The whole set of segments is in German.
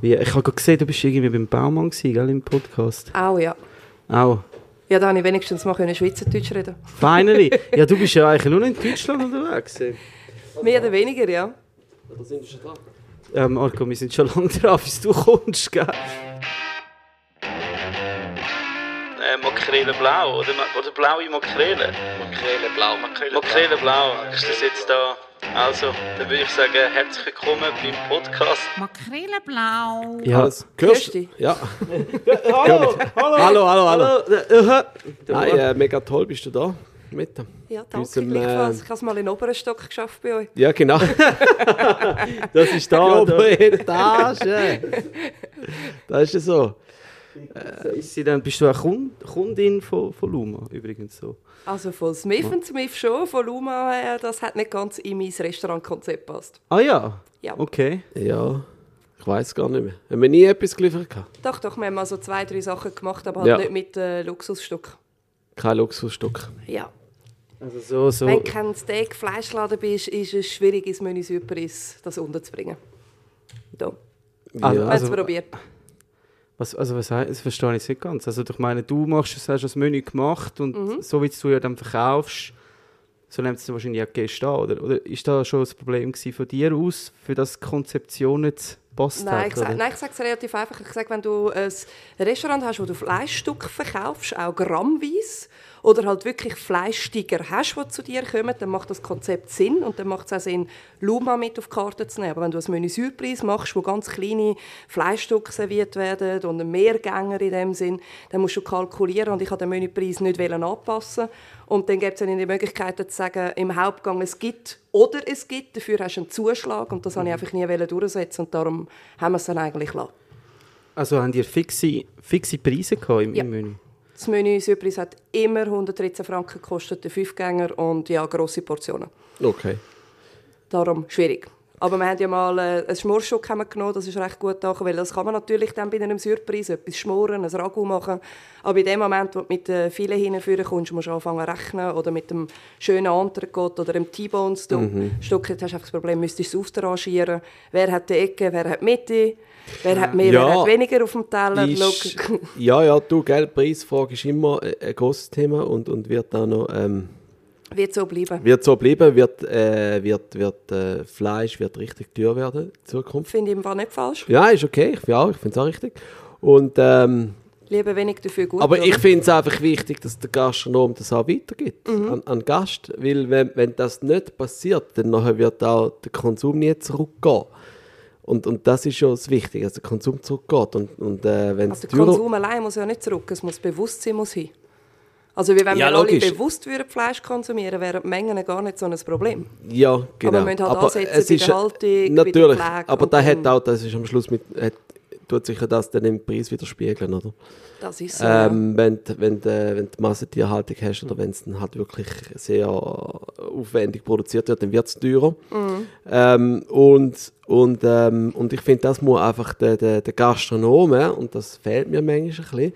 Wie, ich habe gerade gesehen, du bist irgendwie beim Baumann gewesen, gell, im Podcast. Auch, ja. Auch. Ja, da habe ich wenigstens mal können Schweizerdeutsch reden Finally. ja, du bist ja eigentlich nur noch in Deutschland unterwegs. Mehr oder weniger, ja. Oder sind wir schon da? Ja, Marco, wir sind schon lange dran, bis du kommst, gell? Äh, Makrele blau, oder, oder blaue Makrele? Makrele blau. Makrele blau, ist das jetzt da? Also, dann würde ich sagen, herzlich willkommen beim Podcast. Makreleblau. Ja, Alles. Hörst du? Ja. hallo, hallo, Hallo, hallo, hallo. hallo. Nein, äh, mega toll bist du da. Mit. Ja, danke Unserem, gleichfalls. äh, Ich habe es mal in den oberen Stock geschafft bei euch. Ja, genau. Das ist da. da. Obere Etage. Das ist ja so. Ist sie dann, bist du auch Kund, Kundin von, von Luma übrigens so? Also von Smith Smith schon, von Luma her, das hat nicht ganz in mein Restaurantkonzept passt. Ah ja? Ja. Okay. Ja. Ich weiß gar nicht mehr. Haben wir nie etwas geliefert gehabt? Doch, doch, wir haben mal so zwei, drei Sachen gemacht, aber halt Ja. nicht mit äh, Luxusstück. Kein Luxusstück. Ja. Also so, so. Wenn du kein Steak-Fleischladen bist, ist es schwierig, ins Menü Surprise das unterzubringen. Da. Also- Wir haben es probiert. Was, also was heißt, das verstehe ich nicht ganz. Also ich meine, du machst es, hast das Menü gemacht und Mhm. so wie du ja dann verkaufst, so nimmt es wahrscheinlich auch Gäste an, oder? Oder ist da schon das Problem von dir aus, für das Konzeption nicht passt Nein, hat? ich sag, oder? nein, ich sage es relativ einfach. Ich sage, wenn du ein Restaurant hast, wo du Fleischstücke verkaufst, auch grammweise, oder halt wirklich Fleischsteiger hast, die zu dir kommen, dann macht das Konzept Sinn und dann macht es auch Sinn, Luma mit auf die Karte zu nehmen. Aber wenn du ein Menü Surprise machst, wo ganz kleine Fleischstücke serviert werden und ein Mehrgänger in dem Sinn, dann musst du kalkulieren und ich habe den Menüpreis nicht anpassen und dann gibt es dann die Möglichkeit zu sagen, im Hauptgang es gibt oder es gibt, dafür hast du einen Zuschlag und das wollte ich einfach nie durchsetzen und darum haben wir es dann eigentlich gelassen. Also haben die fixe, fixe Preise gehabt im, Ja. im Menü? Das Menü Surprise hat immer 113 Franken gekostet, der Fünfgänger und ja, grosse Portionen. Okay. Darum schwierig. Aber wir haben ja mal äh, ein wir genommen, das ist recht gut gedacht, weil das kann man natürlich dann bei einem Surprise etwas schmoren, ein Ragout machen. Aber in dem Moment, wo du mit den vielen hinführen kommst, musst du anfangen zu rechnen oder mit dem schönen Entrecote oder dem T-Bone Stück. Mhm. Stück, hast du einfach das Problem, müsstest du es aufrangieren. Wer hat die Ecke, wer hat die Mitte, wer hat mehr, Ja. wer hat weniger auf dem Teller. Ist, ja, ja, du, gell, Preisfrage ist immer ein ein großes Thema und, und wird auch noch ähm, Wird so bleiben. wird so bleiben, wird, äh, wird, wird äh, Fleisch wird richtig teuer werden in Zukunft. Finde ich im Fall nicht falsch. Ja, ist okay, ich finde auch, ich finde es auch richtig. Und, ähm, Lieber wenig dafür gut. aber oder? ich finde es einfach wichtig, dass der Gastronom das auch weitergibt an, an den Gast, weil wenn, wenn das nicht passiert, dann nachher wird auch der Konsum nie zurückgehen. Und, und das ist schon das Wichtige, dass der Konsum zurückgeht. Und, und äh, wenn es Also der Konsum allein muss ja nicht zurück, es muss Bewusstsein muss hin. Also wie wenn Ja, wir alle logisch. bewusst würden Fleisch konsumieren, wären die Mengen gar nicht so ein Problem. Ja, genau. wir müssen halt ansetzen bei der Haltung, bei der Natürlich, Pflege aber und da hat auch, das ist am Schluss mit, hat, tut sich ja das dann im Preis widerspiegeln, oder? Das ist so. Ähm, wenn, du- wenn, du- wenn du Massentierhaltung hast oder wenn es dann halt wirklich sehr aufwendig produziert wird, dann wird es teurer. Mhm. Ähm, und, und, ähm, und ich finde, das muss einfach der, der, der Gastronom, ja, und das fehlt mir manchmal ein bisschen,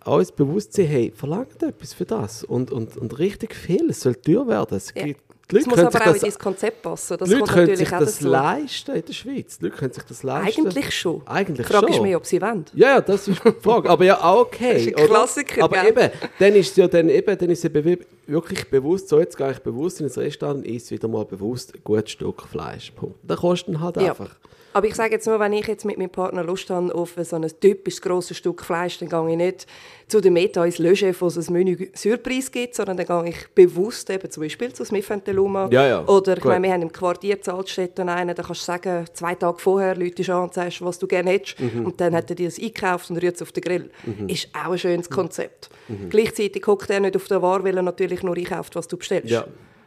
auch das Bewusstsein, hey, verlangt etwas für das und, und, und richtig viel, es soll teuer werden. Es Ja. gibt, die Leute muss können aber sich auch in das dein Konzept passen. Das Leute können sich das dazu. leisten in der Schweiz. Die Leute können sich das leisten. Eigentlich schon. Eigentlich Die Frage schon. ist mehr, ob sie wollen. Ja, ja, das ist die Frage. Aber ja, okay. Das ist ein oder? Klassiker, Aber gell? eben, dann ist es ja dann eben, dann ist es wirklich bewusst, so jetzt gehe ich bewusst in ein Restaurant und esse wieder mal bewusst ein gutes Stück Fleisch. Punkt. Das kostet halt Ja. einfach. Aber ich sage jetzt nur, wenn ich jetzt mit meinem Partner Lust habe auf so ein typisch grosses Stück Fleisch, dann gehe ich nicht zu der Meta ins Le Chef, wo es ein Menü Surprise gibt, sondern dann gehe ich bewusst eben zum Beispiel zu Smith Luma. Ja, ja. Oder ich meine, wir haben im Quartier Zaltstätten einen, da kannst du sagen, zwei Tage vorher du an und sagst, was du gerne hättest. Mhm. Und dann hat er dir das eingekauft und rührt es auf den Grill. Ist auch ein schönes Mhm. Konzept. Gleichzeitig hockt er nicht auf der Ware, weil er natürlich nur einkauft, was du bestellst. Ja.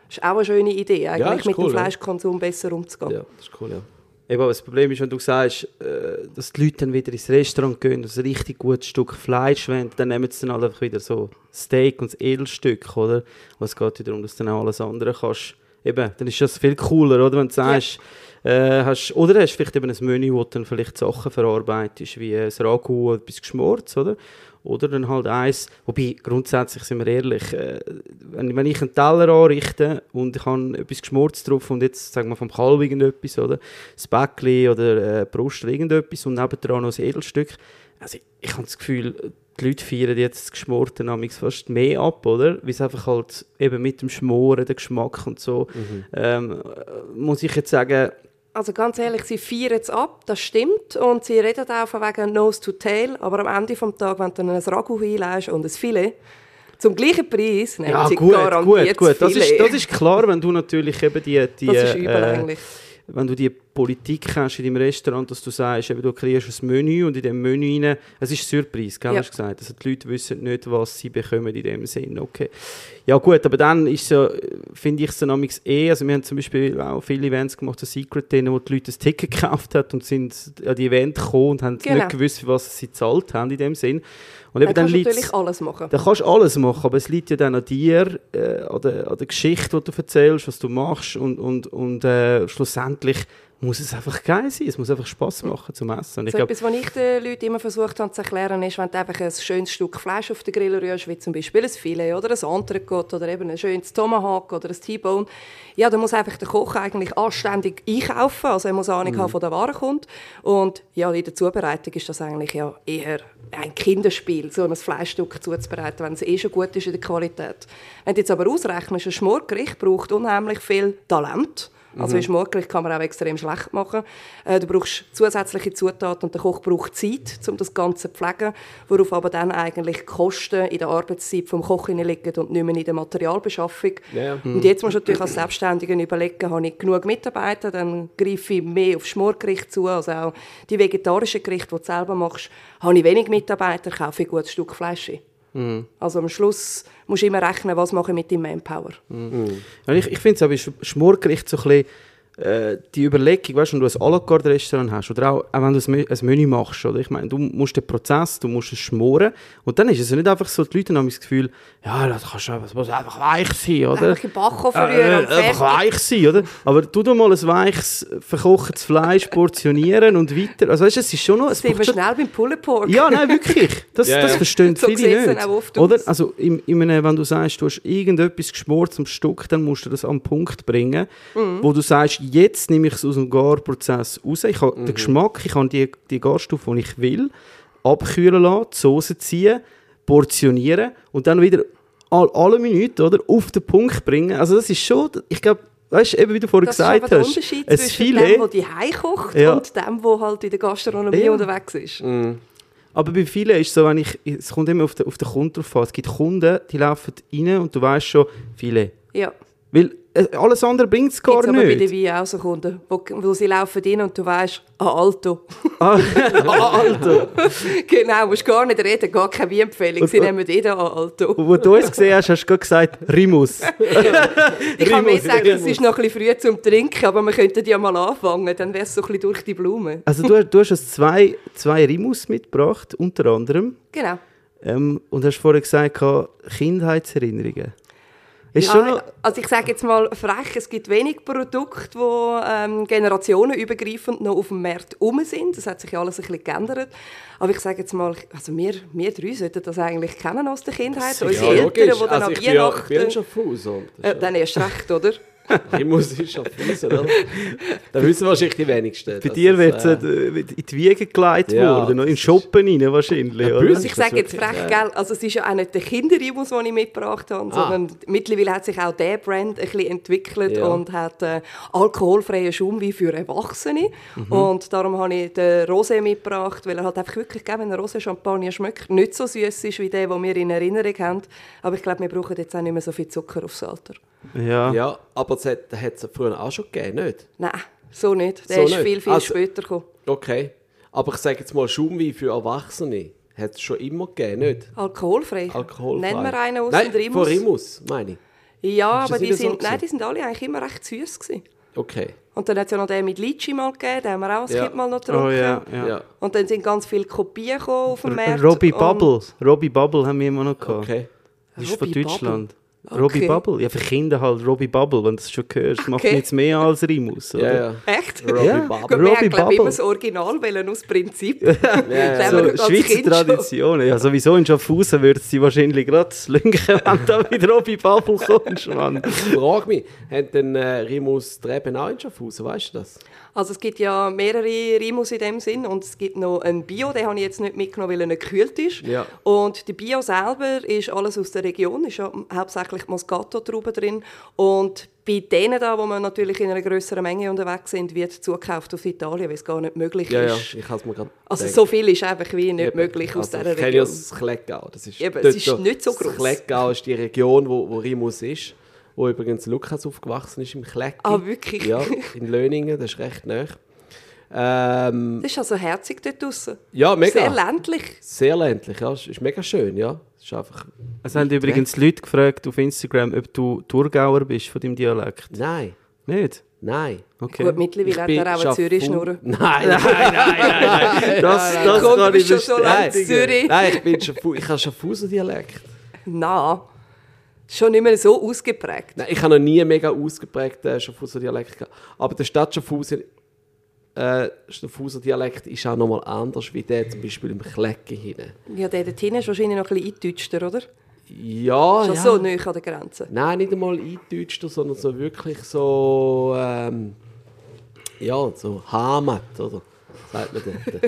Ist auch eine schöne Idee, eigentlich ist mit cool, dem ja. Fleischkonsum besser umzugehen. Ja, das ist cool, ja. Eben, das Problem ist, wenn du sagst, äh, dass die Leute dann wieder ins Restaurant gehen und ein richtig gutes Stück Fleisch wollen, dann nehmen sie dann halt einfach wieder so Steak und das Edelstück, oder? Aber es geht wieder darum, dass du dann auch alles andere kannst. Eben, dann ist das viel cooler, oder? Wenn du sagst, äh, hast, oder hast vielleicht eben ein Menü, wo du dann vielleicht Sachen verarbeitest, wie ein Ragout oder etwas Geschmortes, oder? Oder dann halt eins, wobei grundsätzlich, sind wir ehrlich, äh, wenn, wenn ich einen Teller anrichte und ich habe etwas Geschmortes drauf und jetzt, sagen wir vom Kalb irgendetwas, oder, das Bäckli oder äh, Brust oder irgendetwas und nebendran noch ein Edelstück, also ich, ich habe das Gefühl, die Leute feiern jetzt das Geschmorte namens fast mehr ab, oder? Weil es einfach halt eben mit dem Schmoren, der Geschmack und so, ähm, äh, muss ich jetzt sagen, Also ganz ehrlich, sie feiern es ab, das stimmt. Und sie reden auch von wegen Nose to Tail. Aber am Ende des Tages, wenn du dann ein Ragu hinlegst und ein Filet, zum gleichen Preis nehmen ja sie gut, garantiert gut, gut. Das Filet. ist, das ist klar, wenn du natürlich eben die, die Das ist übel äh, eigentlich. wenn du die Politik hast in deinem Restaurant, dass du sagst, eben, du kriegst ein Menü und in dem Menü rein, es ist Surprise, gell, Ja. hast du gesagt. Also die Leute wissen nicht, was sie bekommen in dem Sinn. Okay. Ja gut, aber dann ist so, finde ich es dann eh, also wir haben zum Beispiel auch viele Events gemacht, ein Secret Dinner, wo die Leute ein Ticket gekauft haben und sind an die Event gekommen und haben Genau. nicht gewusst, für was sie gezahlt haben in dem Sinn. Und eben Dann kannst du liegt's- natürlich alles machen. da kannst du alles machen, aber es liegt ja dann an dir, äh, an, der, an der Geschichte, die du erzählst, was du machst und, und, und äh, schlussendlich muss es einfach geil sein, es muss einfach Spass machen zum Essen. Und ich So glaub, etwas, was ich den Leuten immer versucht habe zu erklären, ist, wenn du einfach ein schönes Stück Fleisch auf den Grill rührst, wie zum Beispiel ein Filet oder ein Entrecote oder eben ein schönes Tomahawk oder ein T-Bone, ja, dann muss einfach der Koch eigentlich anständig einkaufen, also er muss Ahnung Mhm. haben, von der Ware kommt. Und ja, in der Zubereitung ist das eigentlich ja eher ein Kinderspiel, so ein Fleischstück zuzubereiten, wenn es eh schon gut ist in der Qualität. Wenn du jetzt aber ausrechnest, ein Schmorgericht braucht unheimlich viel Talent. Also Mhm. ein Schmorgericht kann man auch extrem schlecht machen. Äh, du brauchst zusätzliche Zutaten und der Koch braucht Zeit, um das Ganze zu pflegen, worauf aber dann eigentlich die Kosten in der Arbeitszeit vom Koch liegen und nicht mehr in der Materialbeschaffung. Ja. Und jetzt musst du natürlich als Selbstständiger überlegen, habe ich genug Mitarbeiter, dann greife ich mehr auf Schmorgericht zu, also auch die vegetarischen Gerichte, die du selber machst. Habe ich wenig Mitarbeiter, kaufe ich ein gutes Stück Fleisch ein. Also am Schluss musst du immer rechnen, was mache ich mit dem Manpower. ja, ich, ich finde es aber Sch- Schmorgericht so ein bisschen äh, die Überlegung, weißt du, wenn du ein à la carte Restaurant hast oder auch, auch wenn du ein, Menü, ein Menü machst, oder? Ich meine, du musst den Prozess, du musst es schmoren und dann ist es ja nicht einfach so, die Leute haben das Gefühl, ja, das kannst du, es muss einfach weich sein, oder? Einfach in den Backofen Äh, äh, einfach weich sein, oder? Aber tu doch mal ein weiches, verkochtes Fleisch portionieren und weiter. Also weißt du, es ist schon noch... Es Sind wir schnell beim Pulled Pork? ja, nein, wirklich. Das, Ja, das ja. verstehen So viele nicht. auch oft Oder? aus. Also, in, in einem, wenn du sagst, du hast irgendetwas geschmort zum Stück, dann musst du das am Punkt bringen, Mhm. wo du sagst, jetzt nehme ich es aus dem Garprozess raus. Ich habe den Geschmack, ich habe die, die Garstufe, die ich will, abkühlen lassen, die Soße ziehen, portionieren und dann wieder all, alle Minuten oder, auf den Punkt bringen. Also das ist schon, ich glaube, weißt du, eben wie du vorhin Das ist gesagt der hast, Unterschied ein zwischen Filet... dem, der die kocht Ja. und dem, der halt in der Gastronomie Ja. unterwegs ist. Aber bei vielen ist es so, wenn ich, es kommt immer auf den, auf den Kunden drauf an. Es gibt Kunden, die laufen rein und du weißt schon, viele. Ja. Weil alles andere bringt es gar Gibt's aber bei den nicht. Wein auch so Kunden, wo, wo sie laufen rein und du weißt, ah, Alto. Ah, Alter! genau, musst gar nicht reden, gar keine Weinempfehlung. Sie nehmen jeder an Alto. Wo du uns gesehen hast, hast du gesagt, Rimus. Ich kann mir sagen, es ist noch ein bisschen früh zum Trinken, aber wir könnten ja mal anfangen, dann wäre es so ein bisschen durch die Blume. Also du, du hast uns zwei, zwei Rimus mitgebracht, unter anderem. Genau. Ähm, und hast vorhin gesagt, Kindheitserinnerungen. Ist Ja, also ich sage jetzt mal frech, es gibt wenig Produkte, die ähm, generationenübergreifend noch auf dem Markt rum sind. Das hat sich ja alles ein bisschen geändert. Aber ich sage jetzt mal, also wir, wir drei sollten das eigentlich kennen aus der Kindheit. Unsere Eltern, die dann also ich bin ja, ich Weihnachten... bin ja schon Fuß. und das äh, ist dann erst recht, oder? Ich muss ist schon Fuß, oder? Da wissen wahrscheinlich die wenigsten. bei dir das, wird es äh, äh, in die Wiege gelegt Ja, worden, in ist- Shoppen rein wahrscheinlich. Ja, oder? Also ich sage jetzt frech, ja. gell? Also es ist ja auch nicht der Kinderrimus, den ich mitgebracht habe, Ah. sondern mittlerweile hat sich auch der Brand ein bisschen entwickelt Ja. und hat äh, alkoholfreien Schaumwein für Erwachsene. Mhm. Und darum habe ich den Rosé mitgebracht, weil er halt einfach wirklich, gell, wenn ein Rosé-Champagner schmeckt, nicht so süß ist wie der, den wir in Erinnerung haben. Aber ich glaube, wir brauchen jetzt auch nicht mehr so viel Zucker aufs Alter. Ja. Ja, aber es hat es ja früher auch schon gegeben, nicht? Nein, so nicht. Der So ist nicht? viel, viel Also- später gekommen. Okay. Aber ich sage jetzt mal, Schaumwein für Erwachsene hat es schon immer gegeben, nicht? Alkoholfrei. Alkoholfrei. Nennen wir einen aus Nein, dem Rimus. von Rimus, meine ich. Ja, das aber die nicht so sind, nein, die sind alle eigentlich immer recht süß gewesen. Okay. Und dann hat es ja noch den mit Litchi mal gegeben, den haben wir auch als Ja. Kind mal noch getrunken. Oh ja, ja. Ja. Und dann sind ganz viele Kopien gekommen auf dem Markt. Robbie Bubble. Robbie Bubble haben wir immer noch gehabt. Okay. Das ist von Robbie Deutschland. Robbie Okay. Bubble. Ja, für Kinder halt Robbie Bubble, wenn du das schon hörst. Macht Okay. nichts mehr als Rimus, oder? Ja, ja. Echt? Robbie Ja. Bubble. Gut, Robbie Bubble. immer das Original wählen, aus Prinzip. Ja, Das So Schweizer Kind. Traditionen. Ja, sowieso in Schaffhausen würde sie wahrscheinlich gerade slünken, wenn du mit Robbie Bubble kommst, Mann. Frag mich, haben denn äh, Rimus Treben auch in Schaffhausen, weißt du das? Also es gibt ja mehrere Rimus in dem Sinn und es gibt noch einen Bio, den habe ich jetzt nicht mitgenommen, weil er nicht gekühlt ist. Ja. Und der Bio selber ist alles aus der Region, ist ja hauptsächlich Moscato-Trauben drin und bei denen da, wo wir natürlich in einer größeren Menge unterwegs sind, wird zugekauft aus Italien, weil es gar nicht möglich Ja, ja, ist. ich habe mir gerade Also gedacht. so viel ist einfach wie nicht Eben. möglich aus Also, dieser ich kenne Region. ja das Kleckgau. Das ist, Eben, es ist so- nicht so Das gross. Kleckgau ist die Region, wo, wo Rimus ist, wo übrigens Lukas aufgewachsen ist im Kleck. Ah, wirklich? Ja, in Löningen, das ist recht nah. Ähm, Das ist also herzig dort draussen. ja, mega. Sehr ländlich. Sehr ländlich, ja. Es ist mega schön, ja. Es ist einfach... Es haben übrigens Leute gefragt auf Instagram, ob du Thurgauer bist von deinem Dialekt. Nein, Nicht? nein. Okay. Gut, mittlerweile hat er auch eine Zürich-Schnurr. Nein, nein, nein, nein, nein. Das, das Komm, kann du ich bist schon so lange in bestätigen. Zürich. Nein, ich bin Schaffu ich habe Schaffhauser Dialekt. Nein. Schon nicht mehr so ausgeprägt. Nein, ich habe noch nie einen mega ausgeprägten Schaffhauser Dialekt gehabt. Aber der Stadt Schaffhausen, äh, Schaffhauser Dialekt ist auch nochmal anders, wie der zum Beispiel im Klecken hinten. Ja, der dort hinten ist wahrscheinlich noch ein bisschen eingedeutschter, oder? Ja, Schon ja. so nah an der Grenze. Nein, nicht einmal eingedeutschter, sondern so wirklich so, ähm, ja, so Hamet, oder? Sagt man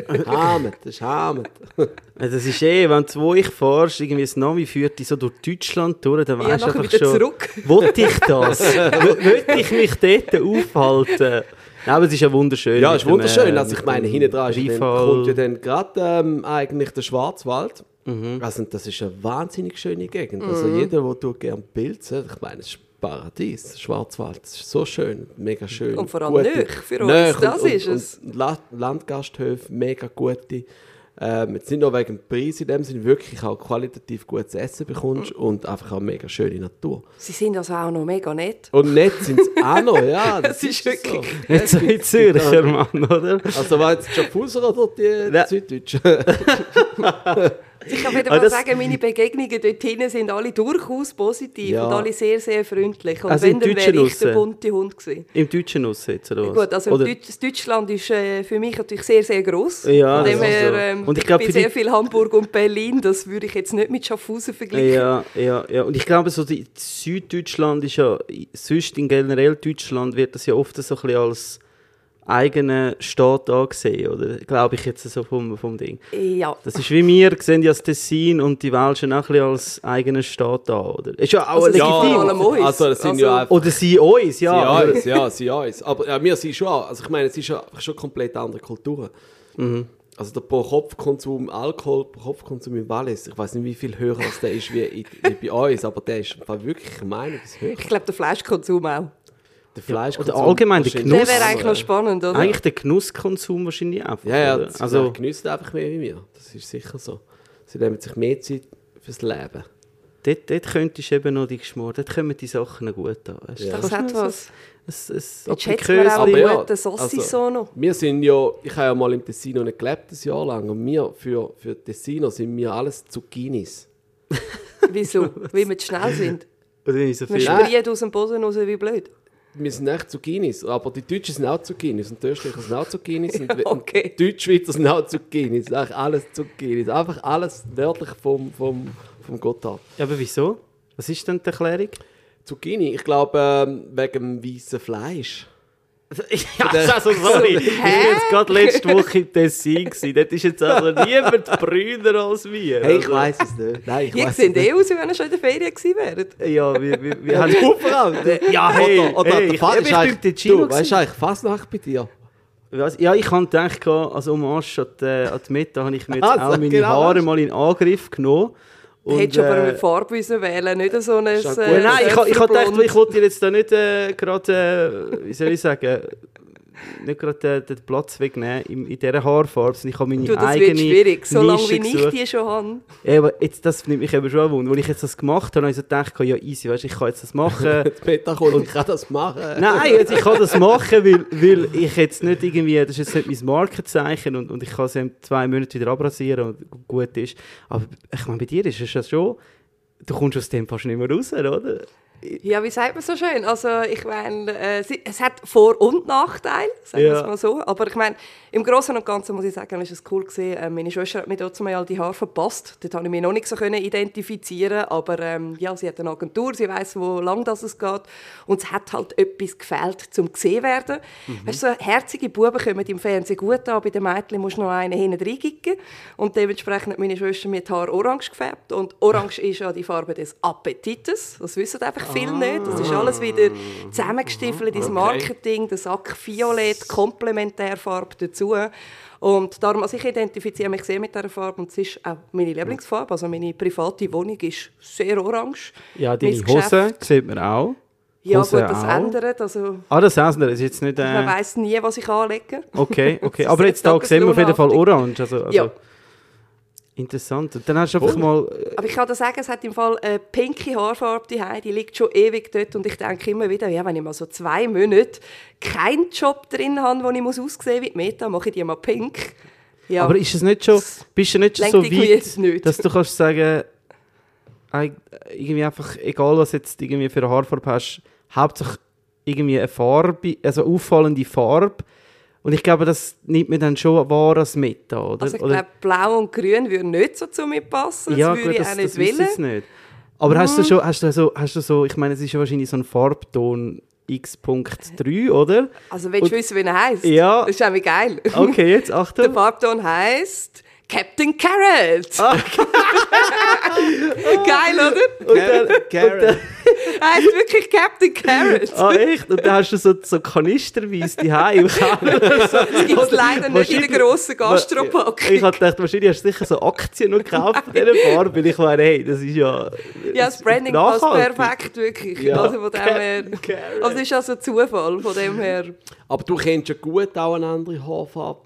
dort. Hamet, das ist Hamet. Ja, Das ist eh, wenn du wo ich fahrst, irgendwie das Navi führt dich so durch Deutschland durch, dann Ja, weißt du einfach schon, zurück. wollte ich das? Wollte ich mich dort aufhalten? Nein, aber es ist ja wunderschön. Ja, mit ist dem, wunderschön. äh, Also ich meine, dem hinten dran ja kommt ja dann gerade ähm, eigentlich der Schwarzwald. Mhm. Also das ist eine wahnsinnig schöne Gegend. Also jeder, der gerne Pilze, ich meine, es ist Paradies, Schwarzwald. Das ist so schön, mega schön. Und vor allem Gute- nöch für uns, Nöch das und, ist und, es. Und La Landgasthöfe, mega gute. Ähm, jetzt nicht nur wegen dem Preis in dem Sinne, wirklich auch qualitativ gutes Essen bekommst und einfach auch mega schöne Natur. Sie sind also auch noch mega nett. Und nett sind sie auch noch, ja. Das ist wirklich- So. Nicht so in Zürcher, Mann, oder? Also war jetzt die Schaffhauser oder die Nein. Süddeutschen? Ich kann wieder mal sagen, meine Begegnungen dort hinten sind alle durchaus positiv Ja. und alle sehr, sehr freundlich. Und Also wenn, dann wäre ich der bunte Hund gewesen. Im Deutschen aussetzen, oder was? Gut, also oder, Deutsch, Deutschland ist äh, für mich natürlich sehr, sehr gross. Ja, Von dem her, ähm, Und ich ich glaub, bin sehr viel Hamburg und Berlin, das würde ich jetzt nicht mit Schaffhausen vergleichen. Ja, ja, ja. Und ich glaube, so die Süddeutschland ist ja, sonst in generell Deutschland wird das ja oft so ein bisschen als eigenen Staat angesehen, oder? Glaube ich jetzt so vom, vom Ding. Ja. Das ist wie wir sehen ja das Tessin und die Welschen auch ein bisschen als eigenen Staat an, oder? Ist ja auch Also legitim. uns. also das sind Also- ja einfach Oder sie uns, ja. sie uns, ja, sie uns. Aber ja, wir sind schon. Also ich meine, es ist ja schon komplett andere Kulturen. Mhm. Also der Pro-Kopf-Konsum, Alkohol, Pro-Kopf-Konsum im Wallis, ich weiß nicht, wie viel höher als der ist wie, in, wie bei uns, aber der ist wirklich einiges höher. Ich glaube, der Fleischkonsum auch. Der Fleischkonsum... oder allgemein der wahrscheinlich- Der Genuss. wäre eigentlich noch spannend, oder? Eigentlich der Genusskonsum wahrscheinlich einfach. Ja, ja, oder? das also, geniessen einfach mehr wie wir. Das ist sicher so. Sie nehmen sich mehr Zeit fürs Leben. dort, dort könntest du eben noch die Geschmack, dort kommen die Sachen gut an. Weißt? Ja. Das hat was. Ein, ein Jetzt schätzt man auch einen guten Saucisson also- noch. Wir sind ja, ich habe ja mal im Tessino nicht gelebt, ein Jahr lang. Und wir, für, für Tessino sind wir alles Zucchinis. Wieso? Weil wir zu schnell sind. Oder nicht so Wir viel. Nein. sprieren aus dem Boden raus wie blöd. Wir sind echt Zucchinis, aber die Deutschen sind auch Zucchinis und die Österreicher sind auch Zucchinis und, okay. und die Deutschschweizer sind auch Zucchinis. Eigentlich alles Zucchinis. Einfach alles nördlich vom, vom, vom Gotthard. Ja, aber wieso? Was ist denn die Erklärung? Zucchini, ich glaube ähm, wegen dem weißen Fleisch. ja, also sorry. Ich war jetzt gerade letzte Woche im Tessin. gewesen. Dort ist jetzt also niemand brüner als wir. Hey, ich Also, weiß es nicht. Nein, ich Ihr weiss seht es eh aus, wie wenn ihr schon in der Ferien gewesen wärt. Ja, wir, wir, wir haben... Überall. Ja, hey, oder, oder hey, der ich- ich ist bin Ticino du, weißt du eigentlich Fasnacht bei dir? Was? Ja, ich habe gedacht, als Hommage an die, an die Meta habe ich mir jetzt Also, auch meine genau, Haare mal in Angriff genommen. Und, Hättest du aber äh, eine Farbe müssen wählen nicht so ein... Äh, Nein, ich, ich gedacht, Surferblond. ich wollte dir jetzt da nicht äh, gerade, äh, wie soll ich sagen, nicht gerade äh, den Platz wegnehmen in, in dieser Haarfarbe, sondern ich habe meine Du, das eigene wird schwierig, solange wie ich gesucht. die schon habe. Ja, aber jetzt, das nimmt mich eben schon an Wunder. Als ich jetzt das gemacht habe, habe ich so gedacht, ja easy, weißt, ich kann jetzt das machen. Die Meta kommt und ich kann das machen. Nein, jetzt, ich kann das machen, weil, weil ich jetzt nicht irgendwie, das ist jetzt nicht mein Markenzeichen und, und ich kann es in zwei Monaten wieder abrasieren und gut ist. Aber ich meine, bei dir ist es ja schon du kommst aus dem fast nicht mehr raus, oder? Ja, wie sagt man so schön? Also ich meine, äh, es hat Vor- und Nachteile, sagen wir Ja. es mal so. Aber ich meine, im Großen und Ganzen muss ich sagen, ist es cool gewesen. Äh, meine Schwester hat mir dort mal die Haare verpasst. Dort habe ich mich noch nicht so können identifizieren, aber ähm, ja, sie hat eine Agentur, sie weiß, wo lang das es geht und es hat halt etwas gefehlt, zum gesehen werden. Weißt du, so herzige Buben kommen im Fernsehen gut an, bei den Mädchen musst du noch einen hinten reingicken und dementsprechend hat meine Schwester mir die Haare orange gefärbt und orange ist ja die Farbe des Appetites. Das wissen einfach viele nicht. Das ist alles wieder zusammengestiefelt ins Marketing, der Sack Violett, Komplementärfarbe dazu. Und darum, also ich identifiziere mich sehr mit dieser Farbe und es ist auch meine Lieblingsfarbe. Also meine private Wohnung ist sehr orange. Ja, deine Geschäft- Hose sieht man auch. Ja Hose gut, das auch. ändert. Also Ah, das ändert. Ist jetzt nicht... man Äh, weiß nie, was ich anlege. okay, okay. Aber jetzt da sehen wir auf jeden Fall orange. Also, also, Ja. Interessant. Und dann hast du einfach mal... äh, Aber ich kann dir sagen, es hat im Fall eine pinke Haarfarbe daheim, die liegt schon ewig dort und ich denke immer wieder, ja, wenn ich mal so zwei Monate keinen Job drin habe, wo ich muss aussehen wie die Meta, mache ich die mal pink. Ja. Aber ist es nicht schon... Bist du nicht schon so weit, jetzt nicht. dass du kannst sagen... eig- Irgendwie einfach, egal was jetzt irgendwie für eine Haarfarbe hast, hauptsächlich irgendwie eine Farbe, also auffallende Farbe. Und ich glaube, das nimmt mir dann schon wahr als Meta, oder? also ich glaube, blau und grün würden nicht so zu mir passen, das ja, würde gut, ich das, auch das nicht wissen wollen. sie nicht. Aber hast du schon, hast du so, hast du so, ich meine, es ist ja wahrscheinlich so ein Farbton X.3, oder? Also willst du Und- wissen, wie er heisst? Ja. Das ist irgendwie geil. Okay, jetzt Der Achtung. Farbton heisst Captain Carrot. Ah. geil, oder? Und dann, Garrett. Er heißt wirklich Captain Carrot. ah, echt? Und dann hast du so, so kanisterweise die im Keller. Das gibt es leider nicht in der grossen Ich Gastropackung. habe gedacht, wahrscheinlich hast du sicher so Aktien noch gekauft von dieser Farbe, weil ich meine, hey, das ist ja... Ja, das Branding passt perfekt, wirklich. Ja. Also von dem her, Captain Carrot. also es ist also Zufall, von dem her. Aber du kennst ja gut auch eine andere Haarfarbe.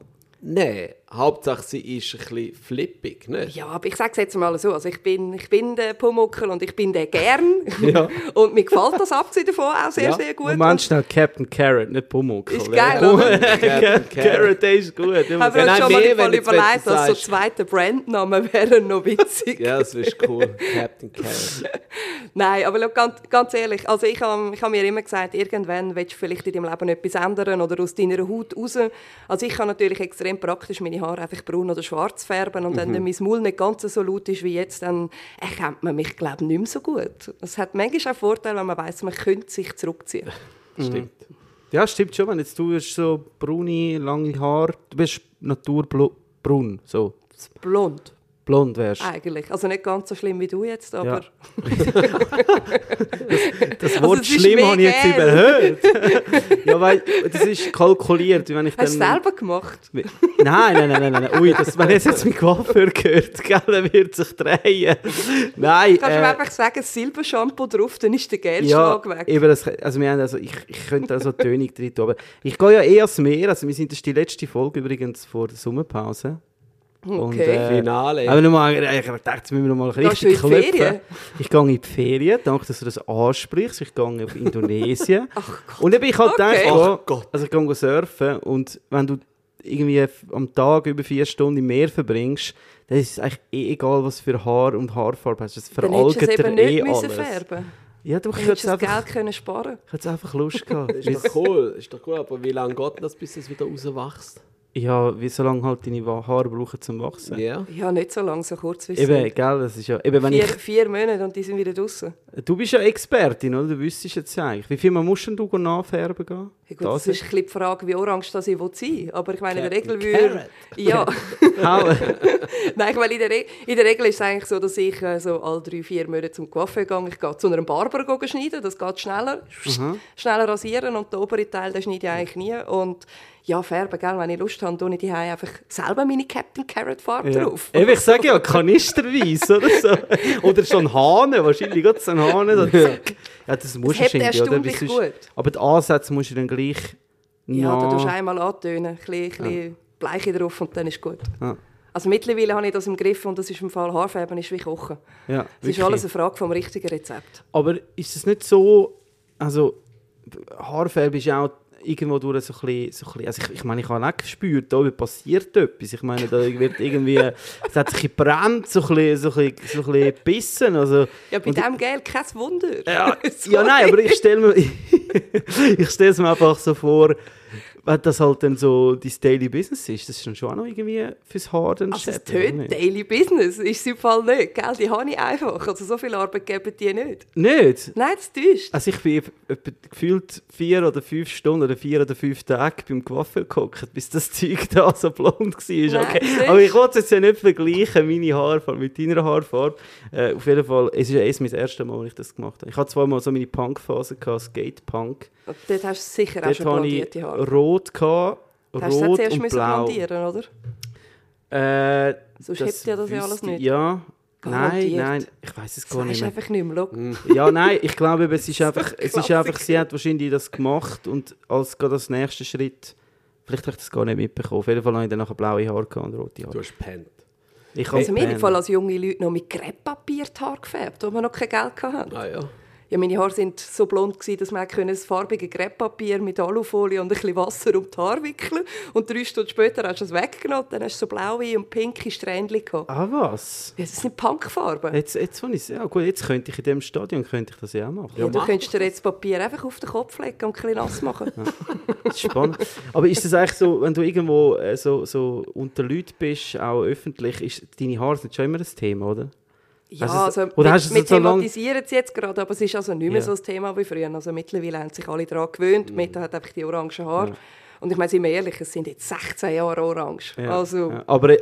Nein, Hauptsache sie ist ein bisschen flippig, nicht? Ja, aber ich sage es jetzt mal so, also ich bin, ich bin der Pumuckel und ich bin der gern. Ja. Und mir gefällt das abgesehen davon auch sehr, Ja. sehr gut. Moment schnell, Captain Carrot, nicht Pumuckl. Ist geil, oder? Captain Carrot, der ist gut. Ich habe Nein, mir schon mal mehr, du jetzt überlegt, dass so zweite Brandnamen wären noch witzig. Ja, das ist cool. Captain Carrot. Nein, aber schau, ganz, ganz ehrlich, also ich habe ich hab mir immer gesagt, irgendwann willst du vielleicht in deinem Leben etwas ändern oder aus deiner Haut raus. Also ich kann natürlich extrem praktisch meine Haare einfach braun oder schwarz färben und wenn dann mein Maul nicht ganz so laut ist wie jetzt, dann erkennt man mich, glaube ich, nicht mehr so gut. Es hat manchmal auch Vorteile, wenn man weiß, man könnte sich zurückziehen. Stimmt. Ja, stimmt schon. Wenn jetzt du hast so braune, lange Haare, du bist naturbraun, so Blond blond wärst. eigentlich. Also nicht ganz so schlimm wie du jetzt, aber... Das Also Wort es ist schlimm habe ich jetzt überhört. ja, weil das ist kalkuliert. Wenn ich Hast du dann, selber gemacht? Nein, nein, nein, nein, nein. Ui, das, wenn jetzt jetzt mein Coiffeur gehört, gell, dann wird sich drehen. Nein, Kannst du mir äh, einfach sagen, Silbershampoo drauf, dann ist der ja, Geldschlag weg. eben das, also wir haben also, ich, ich könnte also Tönung drin tun, aber ich gehe ja eher ans Meer, also wir sind, das die letzte Folge übrigens vor der Sommerpause. Und, Okay. äh, Finale. Aber nochmal, ich habe gedacht, jetzt müssen wir noch mal Gehst richtig du in die klopfen. Ferien? Ich gehe in die Ferien, danke, dass du das ansprichst. Ich gehe auf Indonesien. Und eben, ich halt Okay. gedacht, Ach Gott. also ich gehe surfen und wenn du irgendwie am Tag über vier Stunden im Meer verbringst, dann ist es eigentlich eh egal, was für Haar und Haarfarbe hast. Das Dann es eben dir nicht eh müssen alles. färben Ja, du, Dann ich hättest das einfach, Geld können sparen ich hätte einfach Lust gehabt. Ist doch cool, ist doch cool. Aber wie lange geht das, bis es wieder rauswächst? Ja, wie so lange halt deine Haare brauchen zum Wachsen. Ja. Ja, nicht so lange, so kurz wie es Eben, sind. gell, das ist ja... Eben, wenn Vier, ich, vier Monate und die sind wieder draußen. du bist ja Expertin, oder? Du wüsstest jetzt eigentlich. Wie viel Mal musst denn du nachfärben gehen? Ja, gut, das ist ein bisschen die Frage, wie orange das ich sein Aber ich meine, in der Regel würde... Ja. Nein, ich meine, in der, Re in der Regel ist es eigentlich so, dass ich äh, so alle drei, vier Monate zum Coiffeur gehe. Ich gehe zu einem Barber schneiden, das geht schneller. Schneller rasieren und den oberen Teil den schneide ich eigentlich nie. Und ja, färben, gell, wenn ich Lust habe, tue ich die einfach selber meine Captain Carrot Farbe Ja. drauf. Eben, ich sage ja, kanisterweise oder so. Oder so ein Hahn, wahrscheinlich gerade so ein Hahn. So. Ja, das musst du irgendwie, oder? Weil sonst- gut. Aber die Ansätze musst du dann gleich Ja, da nach- tust du einmal antönen, ein bisschen, bisschen Bleiche drauf und dann ist gut. Ja. Also mittlerweile habe ich das im Griff und das ist im Fall Haarfärben ist wie Kochen. Ja, Es ist alles eine Frage vom richtigen Rezept. Aber ist es nicht so, also Haarfarbe ist auch irgendwo durch so ein bisschen, so ein bisschen also ich, ich meine, ich habe auch gespürt, da passiert etwas. Ich meine, da wird irgendwie, es hat sich gebrannt, so ein bisschen, so ein bisschen, so ein bisschen gebissen. Also, Ja, bei dem Geld kein Wunder. ja, ja, nein, aber ich stelle mir, ich stelle es mir einfach so vor, wenn das halt dann so dein Daily Business ist, das ist dann schon auch noch irgendwie fürs Haar dann Also das tönt? Daily Business, ist es im Fall nicht. Gell? Die habe ich einfach. Also so viel Arbeit geben die nicht. Nicht? Nein, das täuscht. Also ich bin gefühlt vier oder fünf Stunden oder vier oder fünf Tage beim Coiffeur gehockt, bis das Zeug da so blond war. Okay. Aber ich wollte es jetzt ja nicht vergleichen, meine Haarfarbe mit deiner Haarfarbe. Äh, auf jeden Fall, es ist erst mein erstes Mal, als ich das gemacht habe. Ich hatte zweimal so meine Punk-Phase, Skate-Punk. Dort hast du sicher auch schon blondierte Haare. Rot, gehabt, Hast du zuerst und müssen blau. blondieren, oder? Äh, Sonst hätte ja das ja alles nicht. Ja, nein, Garantiert. nein, ich weiß es Das gar nicht weisst mehr. einfach nicht mehr. Schau. Ja, nein, ich glaube, es ist einfach, es ist einfach, sie hat wahrscheinlich das gemacht und als gerade als nächster Schritt, vielleicht habe ich das gar nicht mitbekommen. Auf jeden Fall habe ich dann nachher blaue Haare und rote Du Haare. hast pennt. Ich Also habe wir haben im Fall als junge Leute noch mit Krepppapier die Haare gefärbt, wo wir noch kein Geld hatten. Ah ja. Ja, meine Haare sind so blond, gewesen, dass man können das farbige Krepppapier mit Alufolie und ein bisschen Wasser um die Haare wickeln Und drei Stunden später hast du es weggenommen. Dann hast du so blaue und pinke Strähnchen gehabt. Ah, was? Ja, das sind Punkfarben. Jetzt, jetzt, wo ich's- ja gut, jetzt könnte ich in dem Stadion könnte ich das ja auch machen. Ja, du mach könntest dir jetzt das Papier einfach auf den Kopf legen und ein bisschen nass machen. Das ist spannend. Aber ist das eigentlich so, wenn du irgendwo äh, so, so unter Leuten bist, auch öffentlich, ist deine Haare sind schon immer ein Thema, oder? Ja, Also, also, oder wir, es wir so thematisieren es jetzt gerade, aber es ist also nicht mehr Ja. so ein Thema wie früher. Also mittlerweile haben sich alle daran gewöhnt. Mhm. Meta hat einfach die orangen Haare. Und ich meine, sind wir ehrlich, es sind jetzt 16 Jahre orange. Ja, Also, ja. Aber, äh,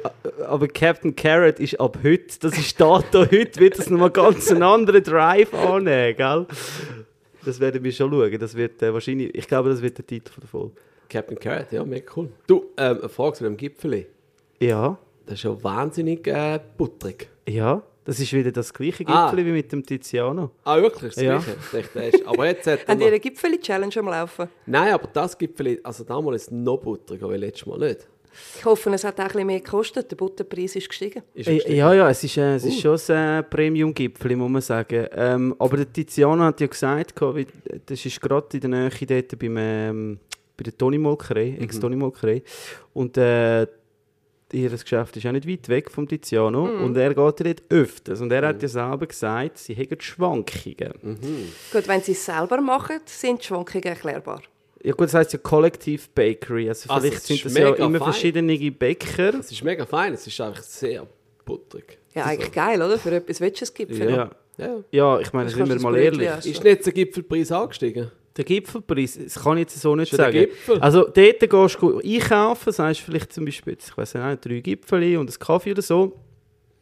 aber Captain Carrot ist ab heute, das ist Dato, heute wird das nochmal ganz einen anderen Drive annehmen, gell? Das werden wir schon schauen. Das wird äh, wahrscheinlich, ich glaube, das wird der Titel von der Folge. Captain Carrot, ja, mega cool. Du, ähm, eine Frage zu dem Gipfel. Ja, Das ist ja wahnsinnig äh, butterig. ja. Das ist wieder das gleiche Gipfel Ah. wie mit dem Tiziano. Ah, wirklich? Das Ja. Gleiche? Aber jetzt hat er haben die eine Gipfeli-Challenge am Laufen? Nein, aber das Gipfel, also damals ist es noch butteriger, wie letztes Mal nicht. Ich hoffe, es hat auch ein bisschen mehr gekostet. Der Butterpreis ist gestiegen. Ist Äh, gestiegen? Ja, ja, es ist, äh, es ist Uh. schon ein Premium-Gipfel, muss man sagen. Ähm, aber der Tiziano hat ja gesagt, das ist gerade in der Nähe dort beim, ähm, bei der Toni-Molkerei, Mhm. Ex-Toni-Molkerei. Und äh, ihr Geschäft ist auch nicht weit weg vom Tiziano. Mhm. Und er geht ja dort öfters. Und er hat ja selber gesagt, sie hätten Schwankungen. Mhm. Gut, wenn sie es selber machen, sind die Schwankungen erklärbar. Ja gut, das heisst ja Collective Bakery. Also Also vielleicht es sind das ja immer fein. verschiedene Bäcker. Es ist mega fein, es ist einfach sehr butterig. Ja, eigentlich geil, oder? Für etwas willst du es Gipfel. Ja. Ja. Ja, ich meine, sind wir mal ehrlich. Ist nicht der Gipfelpreis angestiegen? Der Gipfelpreis, das kann ich jetzt so nicht sagen. Gipfel? Also dort gehst du einkaufen, sagst vielleicht zum Beispiel, ich weiß nicht, drei Gipfel und einen Kaffee oder so.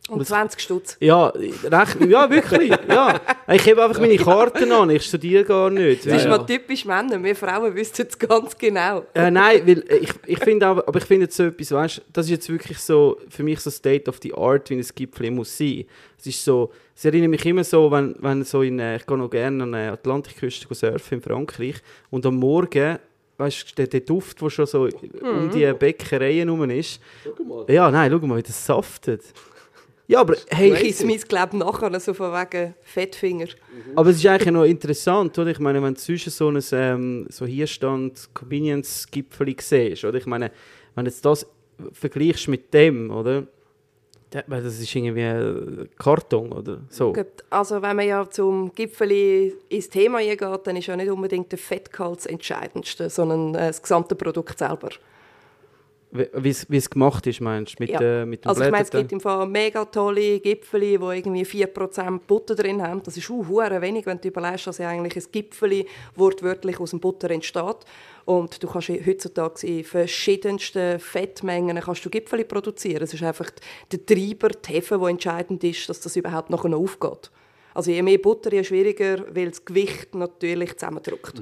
Und 20 Stutz. Ja, recht, ja wirklich, ja. Ich habe einfach meine Karten an, ich studiere gar nicht. Das ist Ja, mal ja. typisch Männer. Wir Frauen wissen es ganz genau. Äh, nein, weil ich, ich finde aber, aber ich finde jetzt so etwas, weißt, das ist jetzt wirklich so für mich so State of the Art, wie ein Gipfel muss sein. Es ist so, es erinnert mich immer so, wenn, wenn so in, äh, ich gehe noch gerne an der Atlantikküste surfen in Frankreich und am Morgen, weißt du, der, der Duft, der schon so um die Bäckereien herum ist. Guck mal. Ja, nein, schau mal, wie das saftet. Ja, aber hey, Ich esse mein Glaube nachher, so von wegen Fettfinger. Aber es ist eigentlich noch interessant, oder? Ich meine, wenn du zwischen so einem ähm, so Hierstand Convenience-Gipfel siehst, oder? Ich meine, wenn du jetzt das vergleichst mit dem, oder? Das ist irgendwie äh, Karton, oder? So. Also wenn man ja zum Gipfeli ins Thema geht, dann ist ja nicht unbedingt der Fettgehalt das Entscheidendste, sondern äh, das gesamte Produkt selber. Wie es gemacht ist, meinst du? Mit, Ja. äh, mit dem Also ich meine, es gibt im Fall mega tolle Gipfeli, die irgendwie 4% Butter drin haben. Das ist uh, hure wenig, wenn du überlegst, dass ja eigentlich ein Gipfeli wortwörtlich aus dem Butter entsteht. Und du kannst heutzutage in verschiedensten Fettmengen kannst du Gipfeli produzieren. Es ist einfach der Treiber, die Hefe, der entscheidend ist, dass das überhaupt nachher noch aufgeht. Also je mehr Butter, je schwieriger, weil das Gewicht natürlich zusammendrückt.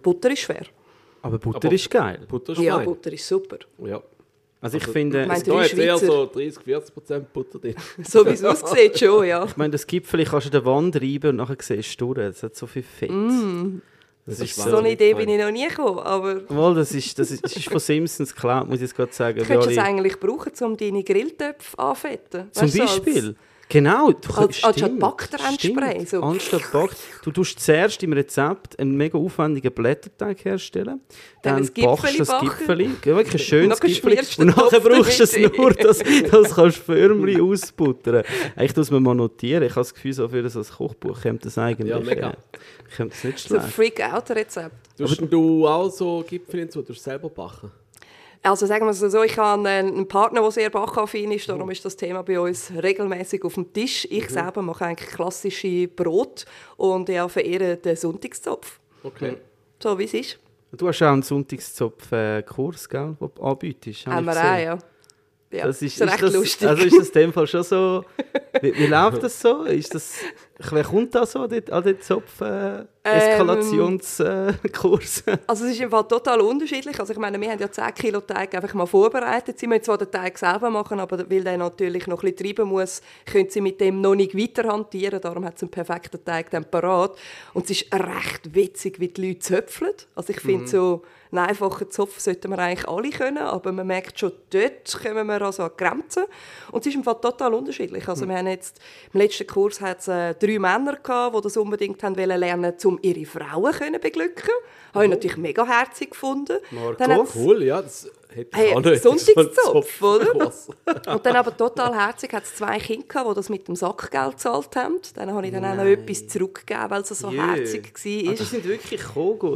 Butter ist schwer. Aber Butter Aber- ist geil. Butter ist Ja, fein. Butter ist super. Ja. Also ich Also, finde, es- Da eher so 30, 40 Prozent Butter drin. So wie es aussieht, schon, ja. ich meine, das Gipfel kannst du an der Wand reiben und nachher siehst du durch. Es hat so viel Fett. Das, Das ist ist So eine Idee bin ich noch nie gekommen, aber Mal, das ist, das ist, das ist von Simpsons geklaut, muss ich jetzt gerade sagen. Du könntest es eigentlich brauchen, um deine Grilltöpfe anfetten. Zum Weißt Beispiel. Genau. Du, Als- anstatt Backtrendspray, so. Anstatt Back. Du tust zuerst im Rezept einen mega aufwendigen Blätterteig herstellen. Dann Dann backst du Gipfeli das. Gipfeli. Ja, wirklich ein schönes Gipfeli. du Und nachher Topf brauchst du es nur, dass, das kannst du Förmchen ausbuttern. Eigentlich muss man mal notieren. Ich habe das Gefühl, so für ein Kochbuch kommt das eigentlich. Ja, mega. äh, kommt das nicht So ein schlecht. Freak-Out-Rezept. Tust du auch so Gipfel hinzu, du selber backen? Also sagen wir es so, ich habe einen Partner, der sehr bachaffin ist, darum ist das Thema bei uns regelmäßig auf dem Tisch. Ich selber mache eigentlich klassische Brot und ich verehre den Sonntagszopf. Okay. So wie es ist. Du hast auch einen Sonntagszopf-Kurs, gell, den du anbietest. habe Haben wir auch, ja. Ja, Das ist, ist recht das, lustig. Also ist das in dem Fall schon so. Wie, wie läuft das so? Ist das, wer kommt da so an den, an den Zopf-Eskalationskurs? Also es ist im Fall total unterschiedlich. Also ich meine, wir haben ja 10 Kilo Teig einfach mal vorbereitet. Sie müssen zwar den Teig selber machen, aber weil der natürlich noch ein bisschen treiben muss, können sie mit dem noch nicht weiter hantieren. Darum hat sie einen perfekten Teig dann parat. Und es ist recht witzig, wie die Leute zöpfeln. Also ich finde so einen einfachen Zopf sollten wir eigentlich alle können, aber man merkt schon, dort kommen wir also an Grenzen. Und es ist im Fall total unterschiedlich. Also wir haben jetzt, im letzten Kurs hat es äh, drei Männer gehabt, die das unbedingt haben wollen lernen, um ihre Frauen können beglücken. Habe ich natürlich mega herzig gefunden. Marco? Cool, ja, das hätte Hey, auch nicht. Sonntagszopf, oder? Und dann aber total herzig hat es zwei Kinder gehabt, die das mit dem Sackgeld gezahlt haben. Dann habe ich dann auch noch etwas zurückgegeben, weil es so Jö. herzig Ah, war. die sind wirklich.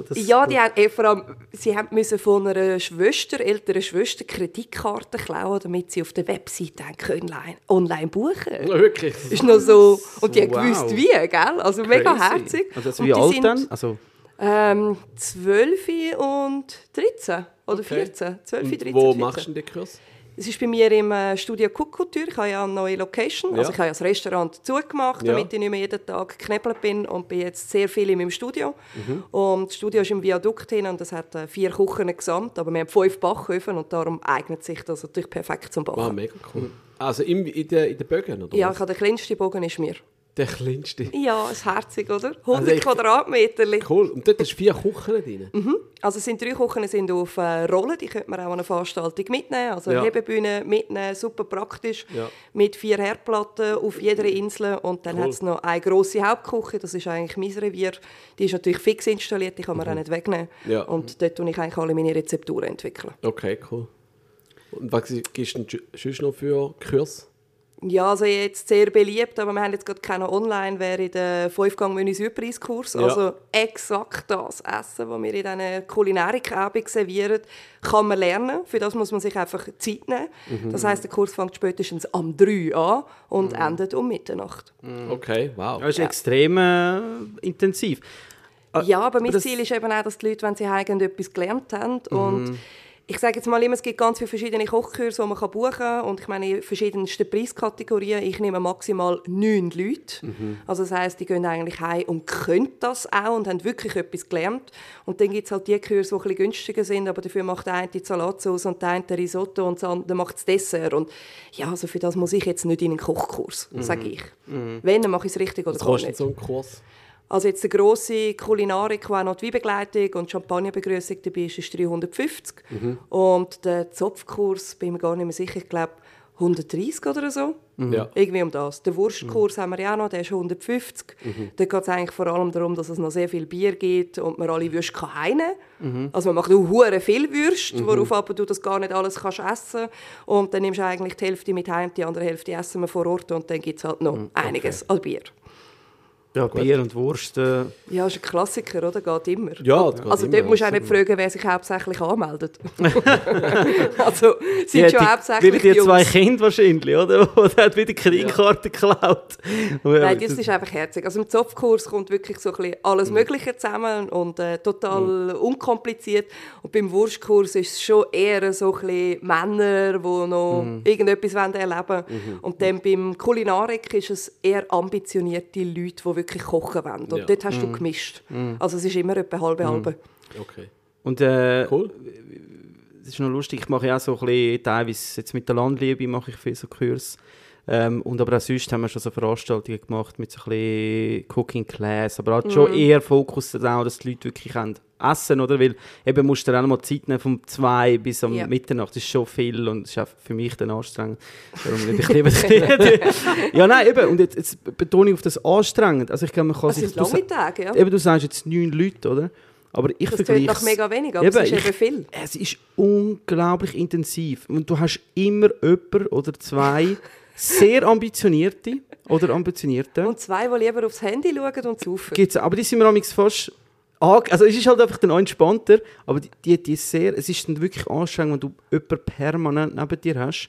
Das, Ja, die haben, eh, vor allem, sie haben müssen von einer Schwester, älteren Schwester Kreditkarten klauen, damit sie auf der Webseite haben können online- buchen Ja, Wirklich. ist noch so und die haben Wow. gewusst wie, gell? Also mega Crazy. herzig. Also das wie alt dann? Also, Ähm, 12 und 13 oder Okay. 14. 12, Und 13, Wo 14. machst du den Kurs? Es ist bei mir im äh, Studio Couture. Ich habe ja eine neue Location. Also Ja. ich habe ja das Restaurant zugemacht, Ja. damit ich nicht mehr jeden Tag geknebelt bin und bin jetzt sehr viel in meinem Studio. Mhm. Und das Studio ist im Viadukt hin und es hat äh, vier Küchen gesamt, aber wir haben fünf Backöfen und darum eignet sich das natürlich perfekt zum Backen. Wow, mega cool. Also im, in den in der Bögen, oder? ja, ich habe den kleinsten Bogen ist mir. Der kleinste. Ja, ist herzig, oder? 100 Also Quadratmeter. Cool. Und dort hast du vier Kuchen drin. Also es sind drei Kuchen sind auf äh, Rollen, die könnte man auch an einer Veranstaltung mitnehmen. Also Ja. Hebebühne mitnehmen, super praktisch. Ja. Mit vier Herdplatten auf jeder Insel. Und dann Cool. hat es noch eine grosse Hauptküche, das ist eigentlich mein Revier. Die ist natürlich fix installiert, die kann man auch nicht wegnehmen. Ja. Und dort tue ich eigentlich alle meine Rezepturen entwickeln. Okay, cool. Und was gibst du denn sonst noch für Kurs? Ja, also jetzt sehr beliebt, aber wir haben jetzt gerade keinen online, wäre der Fünfgang-Menü-Surprise-Kurs. Ja. Also exakt das Essen, das wir in diesen Kulinarik-Abend servieren, kann man lernen. Für das muss man sich einfach Zeit nehmen. Mhm. Das heisst, der Kurs fängt spätestens am 3 an und endet um Mitternacht. Okay, wow. das ist extrem äh, intensiv. Ah, Ja, aber mein das- Ziel ist eben auch, dass die Leute, wenn sie heim etwas gelernt haben und ich sage jetzt mal immer, es gibt ganz viele verschiedene Kochkurse, die man buchen kann. Und ich meine, in verschiedensten Preiskategorien. Ich nehme maximal neun Leute. Also das heisst, die gehen eigentlich heim und können das auch und haben wirklich etwas gelernt. Und dann gibt es halt die Kurse, die ein bisschen günstiger sind, aber dafür macht der eine die Salatsauce und der eine den Risotto und der andere macht das Dessert. Und ja, also für das muss ich jetzt nicht in einen Kochkurs, sage ich. Wenn, dann mache ich es richtig oder Was gar kostet nicht. so ein Kurs? Also jetzt eine grosse Kulinarik, wo auch noch die Weinbegleitung und Champagnerbegrüßung dabei ist, ist 350. Und der Zopfkurs, bin mir gar nicht mehr sicher, ich glaube 130 oder so. Ja. Irgendwie um das. Den Wurstkurs haben wir ja auch noch, der ist 150. Da geht es eigentlich vor allem darum, dass es noch sehr viel Bier gibt und man alle Würste kann heimnehmen Also man macht auch hure viel Würste, worauf aber du das gar nicht alles kannst essen Und dann nimmst du eigentlich die Hälfte mit heim, die andere Hälfte essen wir vor Ort und dann gibt es halt noch einiges an Bier. Ja, Bier und Wurst. Äh, Ja, ist ein Klassiker, oder? Geht immer. Ja, das geht also immer, dort musst du auch nicht fragen, wer sich hauptsächlich anmeldet. also sind die, schon die, hauptsächlich die, die zwei. Kinder wahrscheinlich, oder? Oder hat wieder die Kreditkarte geklaut. Nein, das ist einfach herzig. Also im Zopfkurs kommt wirklich so ein bisschen alles Mhm. Mögliche zusammen und äh, total unkompliziert. Und beim Wurstkurs ist es schon eher so ein bisschen Männer, die noch Mhm. irgendetwas erleben wollen. Und dann beim Kulinarik ist es eher ambitionierte Leute, die wirklich kochen wollen. Und Ja. dort hast Mhm. du gemischt. Also es ist immer etwa halbe halbe. Okay. Und äh, Cool. es ist noch lustig, ich mache ja auch so ein bisschen, teilweise jetzt mit der Landliebe mache ich viel so Kurs. Ähm, und aber auch sonst haben wir schon so Veranstaltungen gemacht mit so ein bisschen Cooking Class, aber halt schon eher Fokus darauf, dass die Leute wirklich können essen oder? Weil eben musst du dann auch noch mal Zeit nehmen vom 2 bis um Ja. Mitternacht, das ist schon viel und das ist auch für mich dann anstrengend. Darum liebe ich lieber Ja, nein, eben, und jetzt, jetzt betone ich auf das anstrengend. Also ich glaube, man kann Das sich... lange Tage, ja. Eben, du sagst jetzt neun Leute, oder? Aber ich Das vergleiche nach mega wenig, aber Eben, es ist ich- eben viel. es ist unglaublich intensiv. Und du hast immer jemanden oder zwei sehr ambitionierte oder ambitionierte. Und zwei, die lieber aufs Handy schauen und saufen. Gibt's, aber die sind mir amigs fast... Also es ist halt einfach dann auch entspannter, aber die, die, die ist sehr... Es ist dann wirklich anstrengend, wenn du jemanden permanent neben dir hast,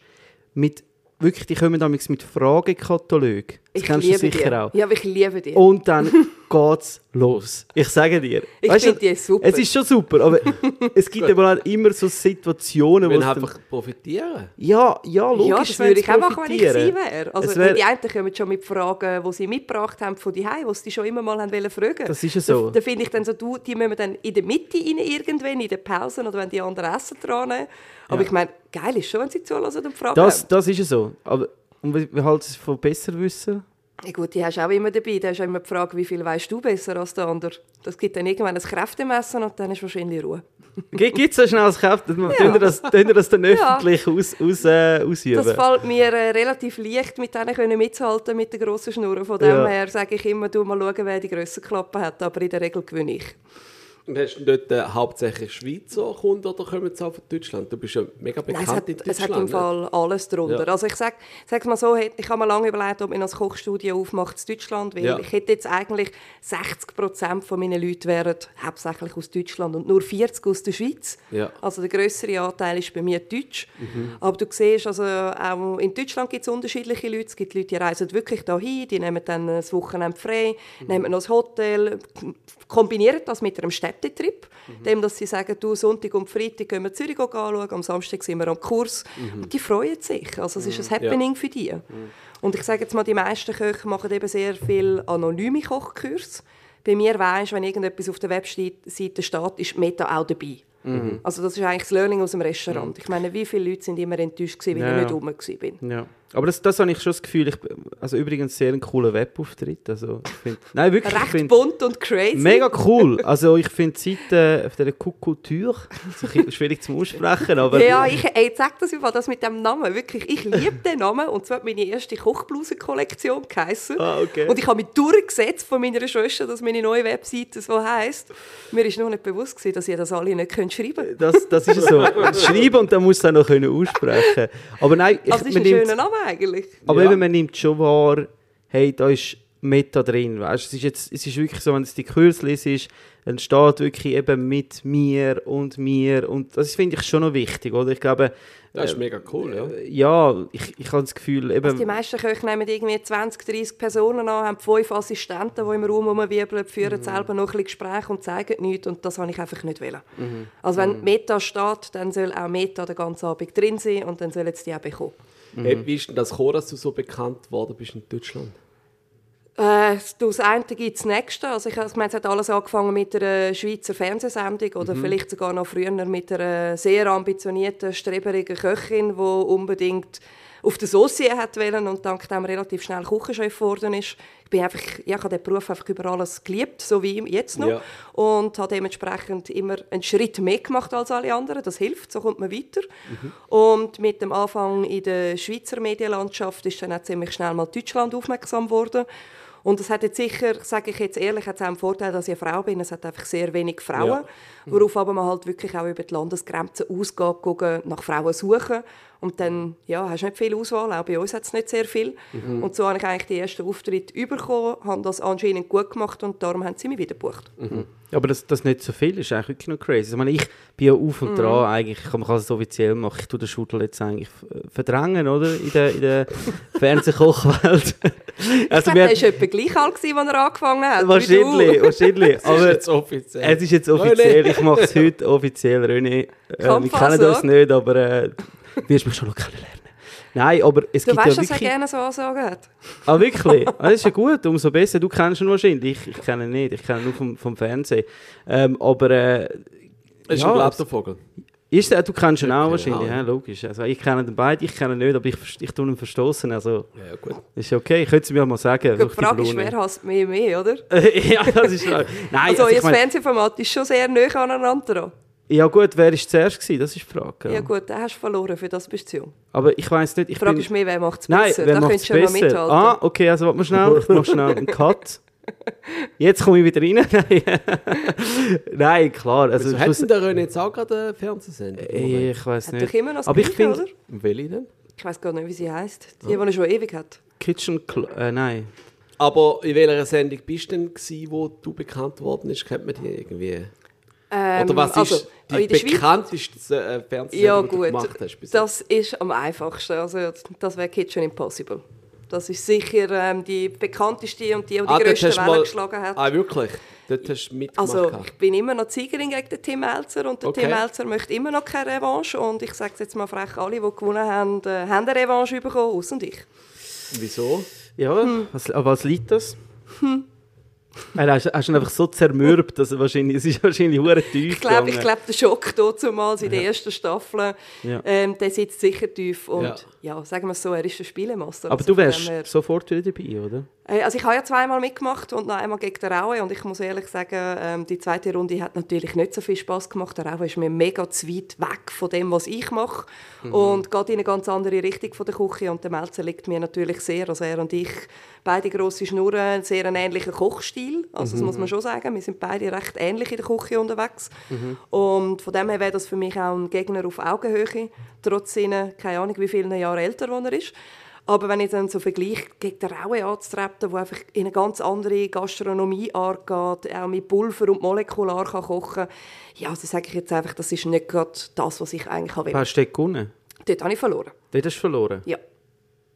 mit... Wirklich, die kommen amigs mit Fragekatalogen. Das Ich kennst liebe du sicher die. auch. Ja, aber ich liebe die. Und dann geht's los. Ich sage dir. Ich finde die super. Es ist schon super, aber es gibt aber halt immer so Situationen, wo Wir einfach profitieren. ja, ja, logisch, ja, das würde ich auch machen, wenn ich sie wäre. Also, wär- die einen kommen schon mit Fragen, die sie mitgebracht haben von die die sie schon immer mal haben wollen fragen. Das ist ja so. Da, da finde ich dann so, du, die müssen wir dann in der Mitte rein irgendwann, in den Pausen oder wenn die anderen Essen dran nehmen. Aber Ja. ich meine, geil ist schon, wenn sie zulassen und fragen. Das, das ist ja so. Aber und wie, wie halt es von besser wissen? Ja, gut, die hast du auch immer dabei. Da hast du auch immer die Frage, wie viel weißt du besser als der andere. Das gibt dann irgendwann ein Kräftemessen und dann ist wahrscheinlich Ruhe. Gibt es so schnell das Kraft? Ja. Tun das, tun das dann Ja. öffentlich aus, aus, äh, ausüben? Das fällt mir äh, relativ leicht, mit denen können mitzuhalten mit der grossen Schnur. Von dem Ja. her sage ich immer, du mal schauen, wer die grösste Klappe hat. Aber in der Regel gewinne ich. Und hast du dort äh, hauptsächlich Schweizer Kunden oder kommen sie auch von Deutschland? Du bist ja mega Nein, bekannt es hat, in es hat Deutschland. im Fall alles drunter. Ja. Also ich sage es mal so, ich habe mir lange überlegt, ob ich noch ein Kochstudio aufmache in Deutschland, weil Ja. ich hätte jetzt eigentlich 60 Prozent von meinen Leuten wären hauptsächlich aus Deutschland und nur 40 aus der Schweiz. Ja. Also der größere Anteil ist bei mir Deutsch. Aber du siehst, also auch in Deutschland gibt es unterschiedliche Leute. Es gibt Leute, die reisen wirklich dahin, die nehmen dann ein Wochenende frei, nehmen noch ein Hotel, kombinieren das mit einem Städtetrip, dem, dass sie sagen, du, Sonntag und Freitag gehen wir Zürich anschauen, am Samstag sind wir am Kurs. Und die freuen sich. Also es ist ein Happening für die. Und ich sage jetzt mal, die meisten Köche machen eben sehr viel anonyme Kochkurs. Bei mir weisst, wenn irgendetwas auf der Webseite steht, ist Meta auch dabei. Also das ist eigentlich das Learning aus dem Restaurant. Ich meine, wie viele Leute sind immer enttäuscht gewesen, weil Ja, ich nicht ja. rum war. Ja. Aber das, das habe ich schon das Gefühl, ich, also übrigens sehr ein cooler Webauftritt. Also, ich find, nein, wirklich, ich Recht find, bunt und crazy. mega cool. Also ich finde die Seite auf dieser bisschen schwierig zum Aussprechen, aber Ja, ich, ey, jetzt sag das einfach, das mit dem Namen, wirklich, ich liebe den Namen und zwar hat meine erste Kochblusen-Kollektion geheissen. Ah, okay. Und ich habe mich durchgesetzt von meiner Schwester, dass meine neue Webseite so heisst. Mir ist noch nicht bewusst gewesen, dass ihr das alle nicht könnt schreiben könnt. das, das ist so. Schreiben und dann musst du es auch noch können aussprechen Aber nein, ich, Also, das ist ein schöner Name eigentlich. Aber Ja. eben, man nimmt schon wahr, hey, da ist Meta drin. Weißt? Es, ist jetzt, es ist wirklich so, wenn es die Kurs ist, dann steht wirklich eben mit mir und mir. Und das finde ich schon noch wichtig, oder? Ich glaube, Das ist mega cool, ja. äh, ja, ich, ich habe das Gefühl, eben, Also die meisten Köche nehmen irgendwie 20, 30 Personen an, haben fünf Assistenten, die im Raum rumwirbeln, führen Mhm. selber noch ein bisschen Gespräche und zeigen nichts. Und das habe ich einfach nicht wollen. Mhm. Also wenn Meta steht, dann soll auch Meta den ganzen Abend drin sein und dann sollen sie die auch bekommen. Hey, wie ist denn das gekommen, dass du so bekannt worden bist in Deutschland? Äh, das eine gibt das nächste. Also ich, ich meine, es hat alles angefangen mit einer Schweizer Fernsehsendung oder vielleicht sogar noch früher mit einer sehr ambitionierten, streberigen Köchin, die unbedingt auf der Saucier hat wollen und dank dem relativ schnell Küchenchef geworden ist. Ich bin einfach, ja, ich habe den Beruf einfach über alles geliebt, so wie jetzt noch. Ja. Und habe dementsprechend immer einen Schritt mehr gemacht als alle anderen. Das hilft, so kommt man weiter. Und mit dem Anfang in der Schweizer Medienlandschaft ist dann auch ziemlich schnell mal Deutschland aufmerksam geworden. Und es hat jetzt sicher, sage ich jetzt ehrlich, hat es auch einen Vorteil, dass ich eine Frau bin. Es hat einfach sehr wenig Frauen, Ja. Worauf aber man halt wirklich auch über die Landesgrenzen ausgeht, gucken, nach Frauen suchen. Und dann ja, hast du nicht viel Auswahl, auch bei uns hat es nicht sehr viel. Und so habe ich eigentlich die ersten Auftritte bekommen, habe das anscheinend gut gemacht und darum haben sie mich wieder gebucht. aber das, das nicht so viel ist eigentlich wirklich noch crazy. Ich meine, ich bin ja auf Mhm. und dran, eigentlich, ich kann- man kann es offiziell machen, ich tue den Schudel jetzt eigentlich verdrängen, oder? In der, in der Fernsehkochwelt. Ich also glaube, der war etwa gleich alt, gewesen, als er angefangen hat. Wahrscheinlich, wahrscheinlich. Das ist Aber jetzt offiziell. es ist jetzt offiziell, ich mache es heute offiziell, René. Äh, wir kennen uns nicht, aber äh, du wirst mich schon noch kennenlernen. Nein, aber es Du gibt weißt, ja dass er wirklich... gerne so Ansagen hat. Ah, wirklich? Ah, das ist ja gut, umso besser. Du kennst ihn wahrscheinlich. Ich, ich kenne ihn nicht, ich kenne ihn nur vom, vom Fernsehen. Ähm, aber äh, ist ja, ein Blättervogel. Ist der, du kennst ihn auch wahrscheinlich, ja. logisch. Also, ich kenne den beiden, ich kenne ihn nicht, aber ich, ich tue ihn verstoßen. Also, Ja, gut. ist okay, ich könnte es mir mal sagen. Die durch die Frage ist, wer hasst mehr mehr, oder? ja, das ist Nein, Also, also, euer mein, Fernsehformat ist schon sehr nah aneinander dran. Ja gut, wer war zuerst gewesen? Das ist die Frage. Ja. Ja. gut, dann hast du verloren, für das bist du zu jung. Aber ich weiß nicht, ich Die Frage bin... ist mehr, wer macht es Nein, besser? wer da könntest es du ja noch besser? mithalten. Ah, okay, also warte mal schnell, ich mache schnell einen Cut. Jetzt komme ich wieder rein. Nein, Nein klar. Also, Also, Schluss- hätten der René jetzt auch gerade eine Fernsehsendung? Äh, ich weiß Hat doch nicht. immer noch das Aber ich Gleiche, finde, oder? Welche denn? Ich weiß gar nicht, wie sie heisst. Die, die er schon ewig hat. Kitchen... Cl äh, nein. Aber in welcher Sendung bist du denn, gewesen, wo du bekannt worden ist? Kennt man die irgendwie? Ähm, Oder was also, ist die der Schweiz- bekannteste äh, Fernsehsendung, Ja die du gut, gemacht hast? bis das ist am einfachsten. Also, das wäre Kitchen Impossible. Das ist sicher ähm, die bekannteste und die, die die Ah, hast du Wellen mal- geschlagen hat. Ah, wirklich? Dort hast du mitgemacht? Also ich bin immer noch die Siegerin gegen den Tim Melzer und der Okay. Tim Melzer möchte immer noch keine Revanche und ich sage es jetzt mal frech, alle, die gewonnen haben, äh, haben eine Revanche bekommen, außer ich. Wieso? Ja, Hm. was, an was liegt das? Er hast, hast ihn einfach so zermürbt, dass er wahrscheinlich, es ist wahrscheinlich hure tief Ich glaube, ich gegangen. glaub, der Schock damals in der ersten Staffel, Ja. ähm, der sitzt sicher tief und Ja. ja, sagen wir es so, er ist der Spielemaster. Aber Also du wärst sofort wieder dabei, oder? Äh, Also ich habe ja zweimal mitgemacht und noch einmal gegen den Raue. Und ich muss ehrlich sagen, ähm, die zweite Runde hat natürlich nicht so viel Spaß gemacht. Der Raue ist mir mega zu weit weg von dem, was ich mache. Und geht in eine ganz andere Richtung von der Küche. Und der Melzer liegt mir natürlich sehr. Also er und ich, beide grosse Schnurren, sehr einen ähnlichen Kochstil, also das muss man schon sagen. Wir sind beide recht ähnlich in der Küche unterwegs. Und von dem her wäre das für mich auch ein Gegner auf Augenhöhe, trotz seiner, keine Ahnung wie viele Jahre älter wo er ist. Aber wenn ich dann so vergleiche, gegen den Raue anzutreten, der einfach in eine ganz andere Gastronomieart geht, auch mit Pulver und molekular kann kochen ja, dann sage ich jetzt einfach, das ist nicht gerade das, was ich eigentlich will. Hast du dort gewonnen? Dort habe ich verloren. Dort hast du verloren? Ja,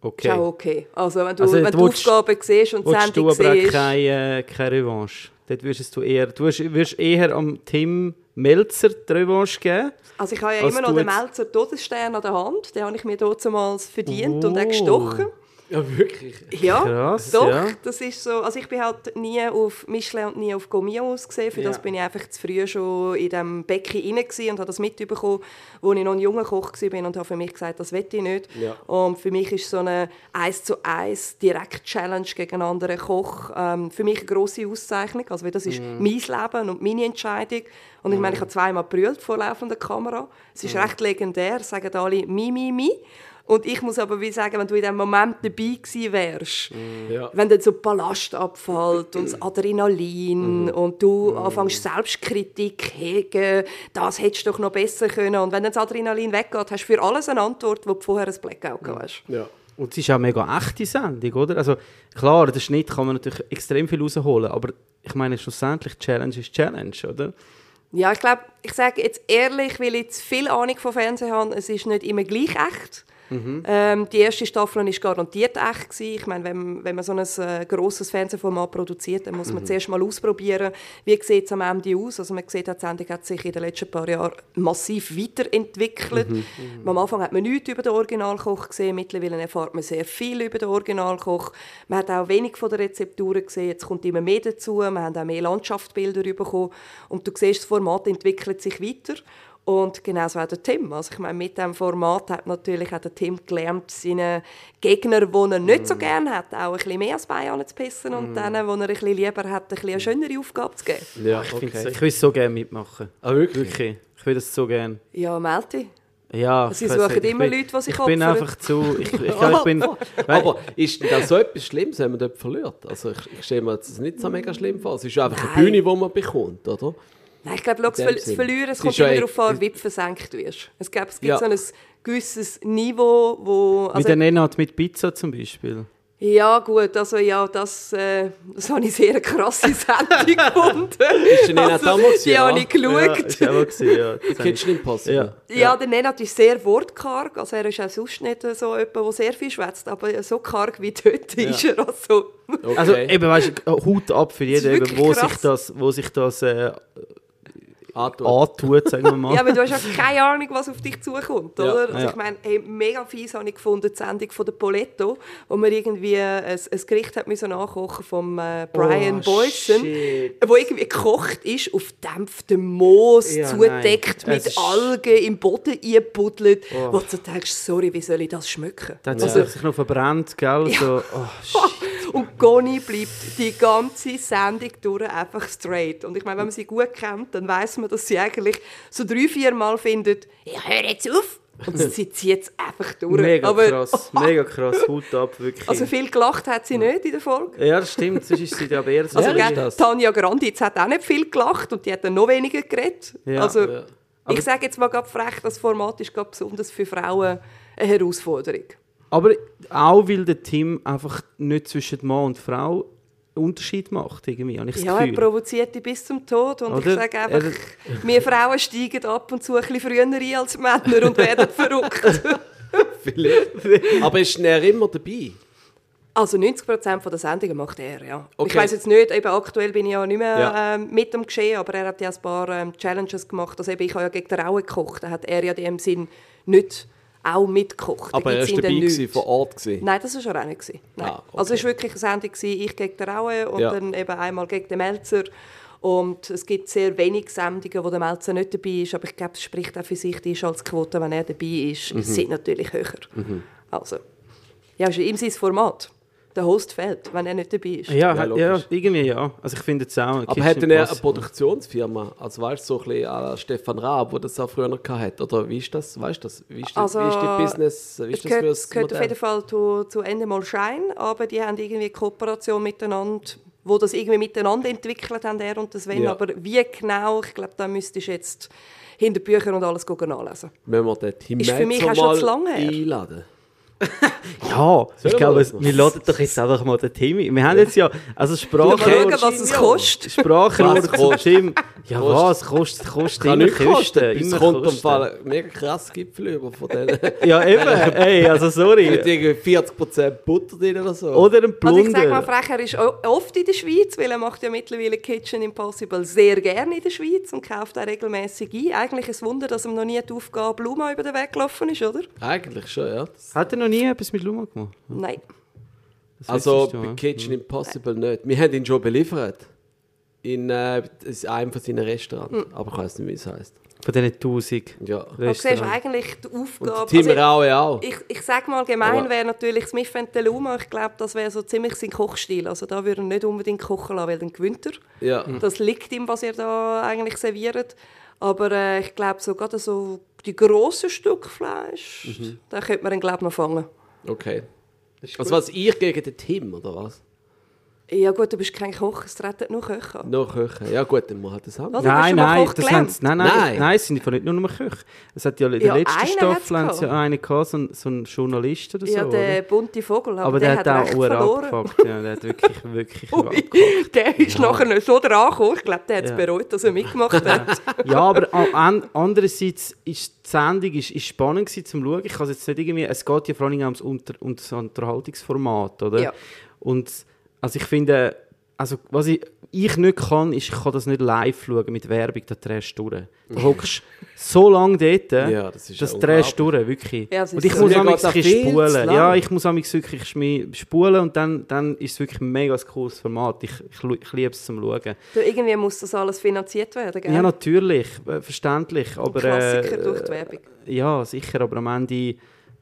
Okay. ist auch okay. Also wenn du, Also, wenn du du willst- Aufgaben siehst und die du Sendung aber auch siehst... keine, äh, keine Revanche? Dort würdest du eher, du würdest, würdest eher am Tim Melzer die Revanche geben. Also ich habe ja immer noch den Melzer Todesstern an der Hand. Den habe ich mir damals verdient und Oh. auch gestochen. Ja, wirklich? Ja, Krass, doch. ja. Das ist so. Also ich bin halt nie auf Michelin und nie auf Gourmet ausgesehen. Für das Ja. bin ich einfach zu früh schon in diesem Becken rein gewesen und habe das mitbekommen, wo ich noch ein junger Koch war und habe für mich gesagt, das will ich nicht. Ja. Und für mich ist so eine 1 zu 1 Direkt-Challenge gegen einen anderen Koch ähm, für mich eine grosse Auszeichnung. Also weil das ist Mhm. mein Leben und meine Entscheidung. Und ich meine, ich habe zweimal vor laufender Kamera. Es Mhm. ist recht legendär, sagen alle «Mi, mi, mi». Und ich muss aber wie sagen, wenn du in diesem Moment dabei gewesen wärst, Ja. wenn dann so Ballast abfällt und das Adrenalin und du anfängst Selbstkritik hegen, das hättest du doch noch besser können. Und wenn dann das Adrenalin weggeht, hast du für alles eine Antwort, wo du vorher ein Blackout gehabt hast. Ja. Und es ist auch eine mega echte Sendung, oder? Also klar, der Schnitt kann man natürlich extrem viel rausholen, aber ich meine, schlussendlich Challenge ist Challenge, oder? Ja, ich glaube, ich sage jetzt ehrlich, weil ich zu viel Ahnung von Fernsehen habe, es ist nicht immer gleich echt. Ähm, die erste Staffel war garantiert echt. Gewesen. Ich meine, wenn, wenn man so ein äh, grosses Fernsehformat produziert, dann muss man zuerst mal ausprobieren, wie sieht es am Ende aus. Also man sieht, die Sendung hat sich in den letzten paar Jahren massiv weiterentwickelt. Am Anfang hat man nichts über den Originalkoch gesehen, mittlerweile erfahrt man sehr viel über den Originalkoch. Man hat auch wenig von den Rezepturen gesehen, jetzt kommt immer mehr dazu, wir haben auch mehr Landschaftsbilder bekommen und du siehst, das Format entwickelt sich weiter. Und genauso auch der Tim. Also ich meine, mit diesem Format hat natürlich auch der Tim gelernt, seinen Gegner, die er nicht so gerne hat, auch ein bisschen mehr als Bein zu pissen und denen, die er ein bisschen lieber hat, ein bisschen eine schönere Aufgabe zu geben. Ja, Ich, find's- okay. ich es so gerne mitmachen. Ah, wirklich? Wirklich. Ich will das so gerne. Ja, melde dich. Ja, Sie ich suchen nicht, ich immer bin- Leute, die sich Ich bin opfern. einfach zu... Ich, ich, ich, ich bin, Aber ist denn das so etwas Schlimmes, wenn man dort verliert? Also ich, ich stelle mir das nicht so mega schlimm vor. Es ist einfach Nein. eine Bühne, die man bekommt, oder? Nein, ich glaube, das Ver- das Sinn. Verlieren, es Es kommt ist ja immer eh- darauf an, wie du versenkt wirst. Es gibt, es gibt Ja. so ein gewisses Niveau, wo... wie Also, der Nenad mit Pizza zum Beispiel. ja gut, also ja, das, äh, das habe ich sehr eine krasse Sendung gefunden. Ist der Nenad also, damals, Die ja? habe ich Ja, geschaut. ist auch gesehen, ja. Das habe ich- Kitchen Impossible. Ja. Ja, der Nenad ist sehr wortkarg. Also er ist auch sonst nicht so jemand, der sehr viel schwätzt, aber so karg wie dort ist er. Also, Okay. Also eben, weißt du, Hut ab für jeden, eben, wo krass. sich das, wo sich das äh, Antut. antut, sagen wir mal. Ja, aber du hast ja keine Ahnung, was auf dich zukommt, Ja. oder? Also Ja. ich meine, hey, mega fies habe ich gefunden, die Sendung von der Poletto, wo man irgendwie ein, ein Gericht hat müssen nachkochen vom äh, Brian Oh, Boyson, shit. wo irgendwie gekocht ist auf dämpftem Moos, Ja, zugedeckt nein. Mit ist- Algen im Boden eingebuddelt, Oh. wo du denkst, sorry, wie soll ich das schmecken? Da hat Also, sie sich noch verbrannt, gell? So, oh, und Goni bleibt die ganze Sendung durch einfach straight. Und ich meine, wenn man sie gut kennt, dann weiß man, dass sie eigentlich so drei, vier Mal findet, ich höre jetzt auf. Und sie zieht es einfach durch. Mega Aber, krass, mega krass, Hut ab, wirklich. Also viel gelacht hat sie nicht in der Folge. ja, das stimmt, sonst ist sie aber eher so... Also, das? Tanja Granditz hat auch nicht viel gelacht und die hat dann noch weniger geredet. Ja, also, ja. ich sage jetzt mal gerade frech, das Format ist gerade besonders für Frauen eine Herausforderung. Aber auch, weil der Tim einfach nicht zwischen Mann und Frau Unterschied macht, irgendwie, habe ich das Ja, er Gefühl. provoziert dich bis zum Tod. Und Oder? ich sage einfach, Er- wir Frauen steigen ab und zu ein bisschen früher ein als Männer und werden verrückt. Vielleicht. Aber ist er immer dabei? Also 90% der Sendungen macht er, ja. Ich Okay. weiß jetzt nicht, eben aktuell bin ich ja nicht mehr Ja. ähm, mit dem Geschehen, aber er hat ja ein paar ähm, Challenges gemacht. Also eben, ich habe ja gegen die Rauen gekocht. Da hat er ja in dem Sinn nicht auch mitgekocht. Aber er war dabei, nicht. gewesen, vor Ort. Gewesen. Nein, das war er auch nicht. Nein. Ah, okay. Also es war wirklich eine Sendung, gewesen, ich gegen den Raue und Ja. dann eben einmal gegen den Melzer. Und es gibt sehr wenige Sendungen, wo der Melzer nicht dabei ist, aber ich glaube, es spricht auch für sich, die Schaltquote, wenn er dabei ist, Mhm. sind natürlich höher. Also, ja, ist ihm sein Format. Der Host fehlt, wenn er nicht dabei ist. Ja, Ja, ja, irgendwie ja. Also ich finde es auch. Aber denn er eine. Produktionsfirma? Also weißt du, so ein bisschen à la Stefan Raab, der das auch früher noch hatte? Oder wie ist das? Weißt du das? Wie ist, das, Also, wie ist die Business? Wie Es ist das gehört, für es gehört auf jeden Fall zu, zu Ende mal Schein, aber die haben irgendwie Kooperation miteinander, wo das irgendwie miteinander entwickelt haben, er und der Sven. Ja. Aber wie genau, ich glaube, da müsstest du jetzt hinter Büchern und alles gucken nachlesen. Wenn wir den Tim Ist für mich auch schon zu lange her. einladen. Ja, ich wir glaube, es- wir laden doch jetzt einfach mal den Timmy. Wir haben jetzt ja, also Sprache... Schauen, was es kostet. Sprachrohr Was kostet? Tim. Ja, was? Kostet, kostet Kann immer nicht kosten. Es Immer kommt am. Fall mega krass Gipfel über von denen. Ja, eben. Ey, also Mit sorry. irgendwie 40% Butter drin oder so. Oder ein Also ich sage mal, Plunder. frech, er ist oft in der Schweiz, weil er macht ja mittlerweile Kitchen Impossible sehr gerne in der Schweiz und kauft auch regelmäßig ein. Eigentlich ein Wunder, dass ihm noch nie die Aufgabe Bluma über den Weg gelaufen ist, oder? Eigentlich schon, ja. Das- Hat er noch nie etwas mit Luma gemacht? Nein. Das Also bei ja. Kitchen Impossible nicht. Wir haben ihn schon beliefert. In äh, in einem von seinen Restaurants. Hm. Aber ich weiß nicht, wie es heißt. Von diesen 1000 Ja. Du siehst eigentlich die Und Aufgabe... Tim also, Raue auch. ich, ich sage mal, gemein wäre natürlich Smith Luma. Ich glaube, das wäre so ziemlich sein Kochstil. Also da würde er nicht unbedingt kochen lassen, weil dann gewinnt er. Ja. Das liegt ihm, was ihr da eigentlich serviert. Aber äh, ich glaube, so gerade so die grossen Stück Fleisch, Mhm. da könnte man ihn, glaube noch fangen. Okay. Also was, ich gegen den Tim, oder was? Ja gut, du bist kein Koch, es treten nur Köche. an. Noch Köche. Ja gut, dann muss halt das haben. Hast Nein, nein, Koch das gelernt? haben sie, nein, nein, Nein. nein, es sind von nicht nur noch Köche. Es hat ja in der Ja, letzten einen Staffel haben ja gehabt. einen gehabt, so, einen- so einen Journalist oder so. Ja, der oder? bunte Vogel, aber, Aber der, der, hat hat auch abgefuckt. Ja, der hat wirklich, wirklich Ui, abgefuckt. der ist nachher nicht so dran gekommen. Ich glaube, der hat es Ja. bereut, dass er mitgemacht hat. Ja, aber an, andererseits ist die Sendung ist, ist spannend gewesen, zum schauen. Ich kann jetzt nicht irgendwie, es geht ja vor allem ums Unter, um das Unterhaltungsformat, oder? Ja. Und also ich finde, also was ich, ich nicht kann, ist, ich kann das nicht live schauen mit Werbung, da drehst du durch. Du hockst so lange dort, Ja, das ist das ja drehst du durch, wirklich. Ja, und ich so. muss Mir amigs spulen. Ja, ich muss amigs wirklich spulen und dann, dann ist es wirklich ein mega cooles Format. Ich, ich, ich liebe es zum Schauen. Du, irgendwie muss das alles finanziert werden, gell? Ja, natürlich, äh, verständlich. Aber, Klassiker äh, durch die Werbung. Ja, sicher, aber am Ende,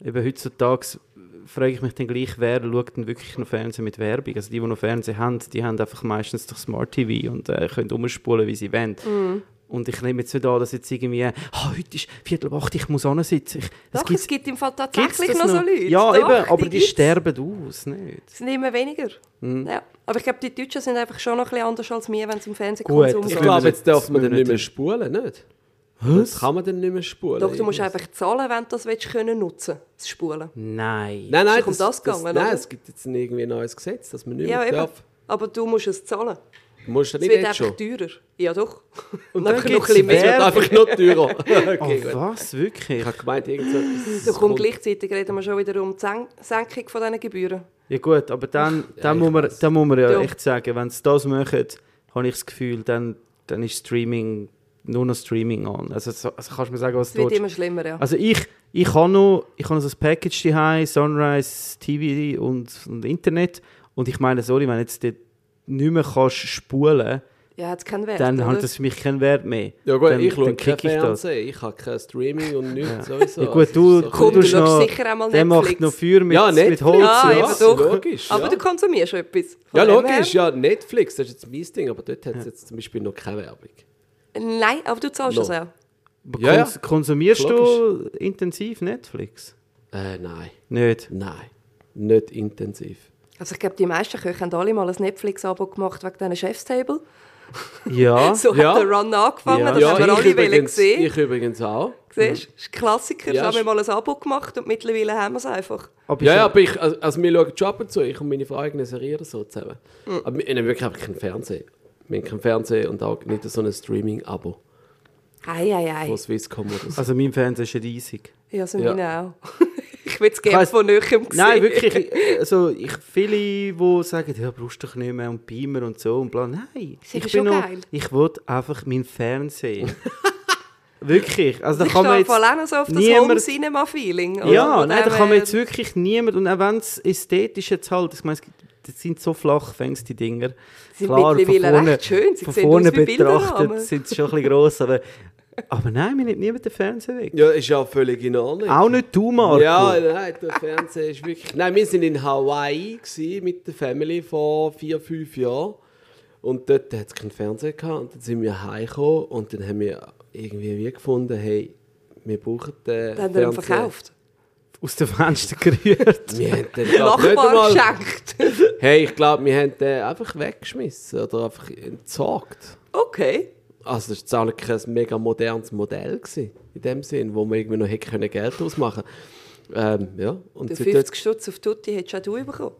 eben heutzutage, frage ich mich dann gleich, wer schaut denn wirklich noch Fernsehen mit Werbung? Also die, die noch Fernsehen haben, die haben einfach meistens doch Smart TV und äh, können umspulen, wie sie wollen. Mhm. Und ich nehme jetzt nicht an, dass jetzt irgendwie, ah, heute ist Viertel acht, ich muss sitzen. Ich, das Doch, gibt's- es gibt im Fall tatsächlich noch so Leute. Ja, Doch, eben, aber die, gibt's. sterben aus, nicht? Es sind immer weniger. Mhm. Ja. Aber ich glaube, die Deutschen sind einfach schon noch ein bisschen anders als wir, wenn es im Gut, Fernsehkonsum Ich geht. will- glaube, jetzt darf man nicht mehr spulen, nicht? Das kann man dann nicht mehr spulen. Doch, du musst Irgendwas. einfach zahlen, wenn du das willst, können nutzen das Spulen. Nein. Nein, nein, Ist um das gegangen, nein, oder? es gibt jetzt irgendwie ein neues Gesetz, dass man nicht Ja, mehr eben. darf. Aber du musst es zahlen. Du musst ja Es nicht wird einfach schon. teurer. Ja, doch. Und dann dann noch ein bisschen Es wird mehr. Einfach noch teurer. okay, oh, was? Wirklich? Ich habe gemeint, irgend so etwas- Da kommt gleichzeitig reden wir schon wieder um die Sen- Senkung von diesen Gebühren. Ja gut, aber dann, Ja, dann, ich muss, man, dann muss man ja Ja. echt sagen, wenn sie das machen, habe ich das Gefühl, dann, dann ist Streaming nur noch Streaming an. Also, so, also kannst du mir sagen, was Es du wird willst. immer schlimmer, ja. Also ich, ich habe noch, ich habe noch so ein Package daheim, Sunrise TV und, und Internet. Und ich meine, sorry, wenn jetzt dort nicht mehr kannst spulen Ja, hat es keinen Wert, dann oder? hat das für mich keinen Wert mehr. Ja gut, dann, ich schaue kein kick ich das. Fernsehen, ich habe kein Streaming und nichts sowieso. Ja, gut, Also, du, es so- Komm, du du noch, sicher einmal der Netflix. macht noch Feuer mit, Ja, mit Holz. Ja, ja, doch. logisch, Aber ja. du konsumierst etwas. Ja, logisch, ja, Netflix, das ist jetzt mein Ding, aber dort hat es jetzt zum Beispiel noch keine Werbung. Nein, aber du zahlst No. das auch. Ja, ja. kons- Konsumierst du intensiv Netflix? Äh, nein, Nicht. nein, nicht intensiv. Also ich glaube, die meisten Köche haben alle mal ein Netflix-Abo gemacht wegen diesen Chefstable. Ja. So Ja. hat der Run angefangen, Ja. das haben wir alle übrigens, sehen. ich übrigens auch. Siehst du, das ist ein Klassiker. Ja, Ja, haben wir ist- mal ein Abo gemacht und mittlerweile haben wir es einfach. Aber Ja, ja, aber ich, also, also wir schauen schon ab und zu, ich und meine Frau eigene Serie oder so zusammen. Aber wir haben wirklich keinen Fernseher. Wir haben keinen Fernseher und auch nicht so ein Streaming-Abo Ei, ei, ei. von Swisscom oder so. Also mein Fernseher ist riesig. Ja, so Ja. meine auch. ich würde es gerne weiss- von näherem sehen. Nein, wirklich. Also ich, viele, die sagen, ja, brauchst du doch nicht mehr und Beamer und so und bla. Nein, Sicher ich schon bin noch, geil. ich will einfach meinen Fernseher. wirklich. Also da Ich kann man jetzt auch noch so auf das niemand- Home-Cinema-Feeling. Also Ja, nein, da kann man jetzt wirklich niemand, und auch wenn es ästhetisch jetzt halt, ich meine, es gibt- das sind so flach, fängst die Dinger. Sie sind mittlerweile recht schön, sie von sehen vorne aus wie Bilderrahmen. betrachtet sind sie schon ein bisschen gross, aber, aber nein, wir nimmt niemand den Fernseher weg. Ja, ist ja völlig in Ordnung. Auch nicht du, Marco. Ja, nein, der Fernseher ist wirklich... Nein, wir waren in Hawaii mit der Family vor vier, fünf Jahren. Und dort hat es keinen Fernseher gehabt. Und dann sind wir heimgekommen und dann haben wir irgendwie wie gefunden, hey, wir brauchen den Dann haben wir ihn Fernseher. verkauft. Aus dem Fenster gerührt. Wir haben den Nachbar geschenkt. Hey, ich glaube, wir haben den einfach weggeschmissen oder einfach entsorgt. Okay. Also das war jetzt auch nicht kein mega modernes Modell gewesen, in dem Sinn, wo man irgendwie noch hätte können Geld ausmachen ähm, ja. Und Der seitdem- 50 Stutz auf Tutti hättest auch du bekommen.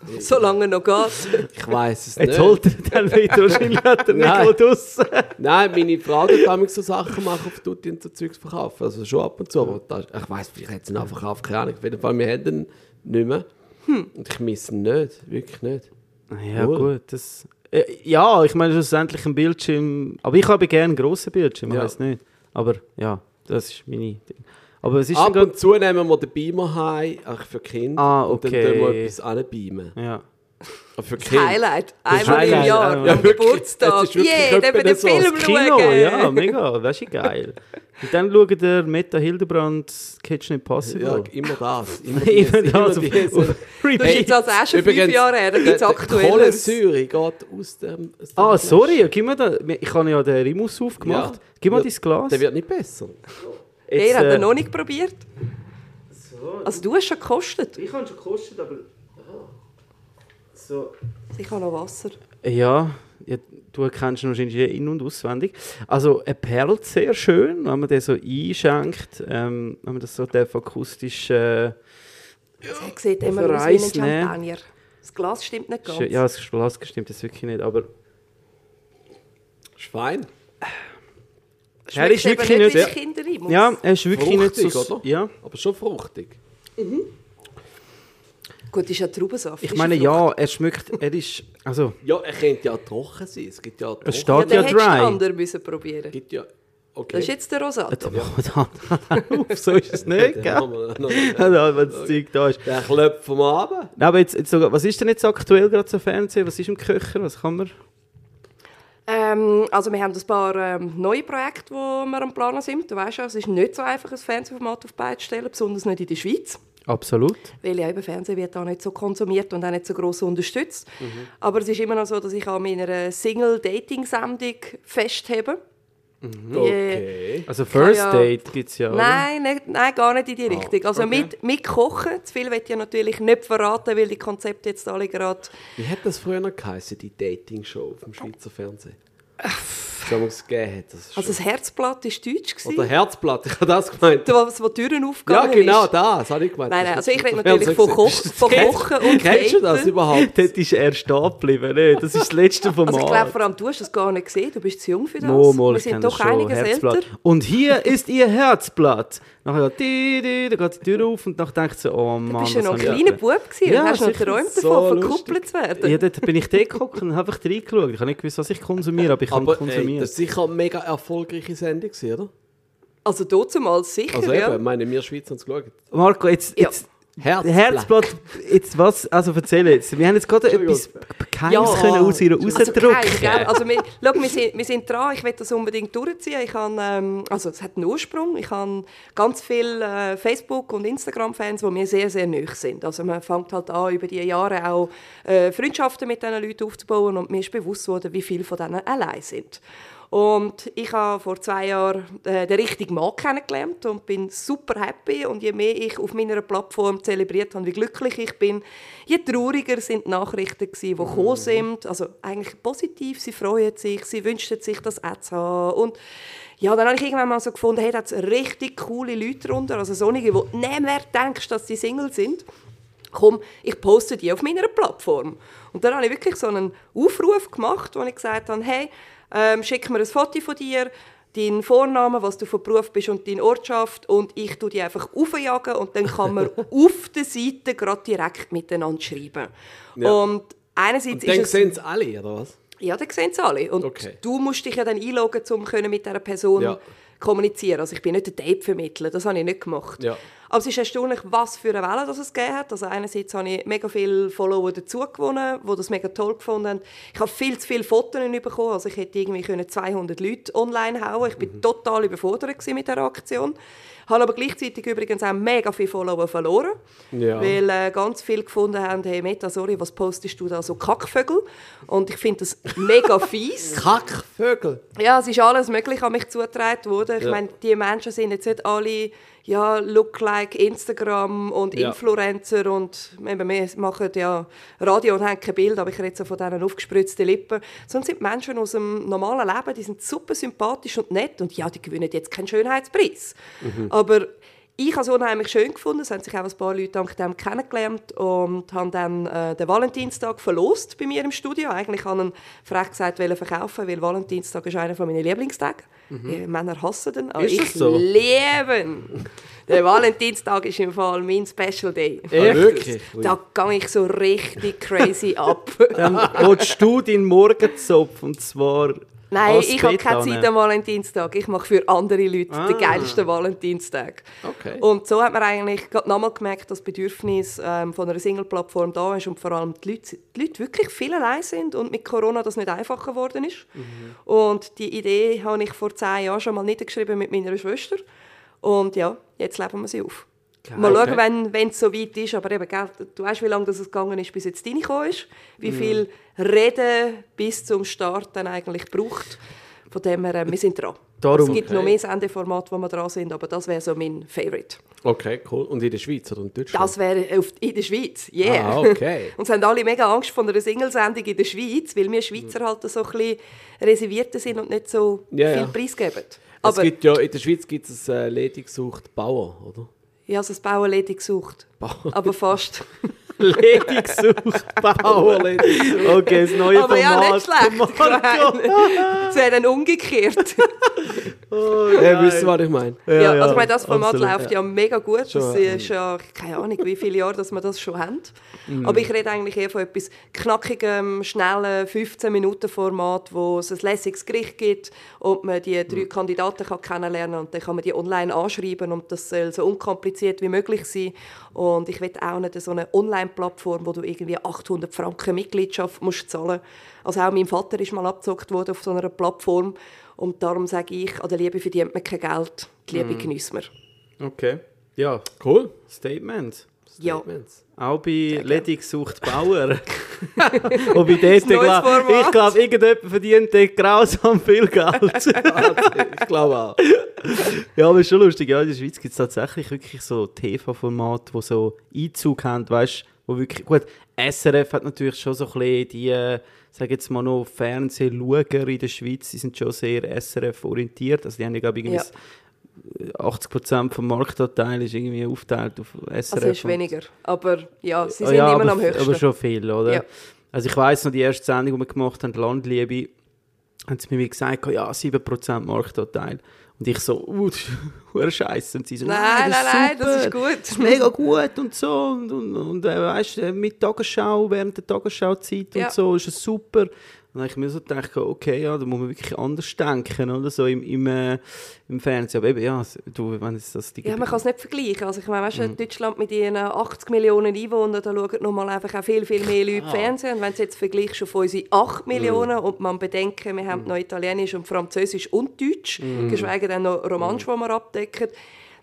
Solange er noch geht. ich weiß es Jetzt nicht. holt er dann wieder, wahrscheinlich hat er Nein. nicht draussen. Nein, meine Frau hat damals so Sachen machen auf Tutti und so Zeugs verkaufen. Also schon ab und zu. Aber das, ich weiß, vielleicht hat sie ihn auch verkauft, keine Ahnung. Auf jeden Fall, wir haben ihn nicht mehr. Und ich misse ihn nicht, wirklich nicht. Ja, Cool. gut. Das, äh, ja, ich meine, schlussendlich ein Bildschirm. Aber ich habe gerne einen grossen Bildschirm, ich Ja. weiß nicht. Aber ja, das ist meine Ding. Aber es ist Ab und zu nehmen wir den Beamer heim, auch für Kinder. Ah, Und okay. dann tun wir etwas anbeamen. Ja. Aber für Das Kinder. Highlight. Das Einmal im Highlight, Jahr, ja. am Ja. Geburtstag. Yeah, dann den so Film Kino, schauen. ja, mega. Das ist geil. Und dann schaut der Meta Hildebrand Kitchen Impossible. Ja, immer das. Immer Immer dies, das auf- immer dies. auf Das ist also auch schon fünf Übrigens, Jahre her, da gibt es aktuell. Kohlensäure geht aus dem... Aus dem Ah, sorry, gib mir da. Ich habe ja den Rimus aufgemacht. Ja. Gib mir Ja, dein Glas. Der wird nicht besser. Jetzt, Er hat äh, noch nicht probiert. Also du hast schon gekostet. Ich habe schon gekostet, aber. So. Ich habe noch Wasser. Ja, ja, du kennst ihn wahrscheinlich in- und auswendig. Also, er perlt sehr schön, wenn man den so einschenkt. Ähm, wenn man das so darf, akustisch. Äh, Er sieht immer aus wie ein nehmen. Champagner. Das Glas stimmt nicht ganz. ja, das Glas stimmt das wirklich nicht, aber. Schwein. Er ist wirklich nicht. wie Kinderrimus. Ja, er ist wirklich Fruchtig, nicht so. oder? Ja, Aber schon fruchtig. Gut, ist ja Traubensaft. ich ist meine, eine ja, er schmeckt. Er ist. Also, Ja, er könnte ja trocken sein. Es gibt ja trocken. Es steht- Ja, ja hättest du dry. anderen müssen probieren. gibt ja... Okay. Das ist jetzt der Rosato. Mach mal auf, so ist es nicht, gell? Ja, wenn das Zeug da ist. Der klopft vom Abend. Aber jetzt, jetzt was ist denn jetzt aktuell gerade so Fernsehen? Was ist im Köcher? Was kann man? Ähm, also wir haben ein paar ähm, neue Projekte, die wir am Planen sind. Du weißt ja, es ist nicht so einfach, ein Fernsehformat auf die Beine zu stellen, besonders nicht in der Schweiz. Absolut. Weil ja eben Fernsehen wird da nicht so konsumiert und auch nicht so gross unterstützt. Aber es ist immer noch so, dass ich an meiner Single-Dating-Sendung festhebe. Die- Okay. Also First ja- Date gibt es ja, oder? Nein, nicht, nein, gar nicht in die Richtung. Also okay. mit, mit Kochen, zu viel will ich ja natürlich nicht verraten, weil die Konzepte jetzt alle gerade... Wie hat das früher noch geheißen, die Dating-Show auf dem Schweizer Fernsehen? Das es gegeben hat. Das ist Also das Herzblatt war deutsch. Oder gewesen. Herzblatt, ich habe das gemeint. Was, wo die Türen Ja, aufgegangen genau, ist. das habe ich gemeint. Nein, nein, Das also ist ich rede natürlich von, Koch, von. Kochen und Kennst du das überhaupt? Dort ist er stehen geblieben, nicht? Das ist das letzte Format. Also ich glaube, vor allem du hast das gar nicht gesehen, du bist zu jung für das. Mo, mo, Wir ich sind kenn doch das schon. einiges Herzblatt. älter. Und hier ist ihr Herzblatt. Nachher geht die, die, dann geht die Tür auf und dann denkt sie, oh Mann, Du bist ja noch ein kleiner Bub gewesen Ja, und hast noch sicher. geträumt So davon, lustig. verkuppelt zu werden. Ja, dort bin ich geguckt und habe einfach reingeschaut. Ich habe nicht gewusst, was ich konsumiere, aber ich habe ey, konsumiert. das ist sicher eine mega erfolgreiche Sendung, oder? Also dazumal sicher, Also eben, ja. ich meine, wir Schweizer haben es geschaut. Marco, jetzt, Ja. jetzt Herzblatt. Herzblatt, jetzt was, also erzähl jetzt. Wir haben jetzt gerade etwas Geheimes Ja. können aus ihr Also, rausdrücken. kein, gell? also wir, schau, wir, sind, wir sind dran, ich will das unbedingt durchziehen. Ich habe, ähm, also es hat einen Ursprung. Ich habe ganz viele äh, Facebook- und Instagram-Fans, die mir sehr, sehr nahe sind. Also man fängt halt an, über die Jahre auch äh, Freundschaften mit diesen Leuten aufzubauen und mir ist bewusst geworden, wie viele von denen allein sind. Und ich habe vor zwei Jahren äh, den richtigen Mann kennengelernt und bin super happy. Und je mehr ich auf meiner Plattform zelebriert habe, wie glücklich ich bin, je trauriger sind die Nachrichten die gekommen sind. Also eigentlich positiv, sie freuen sich, sie wünschen sich, das auch zu haben. Und ja, dann habe ich irgendwann mal so gefunden, hey, da hat richtig coole Leute drunter, also solche, wo mehr denkst, dass sie Single sind komm, ich poste die auf meiner Plattform. Und dann habe ich wirklich so einen Aufruf gemacht, wo ich gesagt habe, hey, ähm, schick mir ein Foto von dir, deinen Vornamen, was du von Beruf bist und deine Ortschaft und ich tue die einfach aufjagen und dann kann man auf der Seite gerade direkt miteinander schreiben. Ja. Und einerseits Und dann ist es... sehen es alle, oder was? Ja, dann sehen sie alle. Und Okay. du musst dich ja dann einloggen, um können mit dieser Person Ja. kommunizieren. Also ich bin nicht ein Tape-Vermittler, das habe ich nicht gemacht. Ja. Aber es ist erstaunlich, was für eine Welle das es gegeben hat. Also einerseits habe ich mega viele Follower dazu gewonnen, die das mega toll gefunden haben. Ich habe viel zu viele Fotos bekommen. Also ich hätte irgendwie können 200 Leute online hauen. Ich bin Mhm. total überfordert mit dieser Aktion. Habe aber gleichzeitig übrigens auch mega viele Follower verloren. Ja. Weil äh, ganz viele gefunden haben, hey Meta, sorry, was postest du da so Kackvögel? Und ich finde das mega fies. Kackvögel. Ja, es ist alles möglich an mich zugetragen worden. Ich Ja. meine, die Menschen sind jetzt nicht alle ja, Look-like Instagram und Ja. Influencer und eben, wir machen ja Radio und haben kein Bild, aber ich rede so von diesen aufgespritzten Lippen. Es sind Menschen aus dem normalen Leben, die sind super sympathisch und nett und ja, die gewinnen jetzt keinen Schönheitspreis. Aber ich habe es unheimlich schön gefunden. Es haben sich auch ein paar Leute dank dem kennengelernt und haben dann äh, den Valentinstag verlost bei mir im Studio. Eigentlich habe ich ihn frech gesagt wollen verkaufen, weil Valentinstag ist einer meiner Lieblingstage. Die Männer hassen den, aber Ist ich das so? liebe ihn. Der Valentinstag ist im Fall mein Special Day. Ah, wirklich? Da gehe ich so richtig crazy ab. Dann willst du deinen Morgenzopf und zwar Nein, als ich habe keine. Zeit am Valentinstag. Ich mache für andere Leute Ah. den geilsten Valentinstag. Okay. Und so hat man eigentlich nochmal gemerkt, dass das Bedürfnis ähm, von einer Single-Plattform da ist und vor allem die Leute, die Leute wirklich viel allein sind und mit Corona das nicht einfacher geworden ist. Und die Idee habe ich vor zehn Jahren schon mal niedergeschrieben mit meiner Schwester. Und ja, jetzt leben wir sie auf. Mal okay. schauen, wenn, wenn es so weit ist. Aber eben, gell, du weißt, wie lange das es gegangen ist, bis jetzt deine gekommen ist. Wie viel Reden bis zum Start dann eigentlich braucht. Von dem her, äh, wir sind dran. Darum- es gibt noch Okay. mehr Sendeformate, wo wir dran sind, aber das wäre so mein Favorite. Okay, cool. Und in der Schweiz oder in Deutschland? Das wäre in der Schweiz, yeah. Ah, okay. Und es haben alle mega Angst vor einer Singlesendung in der Schweiz, weil wir Schweizer halt so ein bisschen reservierter sind und nicht so Ja, viel ja. Preis geben. es Aber gibt ja, in der Schweiz gibt es äh, ledig gesucht Bauer, oder? Ich habe das Bauen ledig gesucht. Bauer. Aber fast. Ledig gesucht, Bauer. Okay, das neue Aber ja, Format. nicht schlecht. Es wäre dann umgekehrt. Äh, wisst ihr, was ich meine? Ja, also ich meine, das Format absolut, läuft ja. mega gut. Schon, das ist ja, keine Ahnung, wie viele Jahre dass wir das schon haben. Mhm. Aber ich rede eigentlich eher von etwas knackigem, schnellen 15-Minuten-Format, wo es ein lässiges Gericht gibt und man die drei Mhm. Kandidaten kann kennenlernen und dann kann man die online anschreiben und das soll so unkompliziert wie möglich sein. Und ich will auch nicht so eine Online-Plattform, wo du irgendwie 800 Franken Mitgliedschaft musst zahlen. Also auch mein Vater ist mal abgezockt worden auf so einer Plattform und darum sage ich, an der Liebe verdient man kein Geld, die Liebe Mhm. genießt man. Okay. Ja, Cool. Statement. Ja. Statements. Auch bei Ledig sucht Bauer. Und bei dort, glaub, ich glaube, irgendjemand verdient dort grausam viel Geld. ich glaube auch. ja, aber ist schon lustig. Ja, in der Schweiz gibt es tatsächlich wirklich so TV-Formate, die so Einzug haben, weißt wo wirklich, gut, SRF hat natürlich schon so ein bisschen die, äh, sag jetzt mal noch, Fernsehschauer in der Schweiz, die sind schon sehr SRF-orientiert, also die haben ja, glaube ich, irgendwie Ja. 80% vom Marktanteil ist irgendwie aufgeteilt auf SRF. Also ist weniger, aber ja, sie Ah sind ja, immer aber, am höchsten. Aber schon viel, oder? Ja. Also ich weiss noch, die erste Sendung, die wir gemacht haben, Landliebe, haben sie mir gesagt, ja, 7% Marktanteil. Und ich so, uh, das ist Scheiße. Und sie so, Nein, das nein, nein, das ist super, gut. Das ist mega gut und so. Und, und, und äh, weißt mit Tagesschau, während der Tagesschauzeit Ja. und so, ist es super. Und dann habe ich mir so gedacht, okay, ja, da muss man wirklich anders denken, oder? So im, im, äh, im Fernsehen. Aber eben, ja, du, wenn es das Ja, man kann es nicht vergleichen. Also ich meine, weißt, Mhm. du, Deutschland mit ihren 80 Millionen Einwohnern, da schauen nochmal einfach auch viel, viel mehr Leute Ah. Fernsehen. Und wenn du jetzt vergleichst auf unsere 8 Mhm. Millionen und man bedenken, wir haben noch Italienisch und Französisch und Deutsch, Mhm. geschweige denn noch Romansch, die wir abdecken,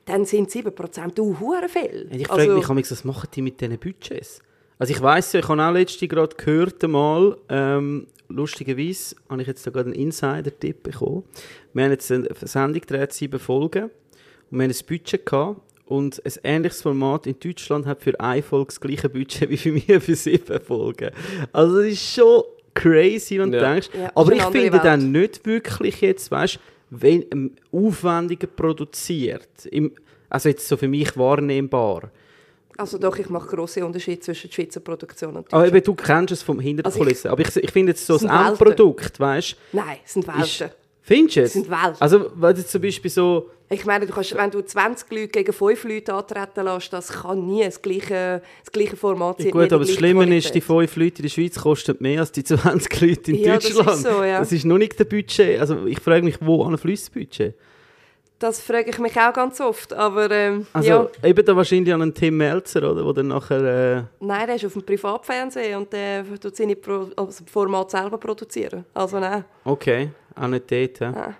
dann sind 7% du hure viel. Ich frage mich, manchmal, was machen die mit diesen Budgets? Also ich weiß ja, ich habe auch letztens gerade gehört einmal, ähm, lustigerweise habe ich jetzt da gerade einen Insider-Tipp bekommen. Wir haben jetzt eine Sendung gedreht, sieben Folgen und wir haben ein Budget gehabt und ein ähnliches Format in Deutschland hat für eine Folge das gleiche Budget wie für mich für sieben Folgen. Also das ist schon crazy, wenn du Ja. denkst. Ja, Aber ich finde Welt. dann nicht wirklich jetzt, weißt wenn ähm, aufwendiger produziert, im, also jetzt so für mich wahrnehmbar. Also doch, ich mache grosse Unterschiede zwischen der Schweizer Produktion und Aber Deutschland. eben, du kennst es vom Hinterkulissen. aber ich, ich finde jetzt so das Das. Endprodukt, weißt Nein, es sind du? Welten. Findest du Das jetzt? sind Welten. Also, weil jetzt zum Beispiel so, Ich meine, du kannst, wenn du 20 Leute gegen 5 Leute antreten lässt, das kann nie das gleiche, das gleiche Format sein. gut, nie die aber das Schlimme ist, die 5 Leute in der Schweiz kosten mehr als die 20 Leute in Ja, das ist Deutschland. so, ja. Das ist noch nicht der Budget. Also, ich frage mich, wo an fließt das Budget? Das frage ich mich auch ganz oft, aber ähm, Also, ja. eben da wahrscheinlich an einen Tim Melzer, oder? Wo dann nachher. Äh, Nein, der ist auf dem Privatfernsehen und der tut seine Pro also Format selber produzieren. Also nein. okay, auch nicht dort. Ah.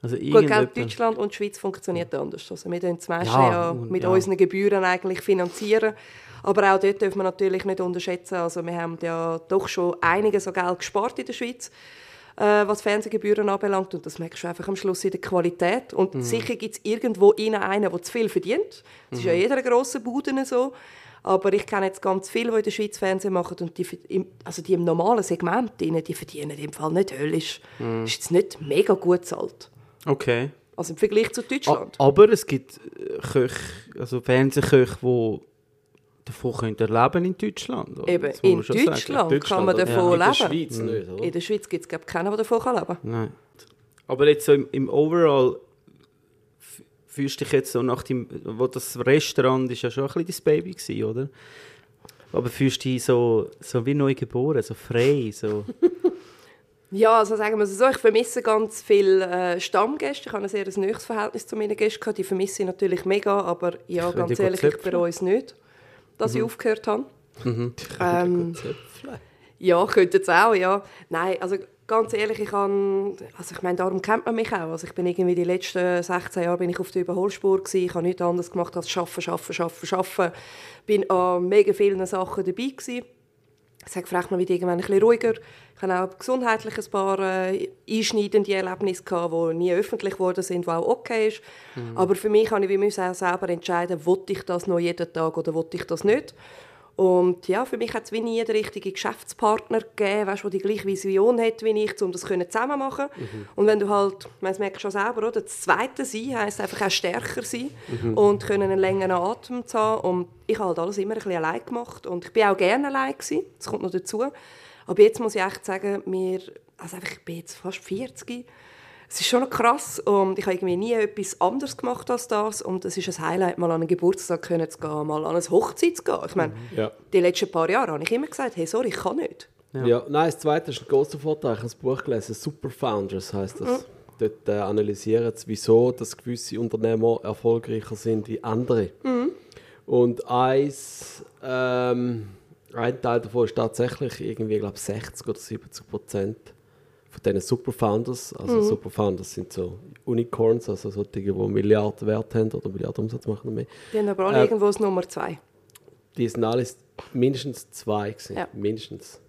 Also, Gut, irgendjemand- Deutschland und die Schweiz funktioniert anders. Also wir das meiste Ja, ja, mit ja. unseren Gebühren eigentlich finanzieren. Aber auch dort dürfen wir natürlich nicht unterschätzen. Also wir haben ja doch schon einiges an Geld gespart in der Schweiz, was Fernsehgebühren anbelangt. Und das merkst du einfach am Schluss in der Qualität. Und Mhm. sicher gibt es irgendwo einen, der zu viel verdient. Das ist ja in jeder grossen Bude so. Aber ich kenne jetzt ganz viele, die in der Schweiz Fernsehen machen und die, im- also die im normalen Segment, drin, die verdienen im Fall nicht höllisch. Mhm. Das ist jetzt nicht mega gut zahlt. Okay. Also im Vergleich zu A- Deutschland. Aber es gibt äh, Köche, also Fernsehköche, die davon können erleben in Deutschland. oder? Eben, in sagen. Deutschland, kann man oder? davon In der leben. Schweiz nicht, oder? In der Schweiz gibt es keinen, der davon kann leben kann. Nein. Aber jetzt so im, im Overall fühlst du dich jetzt so nach dem, wo das Restaurant ist ja schon ein bisschen dein Baby gewesen, oder? Aber fühlst du dich so, so wie neu geboren, so frei, so... Ja, also sagen wir es so, ich vermisse ganz viele äh, Stammgäste. Ich habe ein sehr nahes Verhältnis zu meinen Gästen gehabt. Die vermisse ich natürlich mega, aber ja, Könnt ganz ihr ehrlich, ich bereue es nicht, dass ich aufgehört habe. Mhm. Ähm, Ja, könnte es auch, ja. Nein, also ganz ehrlich, ich kann, also ich meine, darum kennt man mich auch. Also ich bin irgendwie die letzten 16 Jahre bin ich auf der Überholspur gewesen. Ich habe nichts anderes gemacht als arbeiten, arbeiten, arbeiten, arbeiten. Bin an mega vielen Sachen dabei gewesen. Ich sage vielleicht mal wieder irgendwann ein bisschen ruhiger. Ich hatte auch gesundheitlich ein paar äh, einschneidende Erlebnisse, gehabt, die nie öffentlich geworden sind, was auch okay ist. Aber für mich habe ich wie auch selber entscheiden, wollte ich das noch jeden Tag oder ich das nicht. Und ja, für mich hat es wie nie den richtigen Geschäftspartner gegeben, weißt, der die gleiche Vision hat wie ich, um das können zusammen zu machen. Und wenn du halt, man merkt schon selber, oder? das Zweite sein heisst einfach auch stärker sein und können einen längeren Atem zu haben. Und ich habe halt alles immer ein bisschen allein gemacht und ich bin auch gerne allein gewesen. Das kommt noch dazu. Aber jetzt muss ich echt sagen, mir, also einfach, ich bin jetzt fast 40 es ist schon krass und ich habe irgendwie nie etwas anderes gemacht als das und es ist ein Highlight, mal an einen Geburtstag können zu gehen, mal an eine Hochzeit zu gehen. Ich meine, Ja. die letzten paar Jahre habe ich immer gesagt, hey, sorry, ich kann nicht. Ja. nein, das zweite ist ein großer Vorteil. Ich habe ein Buch gelesen, Super Founders heisst das. Dort äh, analysieren sie, wieso dass gewisse Unternehmer erfolgreicher sind wie andere. Und eins, ähm, ein Teil davon ist tatsächlich irgendwie, ich glaube 60 oder 70 Prozent von diesen Super Founders. Also Super Founders sind so Unicorns, also solche, die Milliarden Wert haben oder Milliarden Umsatz machen oder mehr. Die haben aber alle Äh, irgendwo das Nummer zwei. Die sind alles mindestens zwei gewesen. Ja. Mindestens.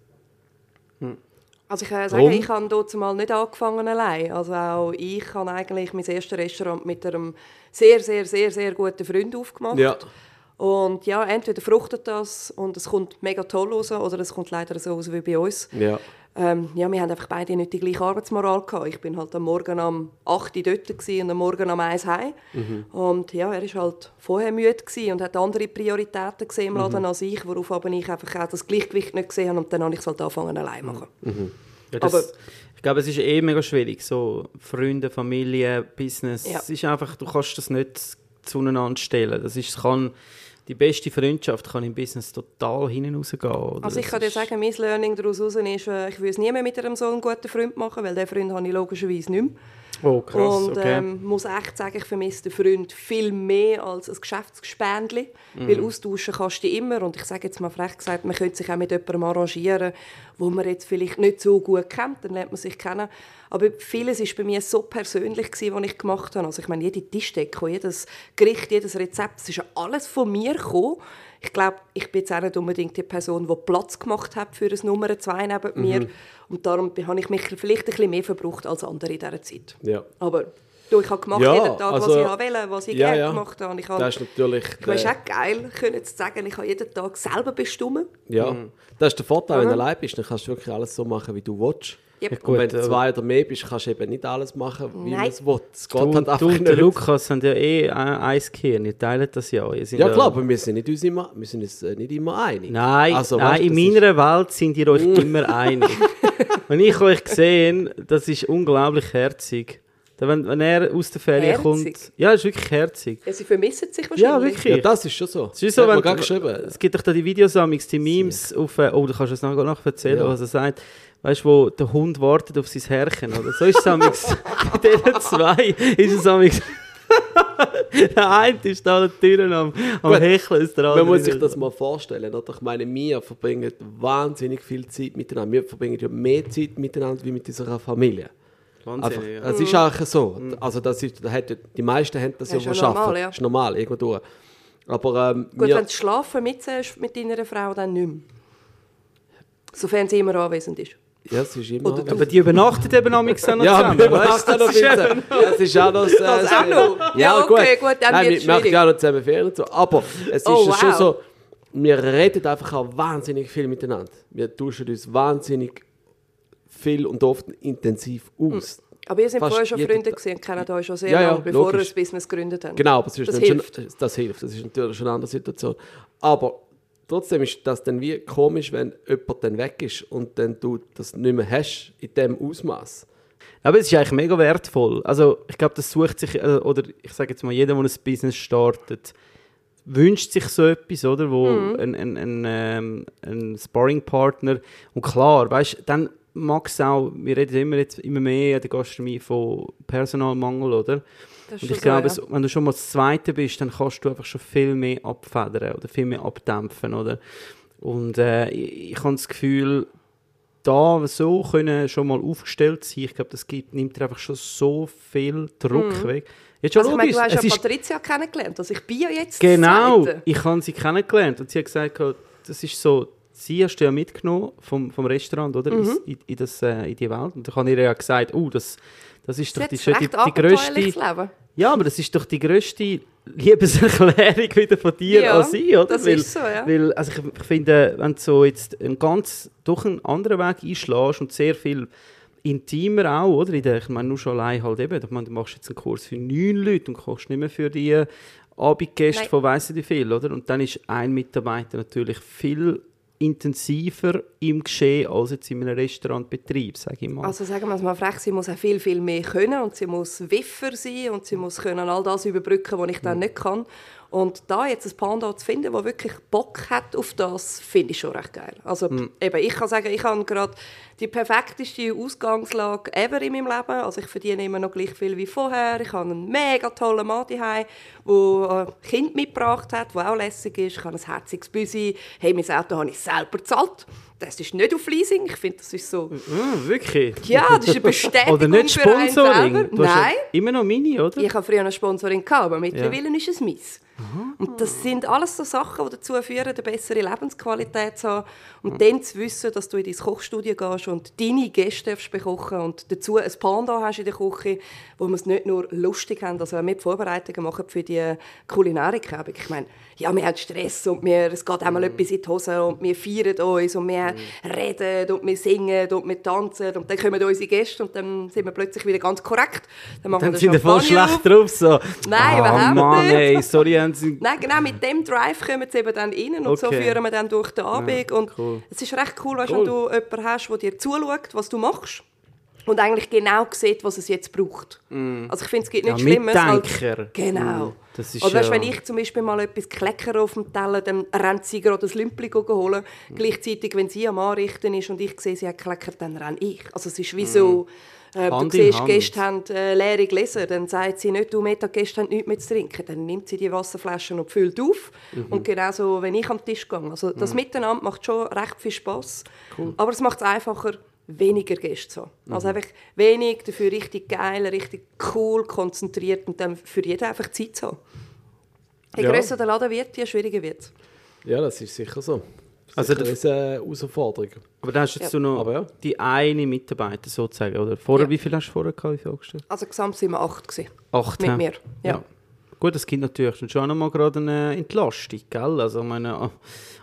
Also ich kann sagen, Warum? ich habe dort mal nicht angefangen allein. Also auch ich habe eigentlich mein erstes Restaurant mit einem sehr, sehr, sehr, sehr guten Freund aufgemacht. Ja. Und ja, entweder fruchtet das und es kommt mega toll raus oder es kommt leider so raus wie bei uns. Ja. Ähm, ja, wir haben einfach beide nicht die gleiche Arbeitsmoral gehabt. Ich bin halt am Morgen um 8 Uhr dort und am Morgen um 1 Uhr heim. Und ja, er war halt vorher müde und hat andere Prioritäten gesehen im Laden als ich, worauf aber ich einfach auch das Gleichgewicht nicht gesehen habe und dann habe ich es halt angefangen allein machen. Ja, das, Aber- ich glaube, es ist eh mega schwierig. So Freunde, Familie, Business. Ja. Es ist einfach, du kannst das nicht zueinander stellen. Das ist, kann, die beste Freundschaft kann im Business total hinten rausgehen. oder? Also ich kann dir sagen, mein Learning daraus raus ist, äh, ich will es nie mehr mit einem so einen guten Freund machen, weil den Freund habe ich logischerweise nicht mehr. Oh, krass, und okay. ähm, muss echt sagen, ich vermisse den Freund viel mehr als ein Geschäftsgespendli, weil Mhm. austauschen kannst du immer und ich sage jetzt mal frech gesagt, man könnte sich auch mit jemandem arrangieren, wo man jetzt vielleicht nicht so gut kennt, dann lernt man sich kennen. Aber vieles ist bei mir so persönlich gewesen, was ich gemacht habe. Also ich meine, jede Tischdeko, jedes Gericht, jedes Rezept, es ist ja alles von mir gekommen. Ich glaube, ich bin jetzt auch nicht unbedingt die Person, die Platz gemacht hat für ein Nummer zwei neben Mhm. mir. Und darum habe ich mich vielleicht ein bisschen mehr verbraucht als andere in dieser Zeit. Ja. Aber du, ich habe gemacht Ja, jeden Tag, also- was ich wollte, was ich Ja, gerne ja. gemacht habe. Und Ich habe Das ist natürlich. ich äh, auch geil, können zu sagen, ich habe jeden Tag selber bestimmen. Ja, das ist der Vorteil, wenn du allein bist, dann kannst du wirklich alles so machen, wie du willst. Yep. Ja, Und wenn Gut, du aber- zwei oder mehr bist, kannst du eben nicht alles machen, wie man es will. Es geht Du, halt du einfach und der nicht. Lukas haben ja eh ein Eiskirn, ihr teilt das ja. Ihr seid Ja klar, aber wir sind, nicht uns immer, wir sind uns äh, nicht immer einig. Nein, Also, nein weißt du, in das ist- meiner Welt sind ihr euch immer einig. Wenn ich euch sehe, das ist unglaublich herzig. Wenn, wenn er aus der Ferien Herzig? kommt. Ja, ist wirklich herzig. Ja, sie vermissen sich wahrscheinlich. Ja, wirklich. Ja, das ist schon so. Es ist so, wenn, geschrieben. es gibt doch da die Videosammlungs, die Memes auf, äh, oh, du kannst es nachher noch erzählen, Ja. was er sagt. Weißt du, wo der Hund wartet auf sein Herrchen, oder? So ist es amigs. bei diesen zwei ist es amigs. der eine ist da an der Tür am, am Gut. Hecheln, ist der andere. Man muss sich das mal vorstellen. Oder? Ich meine, wir verbringen wahnsinnig viel Zeit miteinander. Wir verbringen ja mehr Zeit miteinander wie mit unserer Familie. Einfach, ja. Es ist auch so. Also das ist, da hat, die meisten haben das Ja, ja, arbeiten. normal, ja. Das ist normal, irgendwo durch. Aber ähm, Gut, wir, wenn du schlafen mitzählst mit deiner Frau, dann nicht mehr. Sofern sie immer anwesend ist. Ja, es ist immer... Oder. Aber die übernachtet eben auch ja, zusammen, wir weißt machen du? noch bisschen. Das ist auch noch... Äh, Das auch noch? Ja, okay, gut, dann Nein, wir machen ja auch noch zusammen Ferien und so. Aber es ist Oh, ja schon so, wir reden einfach auch wahnsinnig viel miteinander. Wir tauschen uns wahnsinnig viel und oft intensiv aus. Aber ihr seid vorher schon Freunde gewesen und kennt euch schon sehr Ja, ja, lange, bevor ihr ein Business gegründet habt. Genau, aber es ist Das hilft. Schon, das hilft. Das ist natürlich schon eine andere Situation. Aber trotzdem ist das dann wie komisch, wenn jemand dann weg ist und dann du das nicht mehr hast in dem Ausmaß. Aber es ist eigentlich mega wertvoll. Also ich glaube, das sucht sich, äh, oder ich sage jetzt mal, jeder, der ein Business startet, wünscht sich so etwas, oder? Wo ein, ein, ein, ähm, ein Sparringpartner und klar, weißt du, dann mag es auch, wir reden immer, jetzt immer mehr in der Gastronomie von Personalmangel, oder? Und ich glaube, so, es- wenn du schon mal das Zweite bist, dann kannst du einfach schon viel mehr abfedern oder viel mehr abdämpfen, oder? Und äh, ich, ich habe das Gefühl, da so können schon mal aufgestellt sein, ich glaube, das gibt, nimmt dir einfach schon so viel Druck weg. Jetzt schon Also ich meine, logisch, du hast ja Patricia kennengelernt. Also ich bin ja jetzt genau, ich habe sie kennengelernt und sie hat gesagt, das ist so, sie hast du ja mitgenommen vom, vom Restaurant, oder? Mhm. In, in, das, äh, in die Welt. Und da habe ich ihr ja gesagt, oh, das, das ist doch die, die, die grösste... Ja, aber das ist doch die grösste Liebeserklärung wieder von dir Ja, an sie, oder? das ist so, ja. Weil, also ich, ich finde, wenn du so jetzt einen ganz, doch einen anderen Weg einschlägst und sehr viel intimer auch, oder? Ich meine, nur schon allein halt eben, ich meine, du machst jetzt einen Kurs für neun Leute und kochst nicht mehr für die Abendgäste Nein. von weiss ich wie viel, oder? Und dann ist ein Mitarbeiter natürlich viel intensiver im Geschehen als jetzt in einem Restaurantbetrieb, sage ich mal. Also sagen wir es mal frech, sie muss auch viel, viel mehr können und sie muss wiffer sein und sie muss können all das überbrücken, was ich dann nicht kann. Und da jetzt ein Panda zu finden, der wirklich Bock hat auf das, finde ich schon recht geil. Also eben, ich kann sagen, ich habe gerade die perfekteste Ausgangslage ever in meinem Leben. Also ich verdiene immer noch gleich viel wie vorher. Ich habe einen mega tollen Mann daheim, der ein Kind mitgebracht hat, der auch lässig ist. Ich habe ein herziges Büsi. Hey, mein Auto habe ich selber bezahlt. Das ist nicht auf Leasing. Ich finde, das ist so... Ah, wirklich? Ja, das ist eine Bestätigung Oder nicht für einen Sponsoring? Du hast ja Nein. immer noch Mini, oder? Ich habe früher eine Sponsoring, gehabt, aber mittlerweile ist es meins. Und das sind alles so Sachen, die dazu führen, eine bessere Lebensqualität zu haben. Und dann zu wissen, dass du in dein Kochstudio gehst und deine Gäste bekochen und dazu ein Panda hast in der Küche, wo wir es nicht nur lustig haben, also wenn wir die Vorbereitungen machen für die Kulinarik-Abend. Ich meine, ja, wir haben Stress und wir, es geht einmal etwas in die Hose und wir feiern uns und wir reden und wir singen und wir tanzen und dann kommen unsere Gäste und dann sind wir plötzlich wieder ganz korrekt. Dann machen Dann wir sind wir voll schlecht auf. drauf. So. Nein, ah, überhaupt Mann, nicht. ey, sorry, Nein, genau, mit dem Drive kommen sie eben dann rein und so Okay. führen wir dann durch den Abend. und cool. es ist recht cool, weißt, Cool. wenn du jemanden hast, der dir zuschaut, was du machst und eigentlich genau sieht, was es jetzt braucht. Also ich finde, es gibt Ja, nichts Schlimmes. Mitdenker. Genau. Mm, das ist Oder weißt, ja- wenn ich zum Beispiel mal etwas kleckere auf dem Teller, dann rennt sie gerade das Lümpli holen. Gleichzeitig, wenn sie am Anrichten ist und ich sehe, sie hat gekleckert, dann renne ich. Also es ist wie so... Äh, du Hand siehst, Hand. Gäste haben äh, leere Gläser, dann sagt sie nicht, du Mittaggäste haben nichts mehr zu trinken. Dann nimmt sie die Wasserflaschen und füllt auf. Und genauso, wenn ich am Tisch gehe. Also das Miteinander macht schon recht viel Spass. Aber es macht es einfacher, weniger Gäste haben. Also einfach wenig, dafür richtig geil, richtig cool, konzentriert und dann für jeden einfach Zeit zu haben. Je Ja. grösser der Laden wird, je schwieriger wird es. Ja, das ist sicher so. Also Also das ist eine Herausforderung. Aber da hast du jetzt Ja. so noch ja. die eine Mitarbeiter sozusagen, oder? Vorher, Ja. wie viel hast du vorher gehabt, wie viel angestellt? Also gesamt sind wir acht gewesen. Acht, Mit hä? mir, ja. Gut, das gibt natürlich schon noch mal gerade eine Entlastung, gell? Also ich meine, ah,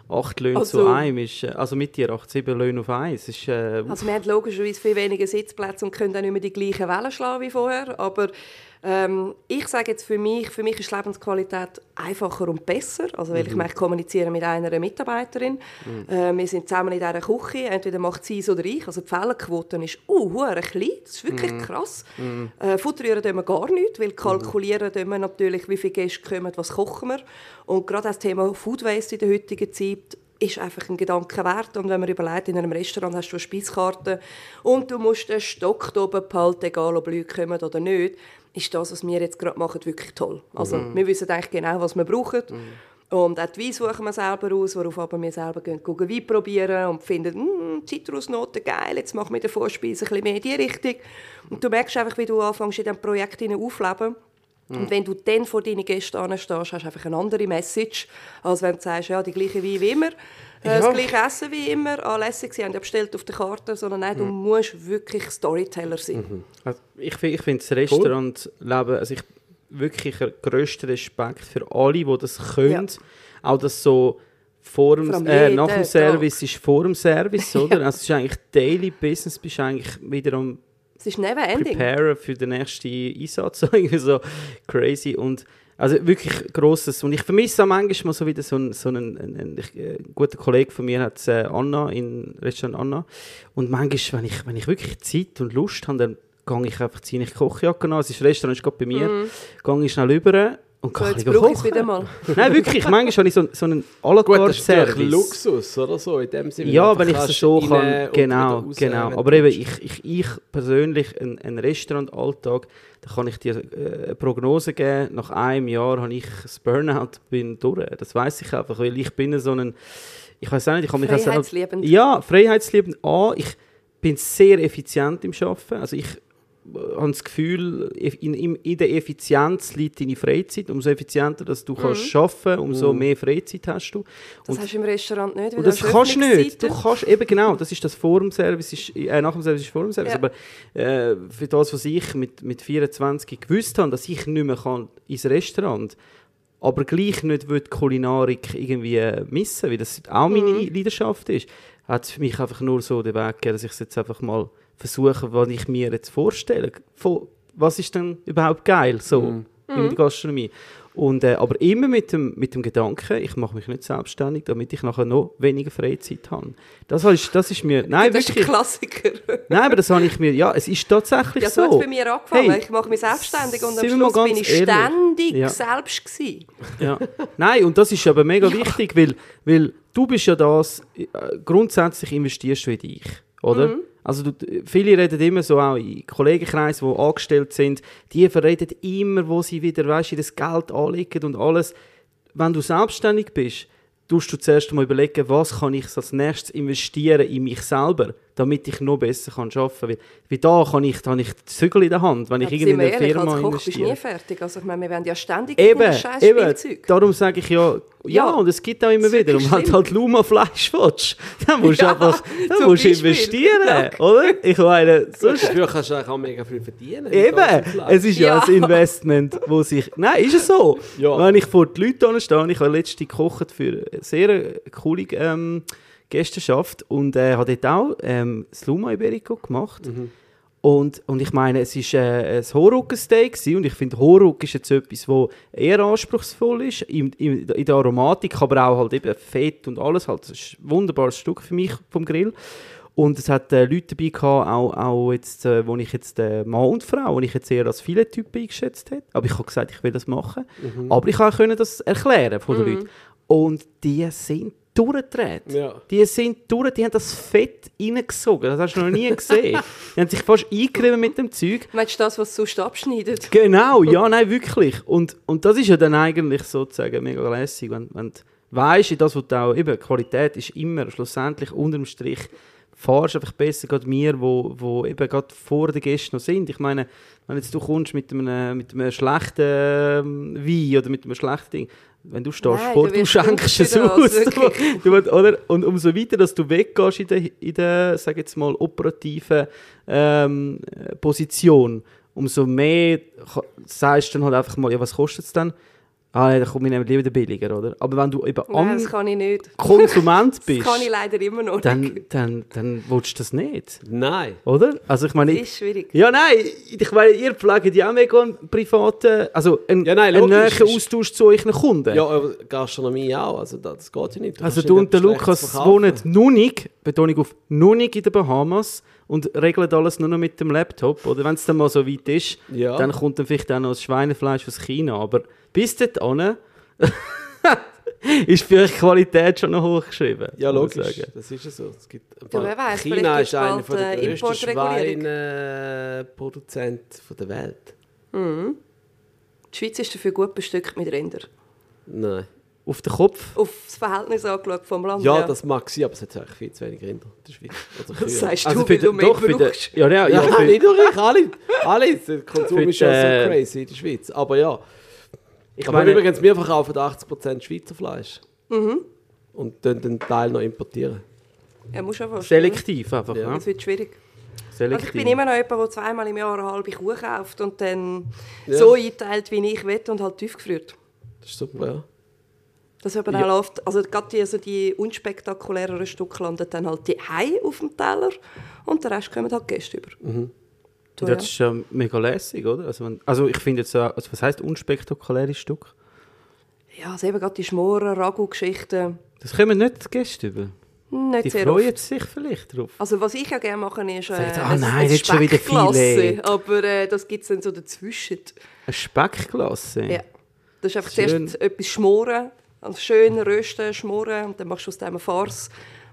acht Löhne Also- zu einem ist, äh, also mit dir acht, sieben Löhne auf eins, ist, äh, Also wir haben logischerweise viel weniger Sitzplätze und können auch nicht mehr die gleichen Wellen schlagen wie vorher. Aber ähm, ich sage jetzt für mich, für mich ist die Lebensqualität einfacher und besser. Also weil ich Mhm. möchte kommunizieren mit einer Mitarbeiterin. Äh, wir sind zusammen in dieser Küche. Entweder macht sie es oder ich. Also die Fehlerquote ist uh, klein. Das ist wirklich Mhm. krass. Äh, Futterieren tun wir gar nicht, weil kalkulieren tun wir natürlich, wie viele Gäste kommen, was kochen wir. Und gerade das Thema Food Waste in der heutigen Zeit ist einfach ein Gedanke wert. Und wenn man überlegt, in einem Restaurant hast du eine Speiskarte und du musst den Stock oben behalten, egal ob Leute kommen oder nicht, ist das, was wir jetzt gerade machen, wirklich toll. Also wir wissen eigentlich genau, was wir brauchen. Und auch die Wein suchen wir selber aus, worauf aber wir selber gehen, gehen Wein probieren und finden, «Mm, Zitrusnoten, geil, jetzt machen wir der Vorspeise ein bisschen mehr in die Richtung. Und du merkst einfach, wie du anfängst, in diesem Projekt aufleben. Und wenn du dann vor deinen Gästen anstehst, hast du einfach eine andere Message, als wenn du sagst, ja, die gleiche Wein wie immer, äh, das gleiche Essen wie immer, ah, lässig, sie haben ja bestellt auf der Karte, sondern nein, du musst wirklich Storyteller sein. Also ich ich finde das Restaurantleben, also ich wirklich grössten Respekt für alle, die das können. Auch das so vor dem, äh, nach dem Tag. Service ist vor dem Service, oder? Also es ist eigentlich Daily Business, bist du eigentlich wieder am Es ist never ending. preparen für den nächsten Einsatz. irgendwie so crazy. Und also wirklich grosses. Und ich vermisse auch manchmal so wieder so einen, so einen, einen, einen, äh, ein guter Kollege von mir hat äh, Anna in Restaurant Anna. Und manchmal, wenn ich, wenn ich wirklich Zeit und Lust habe, dann gehe ich einfach, ziehe ich Kochjacke an. Das Restaurant ist gerade bei mir. Mhm. Gehe ich schnell rüber und So, jetzt brauche ich es wieder mal. Nein, wirklich. Manchmal habe ich so, so einen la Gut, das. Luxus, oder so, in dem Sinne. Ja, Einfach wenn ich es so kann, genau, raus, genau. Aber eben, ich, ich, ich persönlich, ein, ein Restaurantalltag, da kann ich dir äh, eine Prognose geben, nach einem Jahr habe ich das Burnout, bin durch. Das weiß ich einfach, weil ich bin so ein, ich weiß auch nicht, ich habe mich Freiheitsliebend. Ja, freiheitsliebend. A, ich bin sehr effizient im Arbeiten, also ich habe das Gefühl, in, in, in der Effizienz liegt deine Freizeit. Umso effizienter dass du kannst arbeiten umso mehr Freizeit hast du. Das hast du im Restaurant nicht, weil Und das hast kannst du nicht. Du kannst eben genau, das ist das vor dem Service, ist, äh, nach dem Service ist vor dem Service. Ja. Aber äh, für das, was ich mit, mit 24 gewusst habe, dass ich nicht mehr kann ins Restaurant aber gleich nicht die Kulinarik irgendwie äh, missen, weil das auch meine Mhm. Leidenschaft ist, hat es für mich einfach nur so den Weg gegeben, dass ich es jetzt einfach mal versuche, was ich mir jetzt vorstelle. Von, was ist denn überhaupt geil so Mhm. in der Gastronomie? Und, äh, aber immer mit dem, mit dem Gedanken, ich mache mich nicht selbstständig, damit ich nachher noch weniger Freizeit habe. Das ist, das ist mir... Nein, Das ist ein wirklich. Klassiker. Nein, aber das habe ich mir... Ja, es ist tatsächlich Ja, so hat so. es bei mir angefangen. Hey, ich mache mich selbstständig und am Schluss bin ich ehrlich. ständig Ja. selbst gewesen. Ja. Nein, und das ist aber mega wichtig, weil, weil du bist ja das, äh, grundsätzlich investierst du in dich, oder? Mhm. Also du, viele reden immer so auch in Kollegenkreisen, die angestellt sind, die verreden immer, wo sie wieder, weißt, in das Geld anlegen und alles. Wenn du selbstständig bist, tust du zuerst mal überlegen, was kann ich als nächstes investieren in mich selber, damit ich noch besser kann arbeiten kann. Weil, weil da kann ich, da habe ich die Zügel in der Hand, wenn ich in eine Firma als Koch bist du investiere. nie fertig. Also ich meine, wir werden ja ständig Eben, scheiß eben. Spielzeug. Darum sage ich ja, ja, Ja. und es gibt auch immer wieder. Und wenn du halt Luma-Fleisch willst, dann musst du Ja, einfach dann musst Beispiel. investieren, Ja. oder? Ich meine, sonst... Dafür kannst du eigentlich auch mega viel verdienen. Eben, es ist ja, Ja. ein Investment, wo sich... Nein, ist es so? Ja. Wenn ich vor die Leute stehe, ich habe letztens gekocht für sehr coole ähm, Gästenschaft und äh, habe dort auch ähm, das Luma Iberico gemacht. Und, und ich meine, es war äh, ein Horruggen-Steak gewesen und ich finde, Horruggen ist jetzt etwas, das eher anspruchsvoll ist, in, in, in der Aromatik, aber auch halt eben Fett und alles halt. Das ist ein wunderbares Stück für mich vom Grill. Und es hat äh, Leute dabei gehabt, auch, auch jetzt, äh, wo ich jetzt äh, Mann und Frau, wo ich jetzt eher als viele Typen eingeschätzt hätte. Aber ich habe gesagt, ich will das machen. Aber ich konnte das erklären von den Leuten. Und die sind durchgedreht. Ja. Die sind durch, die haben das Fett reingesogen. Das hast du noch nie gesehen. die haben sich fast eingerieben mit dem Zeug. Meinst du das, was sonst abschneidet? Genau, ja, nein, wirklich. Und, und das ist ja dann eigentlich sozusagen mega lässig, wenn, wenn du weißt, in das, was du auch, eben, Qualität ist immer schlussendlich unterm Strich, fahrst einfach besser gerade mir, wo, wo eben gerade vor den Gästen noch sind. Ich meine, wenn jetzt du kommst mit einem, mit einem schlechten ähm, Wein oder mit einem schlechten Ding, wenn du stehst Nein, vor, du du, schenkst es aus. Du, oder? Und umso weiter, dass du weggehst in der, in der sag jetzt mal, operativen ähm, Position, umso mehr sagst du dann halt einfach mal, ja, was kostet es dann? Ah, ja, dann komme ich nehmen lieber den billiger, oder? Aber wenn du eben Nein, am das kann ich nicht. Konsument Das bist, kann ich leider immer noch dann, nicht. dann, dann willst du das nicht, Nein. oder? Also ich meine, Das ist schwierig. ja, nein, ich meine, ihr pflegt ja auch mega einen privaten, also einen, Ja, nein, einen logisch, näheren Austausch zu euren Kunden. Ja, aber Gastronomie auch. Also das, das geht ja nicht. also kannst du nicht und der Lukas wohnen noch nicht, Betonung auf noch nicht in den Bahamas und regeln alles nur noch mit dem Laptop. Oder wenn es dann mal so weit ist, Ja. dann kommt dann vielleicht auch noch das Schweinefleisch aus China. Aber bis dorthin ist für euch die Qualität schon noch hochgeschrieben. Ja, logisch. Das ist ja so. Es gibt, Du, wer weiss, China ist einer der äh, grössten Importregulierung. Schweineproduzenten der Welt. Die Schweiz ist dafür gut bestückt mit Rändern. Nein. Auf den Kopf. Auf das Verhältnis angeschaut vom Land. Ja, das mag sein, aber es hat eigentlich viel zu wenig Rinder in der Schweiz. Oder Das sagst Also du, für weil du mehr doch, den- brauchst. Ja, ja, Ja, ja, für- nicht nur ich, alle. alle. Der Konsum Für ist ja die- so crazy in der Schweiz. Aber ja. ich aber meine, übrigens, wir verkaufen 80% Schweizer Fleisch. Und dann den Teil noch importieren. Ja, muss schon fast. selektiv einfach. Ja. Ja. Das wird schwierig. Selektiv. Also ich bin immer noch jemand, der zweimal im Jahr eine halbe Kuh kauft und dann Ja. so einteilt, wie ich will und halt tiefgefriert. Das ist super, ja. Das aber Ja. auch oft, also gerade die, also die unspektakuläreren Stücke landen dann halt die Hei auf dem Teller und der Rest kommen halt Gäste über. Mhm. So, Das ist ja mega lässig, oder? Also, wenn, also ich finde jetzt, äh, also was heisst unspektakuläres Stück? ja. ja, also eben gerade die Schmoren, Ragu-Geschichten, Das kommen nicht die Gäste über. nicht Die sehr freuen oft. sich vielleicht drauf. Also was ich ja gerne mache, ist äh, Sagt, ah ein- nein, ein nicht schon wieder Filet. aber äh, das gibt es dann so dazwischen. Eine Speckglasse? Ja. Das ist einfach Schön. zuerst etwas schmoren, schön rösten, schmoren und dann machst du aus dem Farce.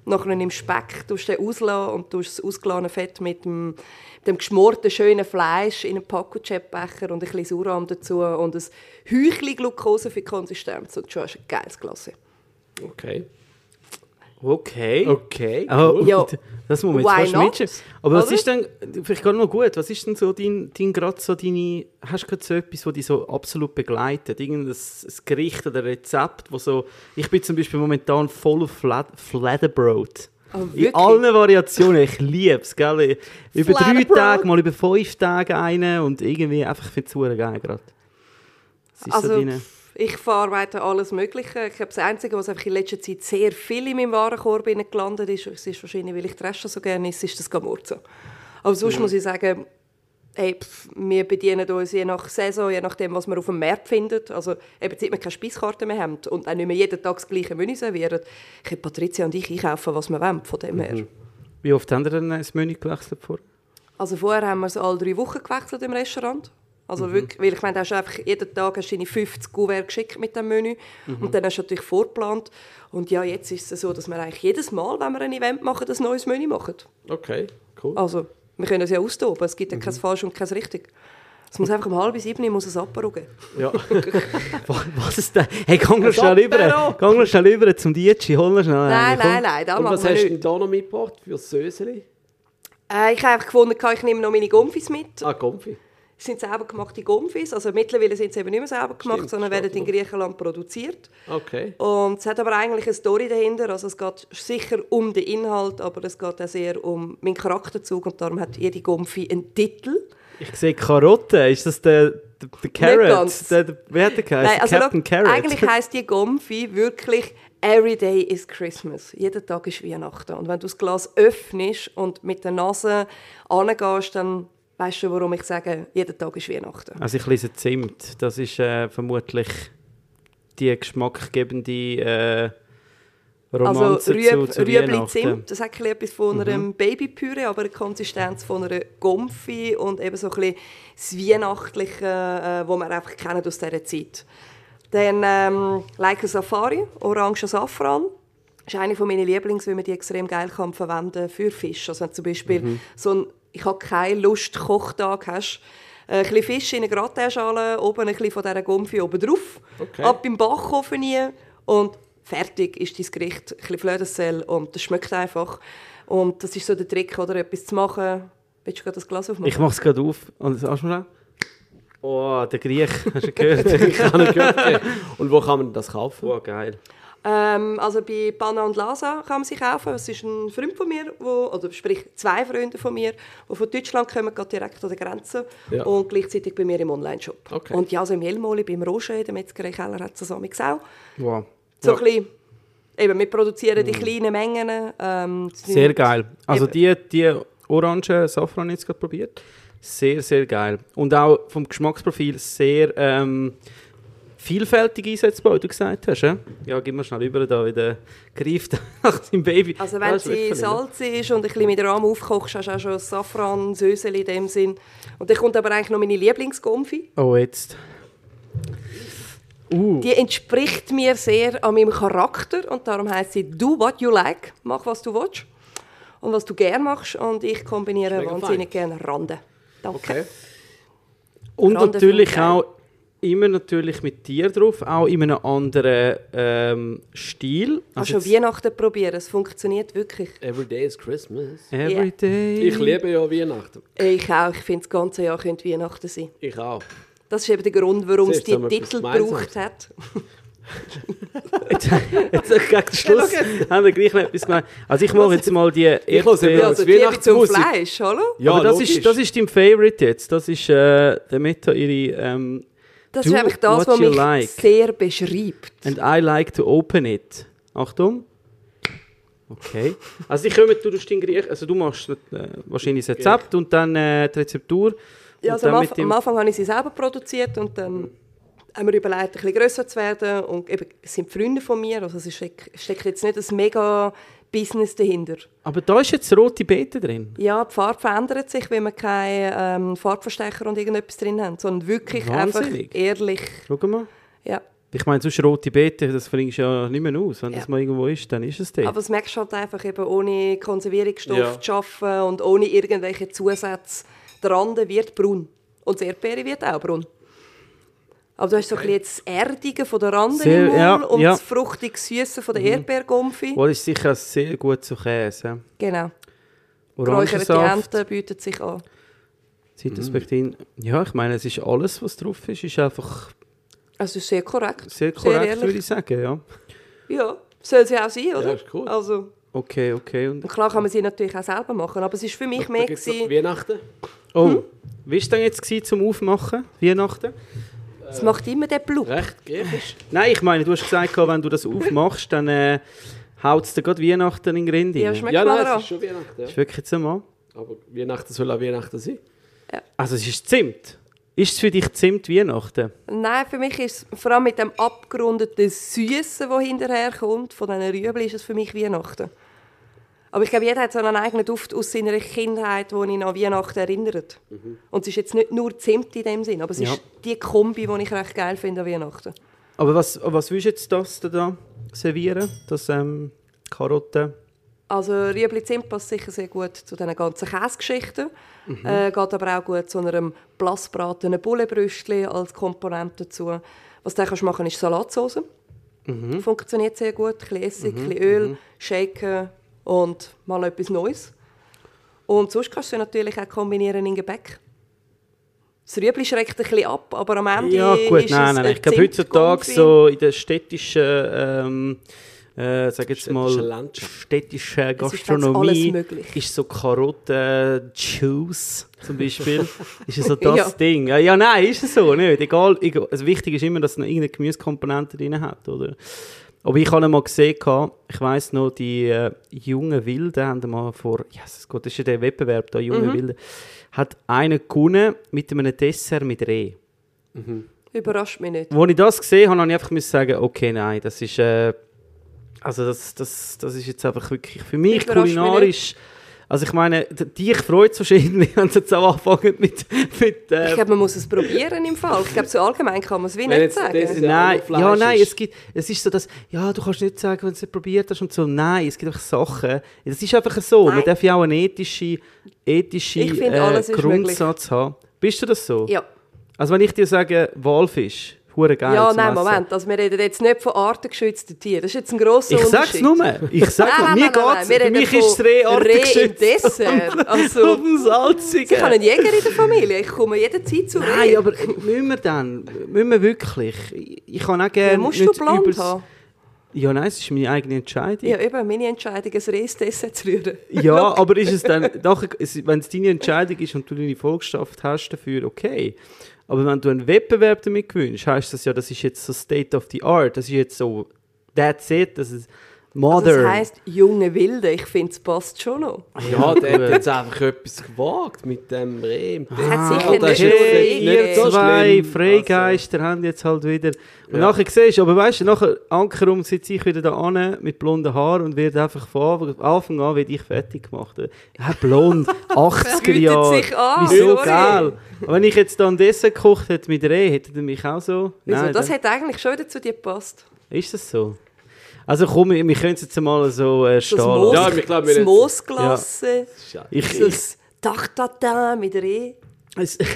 Nachher du Speck, tust den auslassen und tust das ausgelassene Fett mit dem, dem geschmorten, schönen Fleisch in einen Paco-Chip-Becher und ein bisschen Sauerrahm dazu und ein Häuchchen Glucose für die Konsistenz und schon hast du ein geiles Glas. Okay. Okay. Okay. Oh, Ja. und Das muss man jetzt fast mitschreiben. Aber was Oder? ist denn, vielleicht gerade noch gut, was ist denn so dein, dein gerade so deine, hast du gerade so etwas, was dich so absolut begleitet? Irgendein ein Gericht oder ein Rezept, wo so, ich bin zum Beispiel momentan voll auf Flat, Flatterbrot. Oh, In wirklich? allen Variationen, ich liebe es, gell? Über drei? Tage, mal über fünf Tage einen und irgendwie einfach für die Uhr geil gerade. Was ist so Also, deine... ich verarbeite alles Mögliche. Ich glaube, das Einzige, was einfach in letzter Zeit sehr viel in meinem Warenkorb gelandet ist, es ist wahrscheinlich, weil ich die Reste so gerne esse, ist das Gamurzo. Aber sonst muss ich sagen, hey, pff, wir bedienen uns je nach Saison, je nachdem, was wir auf dem Markt finden. Also eben, seit wir keine Speiskarte mehr haben und auch nicht mehr jeden Tag das gleiche Menü servieren, können Patricia und ich einkaufen, was wir wollen, von dem her. Wie oft haben ihr denn das Menü gewechselt vor? Also vorher haben wir es alle drei Wochen gewechselt im Restaurant. Also wirklich, weil ich meine, da hast einfach jeden Tag hast deine 50 Kuvert geschickt mit dem Menü und dann hast du natürlich vorgeplant. Und ja, jetzt ist es so, dass wir eigentlich jedes Mal, wenn wir ein Event machen, ein neues Menü machen. Okay, cool. Also, wir können es ja austoben, es gibt ja kein falsch und kein richtig. Es muss einfach um halb sieben muss es Apero geben. Ja. Was ist denn? Hey, geh noch schnell rüber. Geh noch schnell rüber zum DJ, hol noch schnell Nein, komm. nein, nein, das Und was hast du denn da noch mitgebracht für das Söseli? Äh, ich habe einfach gefunden, ich nehme noch meine Gomfis mit. Ah, Konfi. Es sind selber gemachte Gomfis. Also mittlerweile sind sie eben nicht mehr selber gemacht, Stimmt, sondern werden in Griechenland produziert. Okay. Und es hat aber eigentlich eine Story dahinter. Also es geht sicher um den Inhalt, aber es geht auch sehr um meinen Charakterzug und darum hat jede Gomfi einen Titel. Ich sehe Karotte. Ist das der, der, der Carrot? Der, der, wie hat der geheißen? Nein, also Captain Carrot. eigentlich heisst die Gomfi wirklich «Every day is Christmas». Jeden Tag ist Weihnachten. Und wenn du das Glas öffnest und mit der Nase angehst, dann weißt du, warum ich sage, jeden Tag ist Weihnachten? Also ich lese Zimt. Das ist äh, vermutlich die geschmackgebende äh, Romanze also Rüeb, zu, zu Rüebli. Zimt, das hat ein bisschen etwas von einem Babypüree, aber eine Konsistenz von einer Gomfi und eben so ein bisschen das Weihnachtliche, äh, wo wir einfach kennen aus dieser Zeit. Dann ähm, Leica Safari, Orange Safran. Das ist eine meiner Lieblings, weil man die extrem geil kann verwenden für Fisch. Also wenn zum Beispiel so ein «Ich habe keine Lust» Kochtag hast, äh, ein bisschen Fisch in eine Gratinschale, oben ein bisschen von dieser Gomfi oben drauf, Okay. ab im Backofen rein und fertig ist dein Gericht. Ein bisschen Flödensel und das schmeckt einfach. Und das ist so der Trick, oder etwas zu machen. Willst du gerade das Glas aufmachen? Ich mache es gerade auf. Und das mal Oh, der Griech. Hast du gehört? Ich habe gehört. Und wo kann man das kaufen? oh, geil. Ähm, also bei Panna und Lasa kann man sie kaufen. Das ist ein Freund von mir, wo, oder sprich zwei Freunde von mir, die von Deutschland kommen, gerade direkt an der Grenze Ja. und gleichzeitig bei mir im Onlineshop. Okay. Und ja, so im Jelmoli, beim Roger, in der Metzgerei Keller, hat es auch. Wow. So Ja. ein bisschen, eben, wir produzieren die kleinen Mengen. Ähm, Sehr geil. Also die, die orange Safran jetzt gerade probiert. Sehr, sehr geil. Und auch vom Geschmacksprofil sehr ähm, vielfältig einsetzbar, wie du gesagt hast. Ja, ja gib mir schnell rüber, da wieder greift nach seinem Baby. Also wenn sie salzig ist und ein bisschen mit Rahm aufkochst, hast du auch schon Safran, Söseli in dem Sinn. Und dann kommt aber eigentlich noch meine Lieblingsgomfi. Oh, jetzt. Uh, Die entspricht mir sehr an meinem Charakter und darum heißt sie «Do what you like», mach was du willst und was du gerne machst und ich kombiniere wahnsinnig gerne Rande. Danke. Okay. und Rande natürlich auch immer natürlich mit dir drauf, auch in einem anderen ähm, Stil. Hast Also schon Weihnachten probieren, es funktioniert wirklich. Every day is Christmas. Every day. Ich liebe ja Weihnachten. Ich auch, ich finde das ganze Jahr könnte Weihnachten sein. Ich auch. Das ist eben der Grund, warum es Siehst du, die Titel gebraucht hat. Jetzt, jetzt gegen den Schluss haben wir gleich noch etwas gemeint. Also ich mache jetzt mal die höre Erdbeer- Ja, also Weihnachtsmusik. Fleisch, hallo? Ja, Aber das logisch. ist, das ist dein Favorite jetzt. Das ist äh, der Meta ihre ähm, Das Do ist einfach das, was mich like. sehr beschreibt. And I like to open it. Achtung. Okay. Also ich komme, du Griech, also du machst äh, wahrscheinlich das Rezept und dann äh, die Rezeptur. Ja, also am, Anf am Anfang habe ich sie selber produziert und dann haben wir überlegt, ein bisschen grösser zu werden. Und eben, es sind Freunde von mir, also es steck- steckt jetzt nicht ein mega Business dahinter. Aber da ist jetzt rote Beete drin. Ja, die Farbe verändert sich, wenn wir keine ähm, Farbverstecher und irgendetwas drin haben, sondern wirklich Wahnsinnig. einfach ehrlich. Schau mal. Ja. Ich meine, sonst rote Beete, das bringst du ja nicht mehr aus. Wenn Ja. das mal irgendwo ist, dann ist es dort. Aber es merkst du halt einfach eben ohne Konservierungsstoff Ja. zu arbeiten und ohne irgendwelche Zusätze. Der Rande wird braun. Und das Erdbeere wird auch braun. Aber du hast so ein bisschen das Erdige von der Rande Sehr- im ja, und ja. das fruchtig Süße von der Erdbeergomfi. Wohl ist sicher sehr gut zu Käse. Genau. Geräucherte Ente bietet sich an. Zitruspektin. Ja, ich meine, es ist alles, was drauf ist, ist einfach Also es ist sehr korrekt. sehr korrekt, ehrlich. würde ich sagen. Ja. Ja, soll sie auch sein, oder? Ja, ist cool. Also, Okay, okay. Und, und klar kann man sie natürlich auch selber machen, aber es ist für mich Da mehr gewesen, Weihnachten. oh, Hm? wie war es denn jetzt gewesen zum Aufmachen, Weihnachten? Es macht immer den Blut. Recht griechisch. Nein, ich meine, du hast gesagt, wenn du das aufmachst, dann äh, haut es dir gerade Weihnachten in den Grind Ja, schmeckt Ja, mal nein, es ist schon Weihnachten. Ja. ist wirklich jetzt einmal. Aber Weihnachten soll auch Weihnachten sein. Also es ist Zimt. Ist es für dich Zimt Weihnachten? Nein, für mich ist es vor allem mit dem abgerundeten Süßen, das hinterher kommt, von diesen Rüebli, ist es für mich Weihnachten. Aber ich glaube, jeder hat so einen eigenen Duft aus seiner Kindheit, der ihn an Weihnachten erinnert. Und es ist jetzt nicht nur Zimt in dem Sinn, aber es Ja. ist die Kombi, die ich recht geil finde an Weihnachten. Aber was, was willst du jetzt das da servieren? Das ähm, Karotten? Also Rüebli Zimt passt sicher sehr gut zu diesen ganzen Käsegeschichten. Äh, geht aber auch gut zu einem blassbratenen Bullenbrüstchen als Komponente dazu. Was du dann kannst machen ist Salatsauce. Funktioniert sehr gut. Ein bisschen Essig, ein bisschen Öl, shaken und mal etwas Neues. Und sonst kannst du natürlich auch kombinieren in Gebäck. Das Rüebli schreckt ein bisschen ab, aber am Ende Ja gut, ist nein, es nein, ein ich glaube heutzutage so in der städtischen, ähm, äh, sag jetzt Städtische mal, Landschaft. städtische ist Gastronomie möglich. ist so Karotten Juice zum Beispiel, ist ja so das Ja. Ding. Ja, ja, nein, ist es so, nicht? Egal, egal, also wichtig ist immer, dass es noch irgendeine Gemüsekomponente drin hat, oder? Aber ich habe mal gesehen, ich weiss noch, die äh, jungen Wilden haben mal vor, Jesus Gott, das ist ja der Wettbewerb da, junge Wilde, hat einen gewonnen mit einem Dessert mit Reh. Überrascht mich nicht. Als ich das gesehen habe, habe ich einfach müssen sagen, okay, nein, das ist, äh, also das, das, das ist jetzt einfach wirklich für mich Überrascht mich kulinarisch. Also ich meine, dich freut es wahrscheinlich, wenn sie jetzt auch anfangen mit, mit äh, Ich glaube, man muss es probieren im Fall. Ich glaube, so allgemein kann man es wie Wenn nicht sagen. das- Nein, ja, nein, es gibt, es ist so, dass, ja, du kannst nicht sagen, wenn du es nicht probiert hast und so. Nein, es gibt einfach Sachen. Es ist einfach so. Man Nein. darf ja auch einen ethischen, ethischen Ich finde, äh, Grundsatz haben. Bist du das so? Ja. Also wenn ich dir sage, Walfisch, hure geil Ja, nein. Moment. Also wir reden jetzt nicht von artengeschützten Tieren. Das ist jetzt ein grosser Ich sag's Unterschied. nur. Ich sag's nur. nein, Mir nein, nein, geht's. Für mich ist das Reh Reh im artengeschützt. Also, Auf dem Salzigen. ich habe einen Jäger in der Familie. Ich komme jederzeit zu Reh. Nein, aber müssen wir dann? Müssen wir wirklich? Ich, ich kann auch gerne ja, musst du blond übers- haben? Ja, nein, es ist meine eigene Entscheidung. Ja, eben, meine Entscheidung, ein Rehsdessert zu rühren. Ja, aber ist es dann, nachher, wenn es deine Entscheidung ist und du deine Volkschaft hast dafür, okay. Aber wenn du einen Wettbewerb damit gewinnst, heißt das ja, das ist jetzt so State of the Art. Das ist jetzt so, that's it, das ist Also modern. das heisst, junge Wilde. Ich finde, es passt schon noch. Ja, der hat jetzt einfach etwas gewagt mit dem Reh. im hat Dessert. sicher nicht nicht Ihr so zwei schlimm. Freigeister haben jetzt halt wieder. Und Ja. nachher siehst du, aber weißt du, nachher Ankerum sitze ich wieder da an mit blonden Haaren und werde einfach von Anfang an werde ich fertig gemacht. Ja, blond, 80er bietet Jahre. sich an, Wieso sorry. geil? Wenn ich jetzt dann Dessert gekocht hätte mit Reh, hätte er mich auch so. Wieso? Nein, das hat eigentlich schon wieder zu dir gepasst. ist das so? Also komm, wir wir können es jetzt mal so äh, Das stehen Moos, lassen. Ja, ich glaube, das wir jetzt- Moosglasse, Ich, ich, das Dachtatin mit Reh, ein bisschen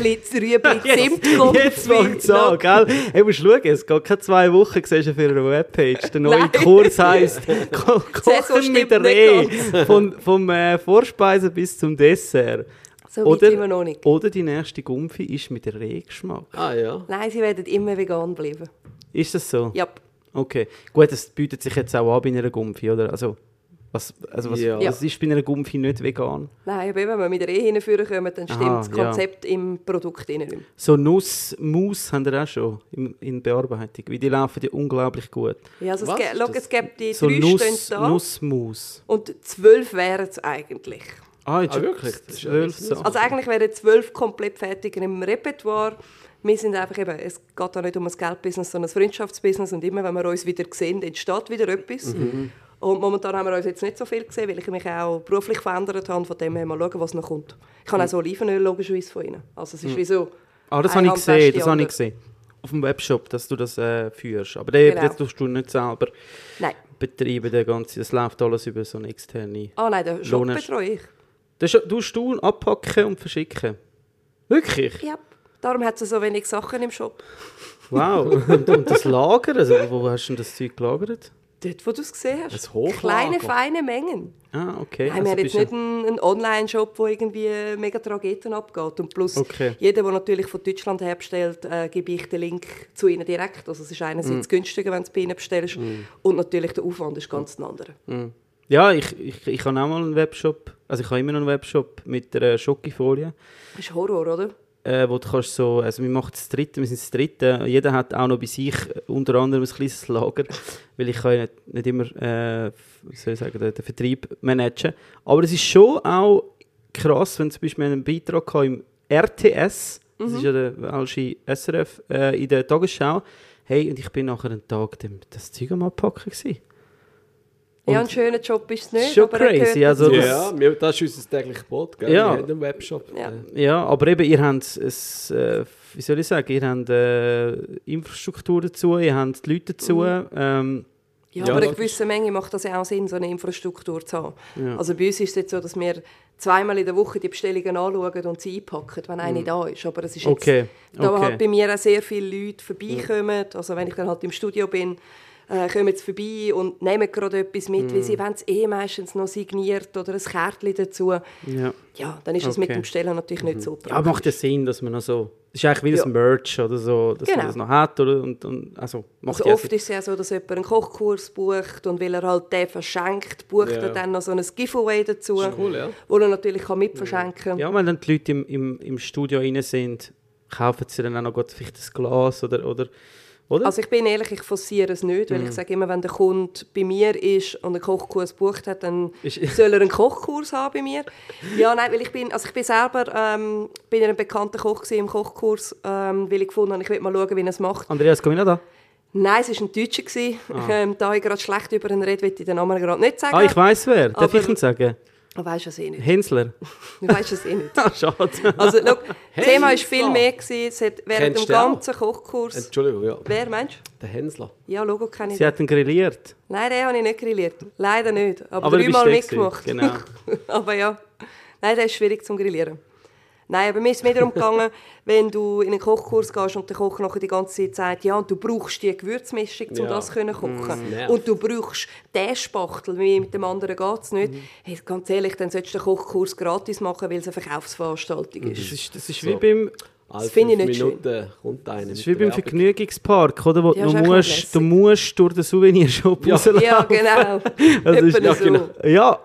Rüebli Jetzt, Zimtkonfit. jetzt fängt es an, gell? Hey, musst schauen, es geht keine zwei Wochen, siehst du auf ihrer Webpage. Der neue. Kurs heisst Ko Kochen mit stimmt Reh. Von, vom äh, Vorspeisen bis zum Dessert. So Oder-. Oder die nächste Gumpfi ist mit Rehgeschmack. Ah ja. Nein, sie werden immer vegan bleiben. Ist das so? Ja. Okay. Gut, das bietet sich jetzt auch an bei einer Gumpfi, oder? Also, was, also was, Ja. was ist bei einer Gumpfi nicht vegan? Nein, aber eben, wenn wir mit Reh hinführen kommen, dann stimmt Aha, das ja. Konzept im Produkt innen nicht mehr. So Nussmus haben wir auch schon in, in Bearbeitung. Weil die laufen ja unglaublich gut. Ja, also es, Was gibt, ist schau, es gibt die So drei Nuss, stehen da Nussmus. und zwölf wären es eigentlich. Ah, jetzt Ah, wirklich? Ja Zwölf. Also eigentlich wären zwölf komplett fertig im Repertoire. Wir sind einfach eben, es geht da nicht um ein Geldbusiness, sondern ein Freundschaftsbusiness und immer, wenn wir uns wieder sehen, entsteht wieder etwas. Und momentan haben wir uns jetzt nicht so viel gesehen, weil ich mich auch beruflich verändert habe. Von dem her mal schauen, was noch kommt. Ich habe auch so Olivenöl logischerweise von ihnen. Also es ist wie so... Ah, das habe ich gesehen, das habe ich gesehen. Auf dem Webshop, dass du das äh, führst. Aber den, Genau. das tust du nicht selber Nein. betreiben, der ganze, das läuft alles über so eine externe... Ah nein, den Shop Lohn- betreue ich. Das tust du abpacken und verschicken? Wirklich? Ja. Darum hat es so wenig Sachen im Shop. Wow. und, und das Lager, also wo hast du das Zeug gelagert? Dort, wo du es gesehen hast. Ein Hochlager. Kleine, feine Mengen. Ah, okay. Nein, wir haben bist jetzt nicht einen, einen Online-Shop, wo irgendwie mega Trageten abgeht. Und plus, Okay. jeder, der natürlich von Deutschland her bestellt, äh, gebe ich den Link zu ihnen direkt. Also es ist einerseits Mm. günstiger, wenn du es bei ihnen bestellst. Und natürlich der Aufwand ist ganz ein anderer. Ja, ich, ich, ich habe auch mal einen Webshop, also ich habe immer noch einen Webshop mit einer Schokifolie. Das ist Horror, oder? Äh, wo du kannst so, also wir machen das dritte, wir sind das dritte, jeder hat auch noch bei sich äh, unter anderem ein kleines Lager, weil ich kann ja nicht, nicht immer, äh, soll ich sagen, den, den Vertrieb managen. Aber es ist schon auch krass, wenn zum Beispiel einen Beitrag im RTS, das ist ja der welche SRF, äh, in der Tagesschau, hey, und ich bin nachher einen Tag dem, das Zeug am Abpacken gewesen. Ja, ein schöner Job ist es nicht. Schon crazy, also- dazu. Ja, wir, das ist unser tägliches Brot, gell? Ja. Wir haben einen Webshop. Ja. Ja, aber eben, ihr habt es, äh, wie soll ich sagen, ihr habt äh, Infrastruktur dazu, ihr habt die Leute dazu. Ähm, Ja, Ja, aber eine gewisse Menge macht das ja auch Sinn, so eine Infrastruktur zu haben. Ja. Also bei uns ist es jetzt so, dass wir zweimal in der Woche die Bestellungen anschauen und sie einpacken, wenn eine da ist. Aber es ist jetzt, Okay, da okay. halt bei mir auch sehr viele Leute vorbeikommen. Also wenn ich dann halt im Studio bin, äh, kommen sie vorbei und nehmen gerade etwas mit, weil sie wollen es eh meistens noch signiert oder ein Kärtchen dazu. ja. Ja, dann ist das mit Okay. dem Bestellen natürlich nicht so ja, macht ja Sinn, dass man noch so, das ist eigentlich wie Ja. ein Merch oder so, dass Genau. man das noch hat. Oder, und, und, also, macht Also oft ist es ja so, dass jemand einen Kochkurs bucht und weil er halt den verschenkt, bucht Ja. er dann noch so ein Giveaway dazu, ist cool, ja. wo er natürlich kann mitverschenken kann. Ja, wenn dann die Leute im, im, im Studio rein sind, kaufen sie dann auch noch vielleicht ein Glas oder, oder, Oder? Also ich bin ehrlich, ich forciere es nicht, Mhm. weil ich sage immer, wenn der Kunde bei mir ist und einen Kochkurs gebucht hat, dann soll er einen Kochkurs haben bei mir. Ja, nein, weil ich bin, also ich bin selber ähm, bin ein bekannter Koch im Kochkurs, ähm, weil ich gefunden habe, ich will mal schauen, wie er es macht. Andreas, komm ich noch da? Nein, es war ein Deutscher. gewesen. Ähm, da ich gerade schlecht über ihn rede, will ich den Namen gerade nicht sagen. Ah, ich weiß wer. Darf Aber- ich ihn sagen? Du weißt es eh nicht. Hensler. Du weißt es eh nicht. Ah, schade. Also, schau, das Thema war viel Hensler. mehr. Gewesen. Es hat während Kennst dem ganzen Kochkurs... Entschuldigung, ja. Wer, meinst du? Der Hänsler. Ja, Logo kenne ich. Sie hat ihn grilliert. Nein, den habe ich nicht grilliert. Leider nicht. Aber, Aber dreimal der mitgemacht. genau. aber ja. Nein, das ist schwierig zum Grillieren. Nein, aber mir ist es mehr darum gegangen, wenn du in einen Kochkurs gehst und der Koch nachher die ganze Zeit sagt, ja, und du brauchst die Gewürzmischung, um Ja. das zu kochen. nervt. und du brauchst den Spachtel, wie mit dem anderen geht es nicht. Hey, ganz ehrlich, dann solltest du den Kochkurs gratis machen, weil es eine Verkaufsveranstaltung Das ist. ist, das ist So. wie beim, Alle finde ich nicht schön. Minuten kommt einer das ist wie beim. Vergnügungspark, oder? Wo Ja, du, ist musst, du musst durch den Souvenirshop Ja. rauslaufen. Ja, genau. Also ist, ja, so. genau. ja,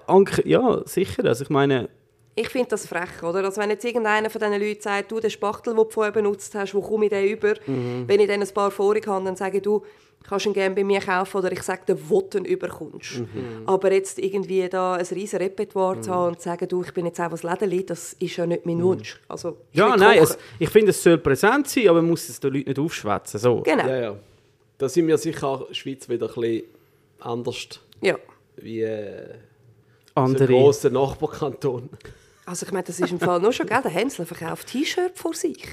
ja, sicher. Also ich meine, Ich finde das frech, oder? Also wenn jetzt irgendeiner von diesen Leuten sagt, du, den Spachtel, den du vorher benutzt hast, wo komme ich den über? Mhm. Wenn ich dann ein paar vorig habe, dann sage ich, du, kannst ihn gerne bei mir kaufen oder ich sage dir, wo du ihn überkommst. Mhm. Aber jetzt irgendwie da ein riesen Repertoire zu haben und zu sagen, du, ich bin jetzt auch was Lädeli, das ist ja nicht mein Wunsch. Also, ich Mhm. ja, nein, es, ich finde, es soll präsent sein, aber man muss es den Leuten nicht aufschwätzen. So. Genau, Ja, ja. ja. Da sind wir sicher auch in der Schweiz wieder ein bisschen anders wie äh, so Andere. grosse Nachbarkanton. Also ich meine, das ist im Fall nur schon, gell? Der Hänsler verkauft T-Shirt vor sich,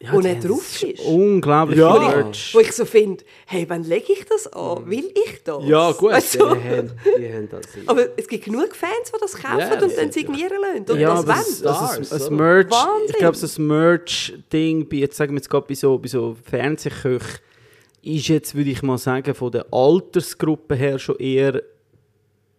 Ja, wo die nicht drauf das ist. Unglaublich Ja. viel Wo Merch. ich, wo ich so finde, hey, wann lege ich das an? Will ich das? Ja, gut, Weißt die, haben, die haben das. Aber es gibt genug Fans, die das kaufen Ja, und dann signieren lassen. Und ja, das wollen. das, also das oder? Merch, ich Wahnsinn. glaube, das Merch-Ding, bei, jetzt sagen wir jetzt gerade bei so, bei so Fernsehköchen, ist jetzt, würde ich mal sagen, von der Altersgruppe her schon eher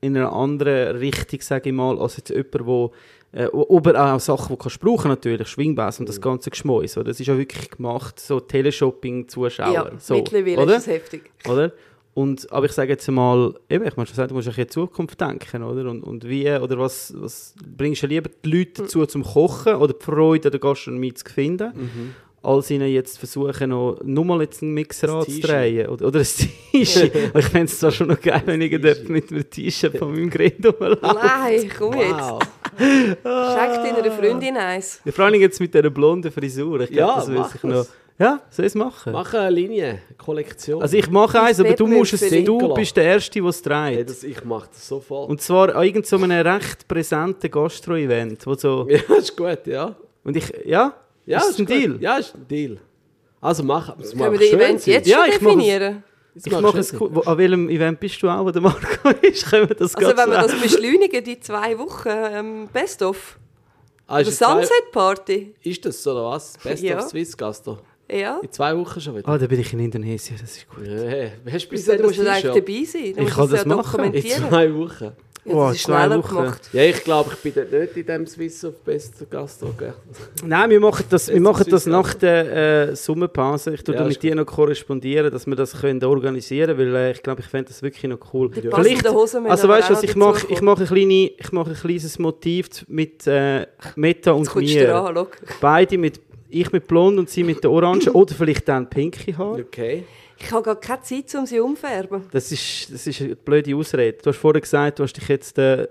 in einer anderen Richtung, sage ich mal, als jetzt jemand, wo äh, aber auch Sachen, die du brauchen natürlich, Schwingbass und Mhm. das ganze Geschmäus. oder? Das ist ja wirklich gemacht, so Teleshopping-Zuschauer. Ja, so, mittlerweile oder? ist es heftig. oder? Und, aber ich sage jetzt mal, eben, ich sagen, du musst bisschen in die Zukunft denken, oder? Und, und wie, oder was, was bringst du lieber die Leute dazu zum Kochen oder die Freude an der Gastronomie zu finden, Mhm. als ihnen jetzt versuchen, noch, nur mal jetzt einen Mixer Ein anzudrehen oder, oder ein T-Shirt. ich fände es zwar schon noch geil, wenn ich mit einem T-Shirt von meinem Gerät rumlaufe. Nein, komm jetzt. Wow. Schenk deiner Freundin eins. Ja, vor allem jetzt mit dieser blonden Frisur. Ich glaube, Ja, das will es. noch... Ja, soll ich es machen? Mach eine Linie, eine Kollektion. Also ich mache eins, aber du musst es, du bist der Erste, der es hey, dreht. das, ich mache das sofort. Und zwar an irgend so einem recht präsenten Gastro-Event, wo so... ja, ist gut, ja. Und ich... Ja? Ja, ist das ein gut. Deal? Ja, ist ein Deal. Also mach es. Können wir den Event jetzt Ja, schon ich definieren? Ich mache es cool. An welchem Event bist du auch, wo der Marco ist? Können wir das Also wenn wir das beschleunigen, die zwei Wochen ähm, Best of. Ah, ist, in zwei, Sunset Party. ist das so, oder was? Best Ja. of Swiss Gastro. Ja. In zwei Wochen schon wieder. Ah, da bin ich in Indonesien, das ist gut. Ja, hast du bis dann du musst das ja eigentlich T-Shirt? dabei sein. Du Ich musst kann es das ja machen. In zwei Wochen. Ja, das ist schneller gemacht. Ja, ich glaube, ich bin dort nicht in dem Swiss of Best Gastro. Nein, wir machen das, wir machen das nach der äh, Sommerpause. Ich tue Ja, mit dir noch korrespondieren, dass wir das können organisieren können, weil äh, ich glaube, ich fände das wirklich noch cool. Hosen müssen also weißt du, was ich mache? Ich kleine, ich mache ein kleines Motiv mit äh, Meta und mir. an. Beide mit, ich mit blond und sie mit der Orange oder vielleicht dann pinke Haar. Okay. Ich habe gar keine Zeit, um sie umfärben. Das ist, das ist eine blöde Ausrede. Du hast vorher gesagt, du hast dich jetzt äh,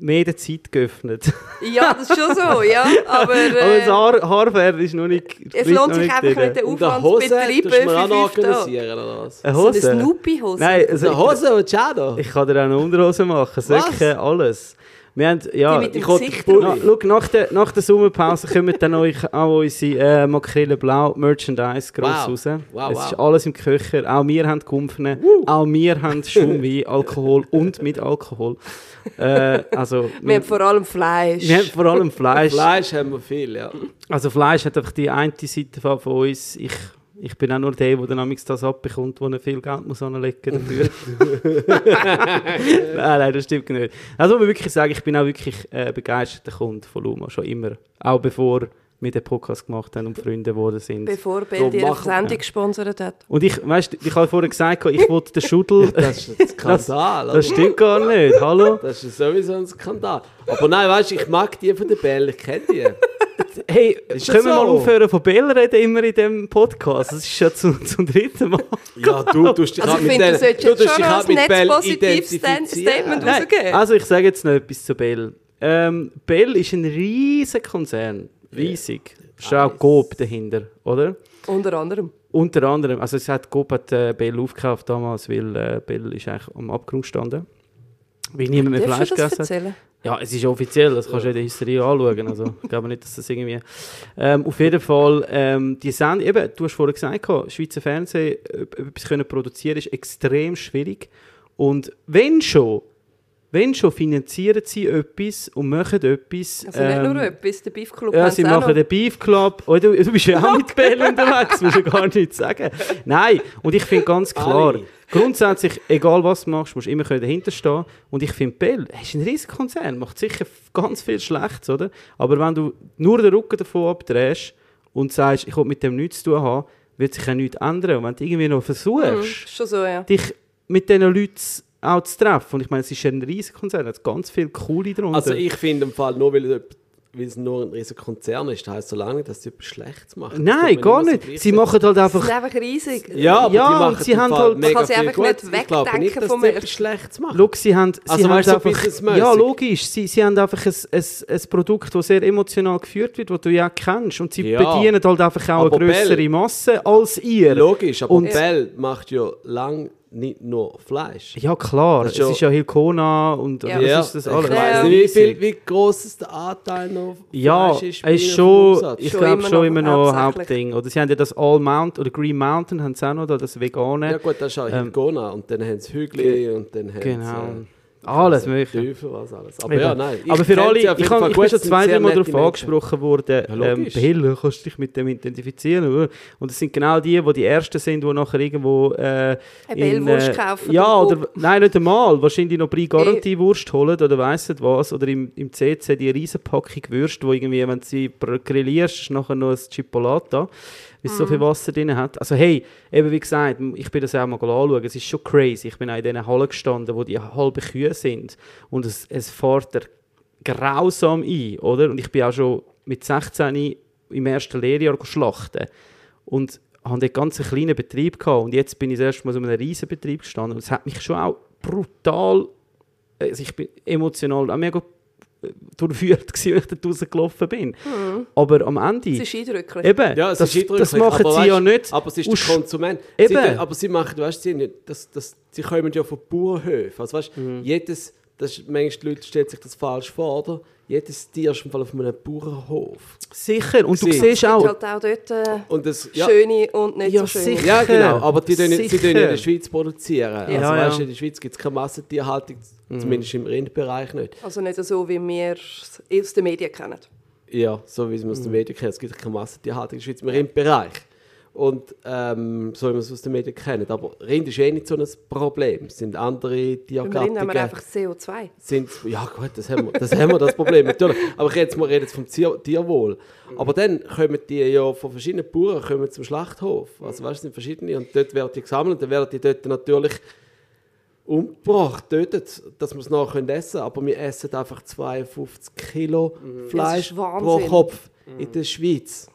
mehr der Zeit geöffnet. Ja, das ist schon so, ja. Aber, Aber äh, das Haar, Haarfärben ist noch nicht. es lohnt sich nicht einfach nicht, den Aufwand Hose zu betreiben für fünf Tage. organisieren, oder was? Eine So Hose? eine Snoopy-Hose. Nein, also Eine Hose und Shadow? Ich kann dir auch eine Unterhose machen, Säcke, alles. Wir haben, ja, Die mit dem ich Na, schau, nach, der, nach der Sommerpause kommen dann euch auch unsere äh, Makrele Blau Merchandise gross Wow. raus. Wow, es wow. ist alles im Köcher. Auch wir haben Gumpfen, auch wir haben Schaumwein, Alkohol und mit Alkohol. Äh, also, Wir haben vor allem Fleisch. wir haben vor allem Fleisch. Fleisch haben wir viel, ja. Also Fleisch hat einfach die eine Seite von von uns. Ich, ich bin auch nur der, der dann das abbekommt, wo er viel Geld muss anlegen dafür. nein, nein, das stimmt nicht. Also muss man wirklich sagen, ich bin auch wirklich äh, begeisterter Kunde von Luma, schon immer. Auch bevor wir den Podcast gemacht haben und Freunde geworden sind. Bevor ihre machen wir. Sendung gesponsert hat. Und ich, weißt, ich habe vorher gesagt, ich wollte den Schudel. Das ist ein Skandal. das stimmt gar nicht. Hallo? Das ist sowieso ein Skandal. Aber nein, weißt du, ich mag die von der Bell, ich kenne die. Hey, Ist können das wir mal so? aufhören von Bell reden immer in diesem Podcast? Das ist ja zum, zum dritten Mal. Ja, du tust dich Also halt ich mit finde, du denen- solltest jetzt tust schon noch halt mit netzpositives. Statement rausgeben. also ich sage jetzt noch etwas zu Bell. Ähm, Bell ist ein riesiger Konzern. Riesig. Ist auch Coop dahinter, oder? Unter anderem. Unter anderem, also es hat Coop hat, äh, Bell aufgekauft damals, weil äh, Bell ist eigentlich am Abgrund gestanden. Weil niemand mehr Fleisch gegessen hat. erzählen? Ja, es ist offiziell, das kannst du in der Hysterie anschauen. Also, ich glaube nicht, dass das irgendwie. Ähm, auf jeden Fall, ähm, die Sendung, eben, du hast vorhin gesagt, Schweizer Fernsehen, etwas können produzieren, ist extrem schwierig. Und wenn schon, wenn schon finanzieren sie etwas und machen etwas. Also nicht ähm, nur etwas, der Beef Club ja, sie auch machen noch. den Beef Club. Oh, du, du bist ja auch mit Bell unterwegs, musst du gar nichts sagen. Nein, und ich finde ganz klar, grundsätzlich, egal was du machst, musst du immer können dahinter stehen. Und ich finde, Bell ist ein riesiger Konzern, macht sicher ganz viel Schlechtes, oder? Aber wenn du nur den Rücken davon abdrehst und sagst, ich will mit dem nichts zu tun haben, wird sich ja nichts ändern. Und wenn du irgendwie noch Mhm, versuchst, schon so, ja. dich mit diesen Leuten auch zu treffen, und ich meine, es ist ja ein riesiger Konzern, es hat ganz viele coole drunter. Also ich finde im Fall, nur weil es, weil es nur ein riesiger Konzern ist, heisst so lange nicht, dass sie etwas Schlechtes machen. Das Nein, gar nicht. so sie machen halt Das einfach ist einfach riesig. Ja, aber Ja, die und machen sie haben halt- mega kann sie viel einfach nicht. Ich glaube wegdenken nicht, dass vom sie Ersten. etwas Schlechtes machen. Schau, sie haben, sie Also haben weißt du, so einfach, ja logisch, sie, sie haben einfach ein, ein, ein Produkt, das sehr emotional geführt wird, das du ja kennst und sie Ja. bedienen halt einfach auch Aber eine größere Bell- Masse als ihr. Logisch, aber Und- Bell macht ja lang nicht nur Fleisch. Ja klar, Das es ist ja- ist ja Hilkona und Ja. was ist das ich alles? weiss Ja. nicht, wie, viel, wie gross ist der Anteil noch Ja, Fleisch ist es ist bei schon, ich glaube immer schon noch immer noch. Hauptding. Oder sie haben ja das All Mountain oder Green Mountain haben sie auch noch, da, das Vegane. Ja gut, das ist auch Ähm, Hilgona und dann haben sie Hügel und dann haben genau. sie... alles äh, mögliche. Teufel, was alles. Aber Eben. ja, nein. Aber für alle, auf ich, kann, ich bin schon zwei, sehr drei Mal darauf angesprochen worden, Ja, ähm. Bill, kannst du dich mit dem identifizieren? Und es sind genau die, die die Ersten sind, die nachher irgendwo äh, Eine in, Bellwurst äh, kaufen Ja, oder oder, nein, nicht einmal. Wahrscheinlich noch Brie-Garantie-Wurst holen oder weiss nicht was. Oder im, im CC die Riesenpackung Würste, wo irgendwie, wenn du sie grillierst, ist nachher noch ein Chipolata, weil es so viel Wasser drin hat. Also hey, eben wie gesagt, ich bin das auch mal anschauen, es ist schon crazy. Ich bin auch in diesen Hallen gestanden, wo die halben Kühe sind und es, es fährt der grausam ein, oder? Und ich bin auch schon mit 16 im ersten Lehrjahr schlachten und hatte dort ganz einen kleinen Betrieb gehabt und jetzt bin ich das erste Mal so in einem riesen Betrieb gestanden und es hat mich schon auch brutal, also ich bin emotional auch mega durchführt gewesen, als ich dort rausgelaufen bin. Aber am Ende, Es ist eindrücklich. eben, Ja, es das, ist eindrücklich, das machen aber sie weißt, ja nicht. Aber es ist aus- der Konsument. Eben. Sie, aber sie machen, du weißt, sie, nicht- das, das, sie kommen ja von Bauernhöfen. Also weißt, Mhm. jedes, das ist, manchmal die Leute stellen sich das falsch vor, oder? Jedes Tier ist im Fall auf einem Bauernhof. Sicher, und du Sie- siehst Es gibt auch, halt auch dort äh, Und das, ja, schöne und nicht Ja, so schöne. sicher. ja, genau, aber die tun, nicht- sie tun in der Schweiz produzieren. Also Ja, weißt, ja. in der Schweiz gibt es keine Massentierhaltung, Mhm. zumindest im Rindbereich nicht. Also nicht so, wie wir es aus den Medien kennen. Ja, so wie es man aus Mhm. den Medien kennt. Es gibt keine Massentierhaltung in der Schweiz im Rindbereich. Und ähm, so wie man es aus den Medien kennt. Aber Rind ist eh nicht so ein Problem. Es sind andere Im Rind haben wir Tiergattungen. einfach CO2. Sind, ja gut, das haben, wir, das haben wir, das Problem, natürlich. Aber ich rede jetzt, mal- rede jetzt vom Tier, Tierwohl. Aber dann kommen die ja von verschiedenen Bauern kommen zum Schlachthof. Also weißt du, es sind verschiedene und dort werden die gesammelt und dann werden die dort natürlich umgebracht, tötet, dass wir es nachher können essen Aber wir essen einfach 52 Kilo Fleisch Das ist pro. Kopf in der Schweiz.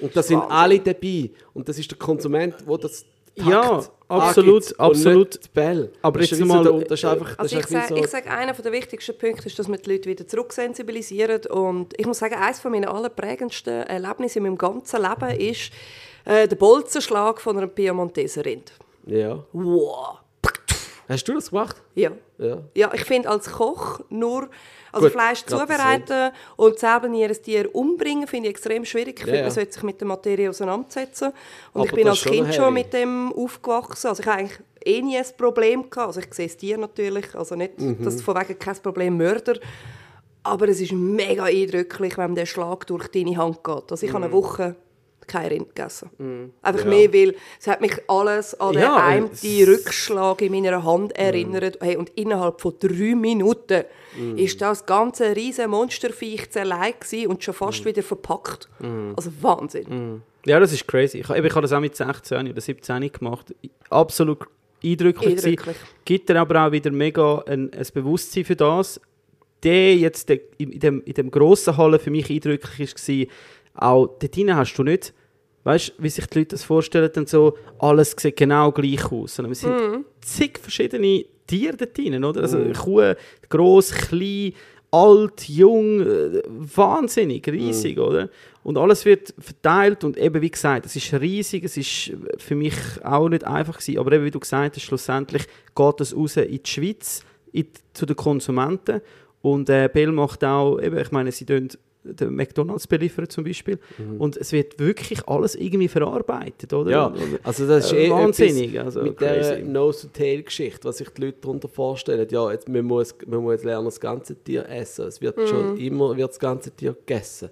Und da sind Wahnsinn. alle dabei. Und das ist der Konsument, der das Ja, Takt absolut, angibt absolut. Die Bell. Aber das jetzt mal, so das ist einfach, das Also ich sage, wie ich so, sage, einer der wichtigsten Punkte ist, dass wir die Leute wieder zurücksensibilisieren. Und ich muss sagen, eines von meinen allerprägendsten Erlebnisse in meinem ganzen Leben ist äh, der Bolzenschlag von einer Piemonteser Rind. ja. Wow. Hast du das gemacht? Ja. Ja. Ja, ich finde als Koch nur also Gut, Fleisch zubereiten und selber nie ein Tier umbringen, finde ich extrem schwierig. Ich Ja, finde, man sollte sich mit der Materie auseinandersetzen. Und Aber ich bin als schon Kind schon mit dem aufgewachsen. Also ich habe eigentlich eh nie ein Problem gehabt. Also ich sehe das Tier natürlich, also nicht, Mhm. dass von wegen kein Problem Mörder. Aber es ist mega eindrücklich, wenn der Schlag durch deine Hand geht. Also ich habe eine Woche kein Rind gegessen. Einfach Mhm. Ja. mehr, weil es hat mich alles an den Ja, einen Rückschlag in meiner Hand erinnert. Hey, und innerhalb von drei Minuten ist das ganze riesige Monsterviech zerlegt und schon fast wieder verpackt. Also Wahnsinn. Ja, das ist crazy. Ich, eben, ich habe das auch mit 16 oder 17 gemacht. Absolut eindrücklich. Eindrücklich. Gibt dir aber auch wieder mega ein, ein Bewusstsein für das. der jetzt der, in, dem, in dem grossen Halle für mich eindrücklich war, auch dort hinein hast du nicht, weißt du, wie sich die Leute das vorstellen, dann so, alles sieht genau gleich aus, sondern es sind zig verschiedene Tiere dort hinein, oder? Also Kuh, gross, klein, alt, jung, äh, wahnsinnig, riesig, oder? Und alles wird verteilt und eben, wie gesagt, es ist riesig, es ist für mich auch nicht einfach gewesen, aber eben, wie du gesagt hast, schlussendlich geht es raus in die Schweiz, in, zu den Konsumenten. Und äh, Bell macht auch, eben, ich meine, sie tun den McDonalds beliefern zum Beispiel und es wird wirklich alles irgendwie verarbeitet, oder? Ja, also das ist Äh, eh wahnsinnig, also mit crazy. der Nose-to-Tail-Geschichte, was sich die Leute darunter vorstellen. Ja, jetzt, man, muss, man muss jetzt lernen, das ganze Tier essen. Es wird schon immer wird das ganze Tier gegessen.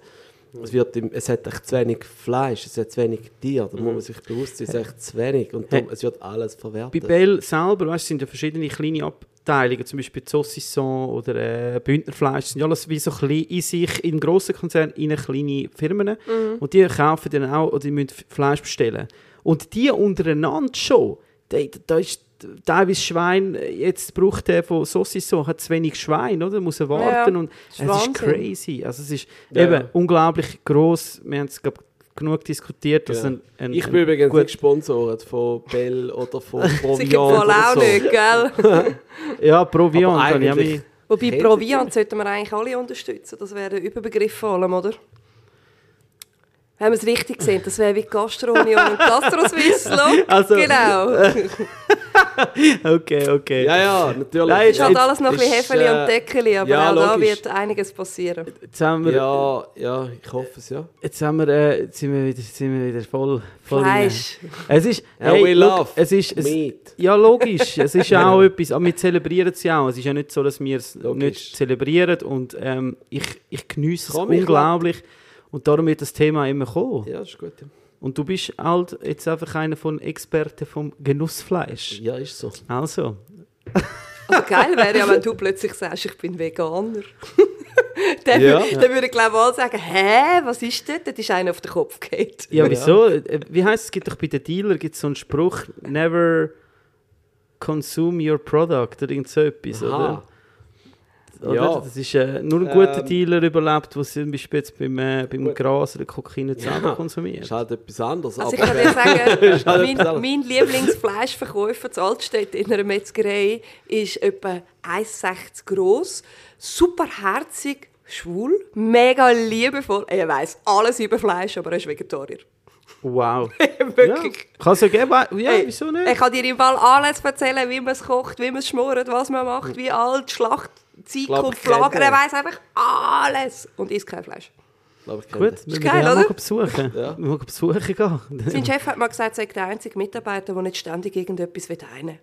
Es, wird im, es hat echt zu wenig Fleisch, es hat zu wenig Tier. Da muss man sich bewusst sein, es ist echt zu wenig. Und darum, es wird alles Bei verwertet. Bell selber, weißt, sind ja verschiedene kleine Abteilungen, zum Beispiel Saucisson oder äh, Bündnerfleisch, sind ja alles wie so klein in sich, in grossen Konzernen, in kleine Firmen. Und die kaufen dann auch, oder die müssen Fleisch bestellen. Und die untereinander schon, da, da ist teilweise Schwein, jetzt braucht der von Saucisson, hat zu wenig Schwein, oder? Muss er warten Ja, und ist es ist Wahnsinn. crazy. Also es ist Ja, eben ja. unglaublich groß. Wir haben es genug diskutiert, dass Ja. ein, ein, ich bin übrigens gut- nicht gesponsert von Bell oder von Proviant Sicher voll oder auch so. nicht, gell? Ja, Proviant. Aber eigentlich- Wobei Proviant sollten wir eigentlich alle unterstützen. Das wäre der Überbegriff vor allem, oder? Wenn wir es richtig sehen, das wäre wie Gastrounion und Gastroswisslo. Also- genau. Okay, okay. Ja, ja, natürlich. Nein, ist halt jetzt alles noch ein bisschen Hefeli äh, und Deckeli, aber ja, auch da wird einiges passieren. Jetzt haben wir, Ja, ja, ich hoffe es, ja. jetzt haben wir, äh, jetzt sind wir wieder, sind wir wieder voll, voll Fleisch. Es ist, Ja, hey, we look, love es ist, es, meat. ja logisch, es ist ja auch etwas, aber wir zelebrieren es ja auch. Es ist ja nicht so, dass wir es nicht zelebrieren und ähm, ich, ich geniesse es unglaublich und darum wird das Thema immer kommen. Ja, ist gut. Und du bist halt jetzt einfach einer von Experten vom Genussfleisch. Ja, ist so. Also, Also geil wäre ja, wenn du plötzlich sagst, ich bin Veganer. dann, Ja. dann würden glaube ich alle sagen, hä, was ist das? Das ist einer auf den Kopf geht. ja wieso? Äh, Wie heißt es, es gibt doch bei den Dealer gibt's so einen Spruch, never consume your product oder irgend so etwas, oder? Aha. Oder? Ja. Das ist äh, nur ein guter Ähm. Dealer überlebt, der zum Beispiel jetzt beim, äh, beim Gut. Gras oder Kokain selber Ja. konsumiert. Ist halt etwas anderes. Also ich aber kann dir sagen, halt mein, mein Lieblingsfleischverkäufer zu Altstedt in einer Metzgerei ist etwa 1,60 groß, super herzig, schwul, mega liebevoll. Er weiß alles über Fleisch, aber er ist Vegetarier. Wow. Wirklich. Ja. Kann es ja geben? Ja, Hey, wieso nicht? Ich kann dir im Fall alles erzählen, wie man es kocht, wie man es schmort, was man macht, wie alt, Schlacht, Zeit Glaub, kommt, ich kenn Flaggen. Er weiß einfach alles und isst kein Fleisch. Gut, wir Ist müssen geil, ja mal besuchen. Ja. Wir müssen besuchen gehen. Sein Chef hat mal gesagt, er sei der einzige Mitarbeiter, der nicht ständig irgendetwas einen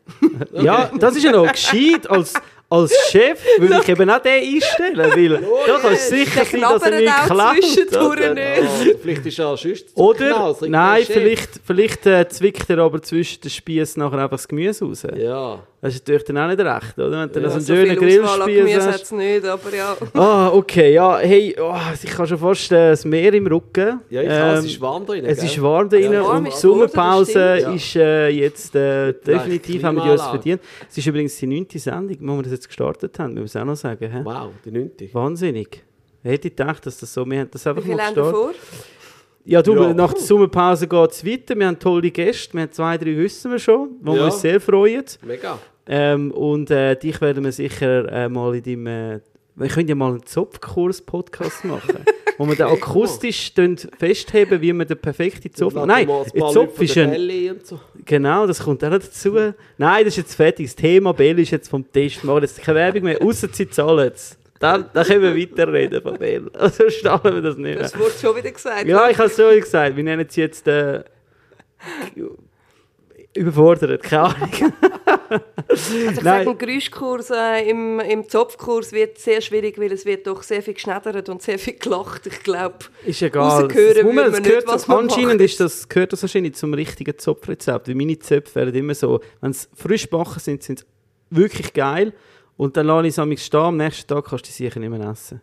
Ja, das ist ja noch gescheit. Als, als Chef würde ich eben auch den einstellen, weil da kannst du sicher sein, dass er auch oder? nicht. Ah, vielleicht ist er sonst zu Oder, knausrig, nein, vielleicht, vielleicht äh, zwickt er aber zwischen den Spieß nachher einfach das Gemüse raus. Ja. Das ist natürlich dann auch nicht recht, oder? Wenn du Ja, so so einen schönen Auswahl an Grillspieß hast. es nicht, aber ja. Ah, okay, ja, hey, oh, ich kann schon fast äh, das Meer im Rücken. Ja, ich kann, es Ähm, ist warm drin. Es gell? ist warm drin Ja, und die Sommerpause ist äh, jetzt äh, definitiv, haben wir die uns verdient. Es ist übrigens die neunte Sendung, wo wir das jetzt gestartet haben, müssen wir auch noch sagen. Hä? Wow, die 90. Wahnsinnig. Wer hätte gedacht, dass das so, wir haben das Wie einfach viel mal wir gestartet. vor? Ja, du, Ja. nach der Sommerpause geht es weiter, wir haben tolle Gäste, wir haben zwei, drei wissen wir schon, wo wir Ja. uns sehr freuen. Mega. Ähm, und äh, dich werden wir sicher äh, mal in deinem... Äh, wir können ja mal einen Zopfkurs-Podcast machen, wo wir dann akustisch festheben, wie man den perfekten Zopf... Nein, ein Zopf ist ein... So. Genau, das kommt auch noch dazu. Nein, das ist jetzt fertig. Das Thema Bell ist jetzt vom. Wir machen jetzt keine Werbung mehr, außer sie zahlen es. Dann, dann können wir weiterreden von Bell. Also stellen wir das nicht. Das wurde schon wieder gesagt. Ja, ich habe es schon gesagt. Wir nennen es jetzt äh, überfordert. Keine Ahnung. Also ich Nein. sage, ein Geräuschkurs äh, im, im Zopfkurs wird sehr schwierig, weil es wird doch sehr viel geschneddert und sehr viel gelacht. Ich glaube, Ist egal. Das muss man- nicht, was man Anscheinend macht. ist das, gehört das wahrscheinlich zum richtigen Zopfrezept. Weil meine Zöpfe werden immer so, wenn sie frisch gebacken sind, sind sie wirklich geil. Und dann lasse ich es stehen. Am nächsten Tag kannst du die sicher nicht mehr essen.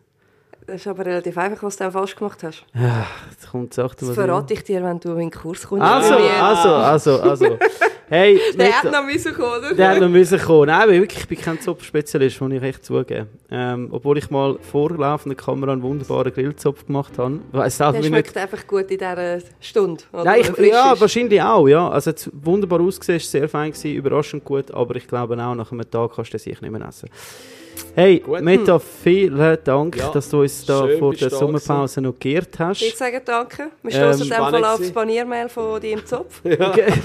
Das ist aber relativ einfach, was du auch falsch gemacht hast. Ja, jetzt kommt es auch Das verrate ich dir, wenn du in den Kurs kommst. Also, also, also, also. Hey, Der nicht- hat noch müssen kommen, oder? Der hat noch müssen kommen. Nein, weil wirklich, ich bin kein Zopfspezialist, muss ich echt zugeben. Ähm, obwohl ich mal vor laufender Kamera einen wunderbaren Grillzopf gemacht habe. Weiss Der nicht. schmeckt einfach gut in dieser Stunde. Nein, ich, ja, ist. wahrscheinlich auch, ja. Also es wunderbar ausgesehen, sehr fein gewesen, überraschend gut, aber ich glaube auch, nach einem Tag kannst du sicher nicht mehr essen. Hey, Gut. Meta, vielen Dank, Ja, dass du uns da vor der Sommerpause noch geehrt hast. Ich sage danke. Wir Ähm, stoßen ähm, dem Fall aufs gewesen. Paniermehl von deinem Zopf. Okay.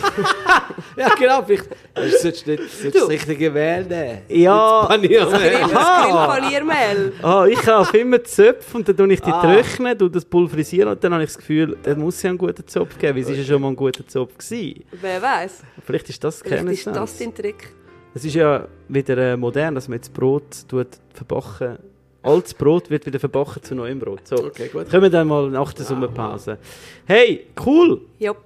Ja, genau. Vielleicht solltest du nicht solltest Du. das richtige wählen nehmen. Ja, Paniermehl. Grillpaniermehl. ah, ich habe immer Zöpfe und dann tue ich die Ah. trocknen, tue das pulverisieren und dann habe ich das Gefühl, es muss ja einen guten Zopf geben, weil es ist ja schon mal ein guter Zopf gewesen. Wer weiß? Vielleicht ist das die Vielleicht ist das dein Trick. Es ist ja wieder äh, modern, dass man jetzt Brot tut verbacken. Altes Brot wird wieder verbacken zu neuem Brot. So, Okay, gut. kommen wir dann mal nach der Sommerpause. Hey, cool, Jupp.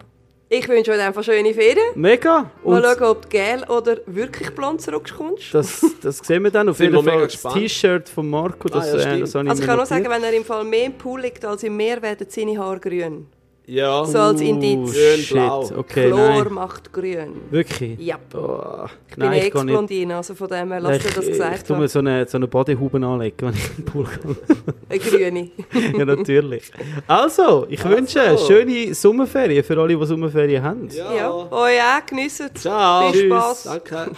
Ich wünsche euch einfach schöne Ferien. mega. Mal Und schauen, ob du gel oder wirklich blond zurückkommst. das, das sehen wir dann. Auf jeden Fall das. T-Shirt von Marco, das, Ah, ja, äh, das habe ich Also ich kann nur sagen, wenn er im Fall mehr im Pool liegt als im Meer, werden seine Haare grün. Ja. So als Indiz. Grün, shit, blau. okay, Chlor nein. macht grün. Wirklich? Ja. Oh, Ich bin nein, eine nicht. Ex-Blondine, also von dem her lass dir das ich, ich gesagt tue mir so eine, so eine Bodyhube anlegen, wenn ich in den Pool komme. Eine grüne. ja, natürlich. Also, ich Also. wünsche schöne Sommerferien für alle, die Sommerferien haben. Ja. Ja. Oh ja, geniessen. Ciao. Viel Spaß. Danke.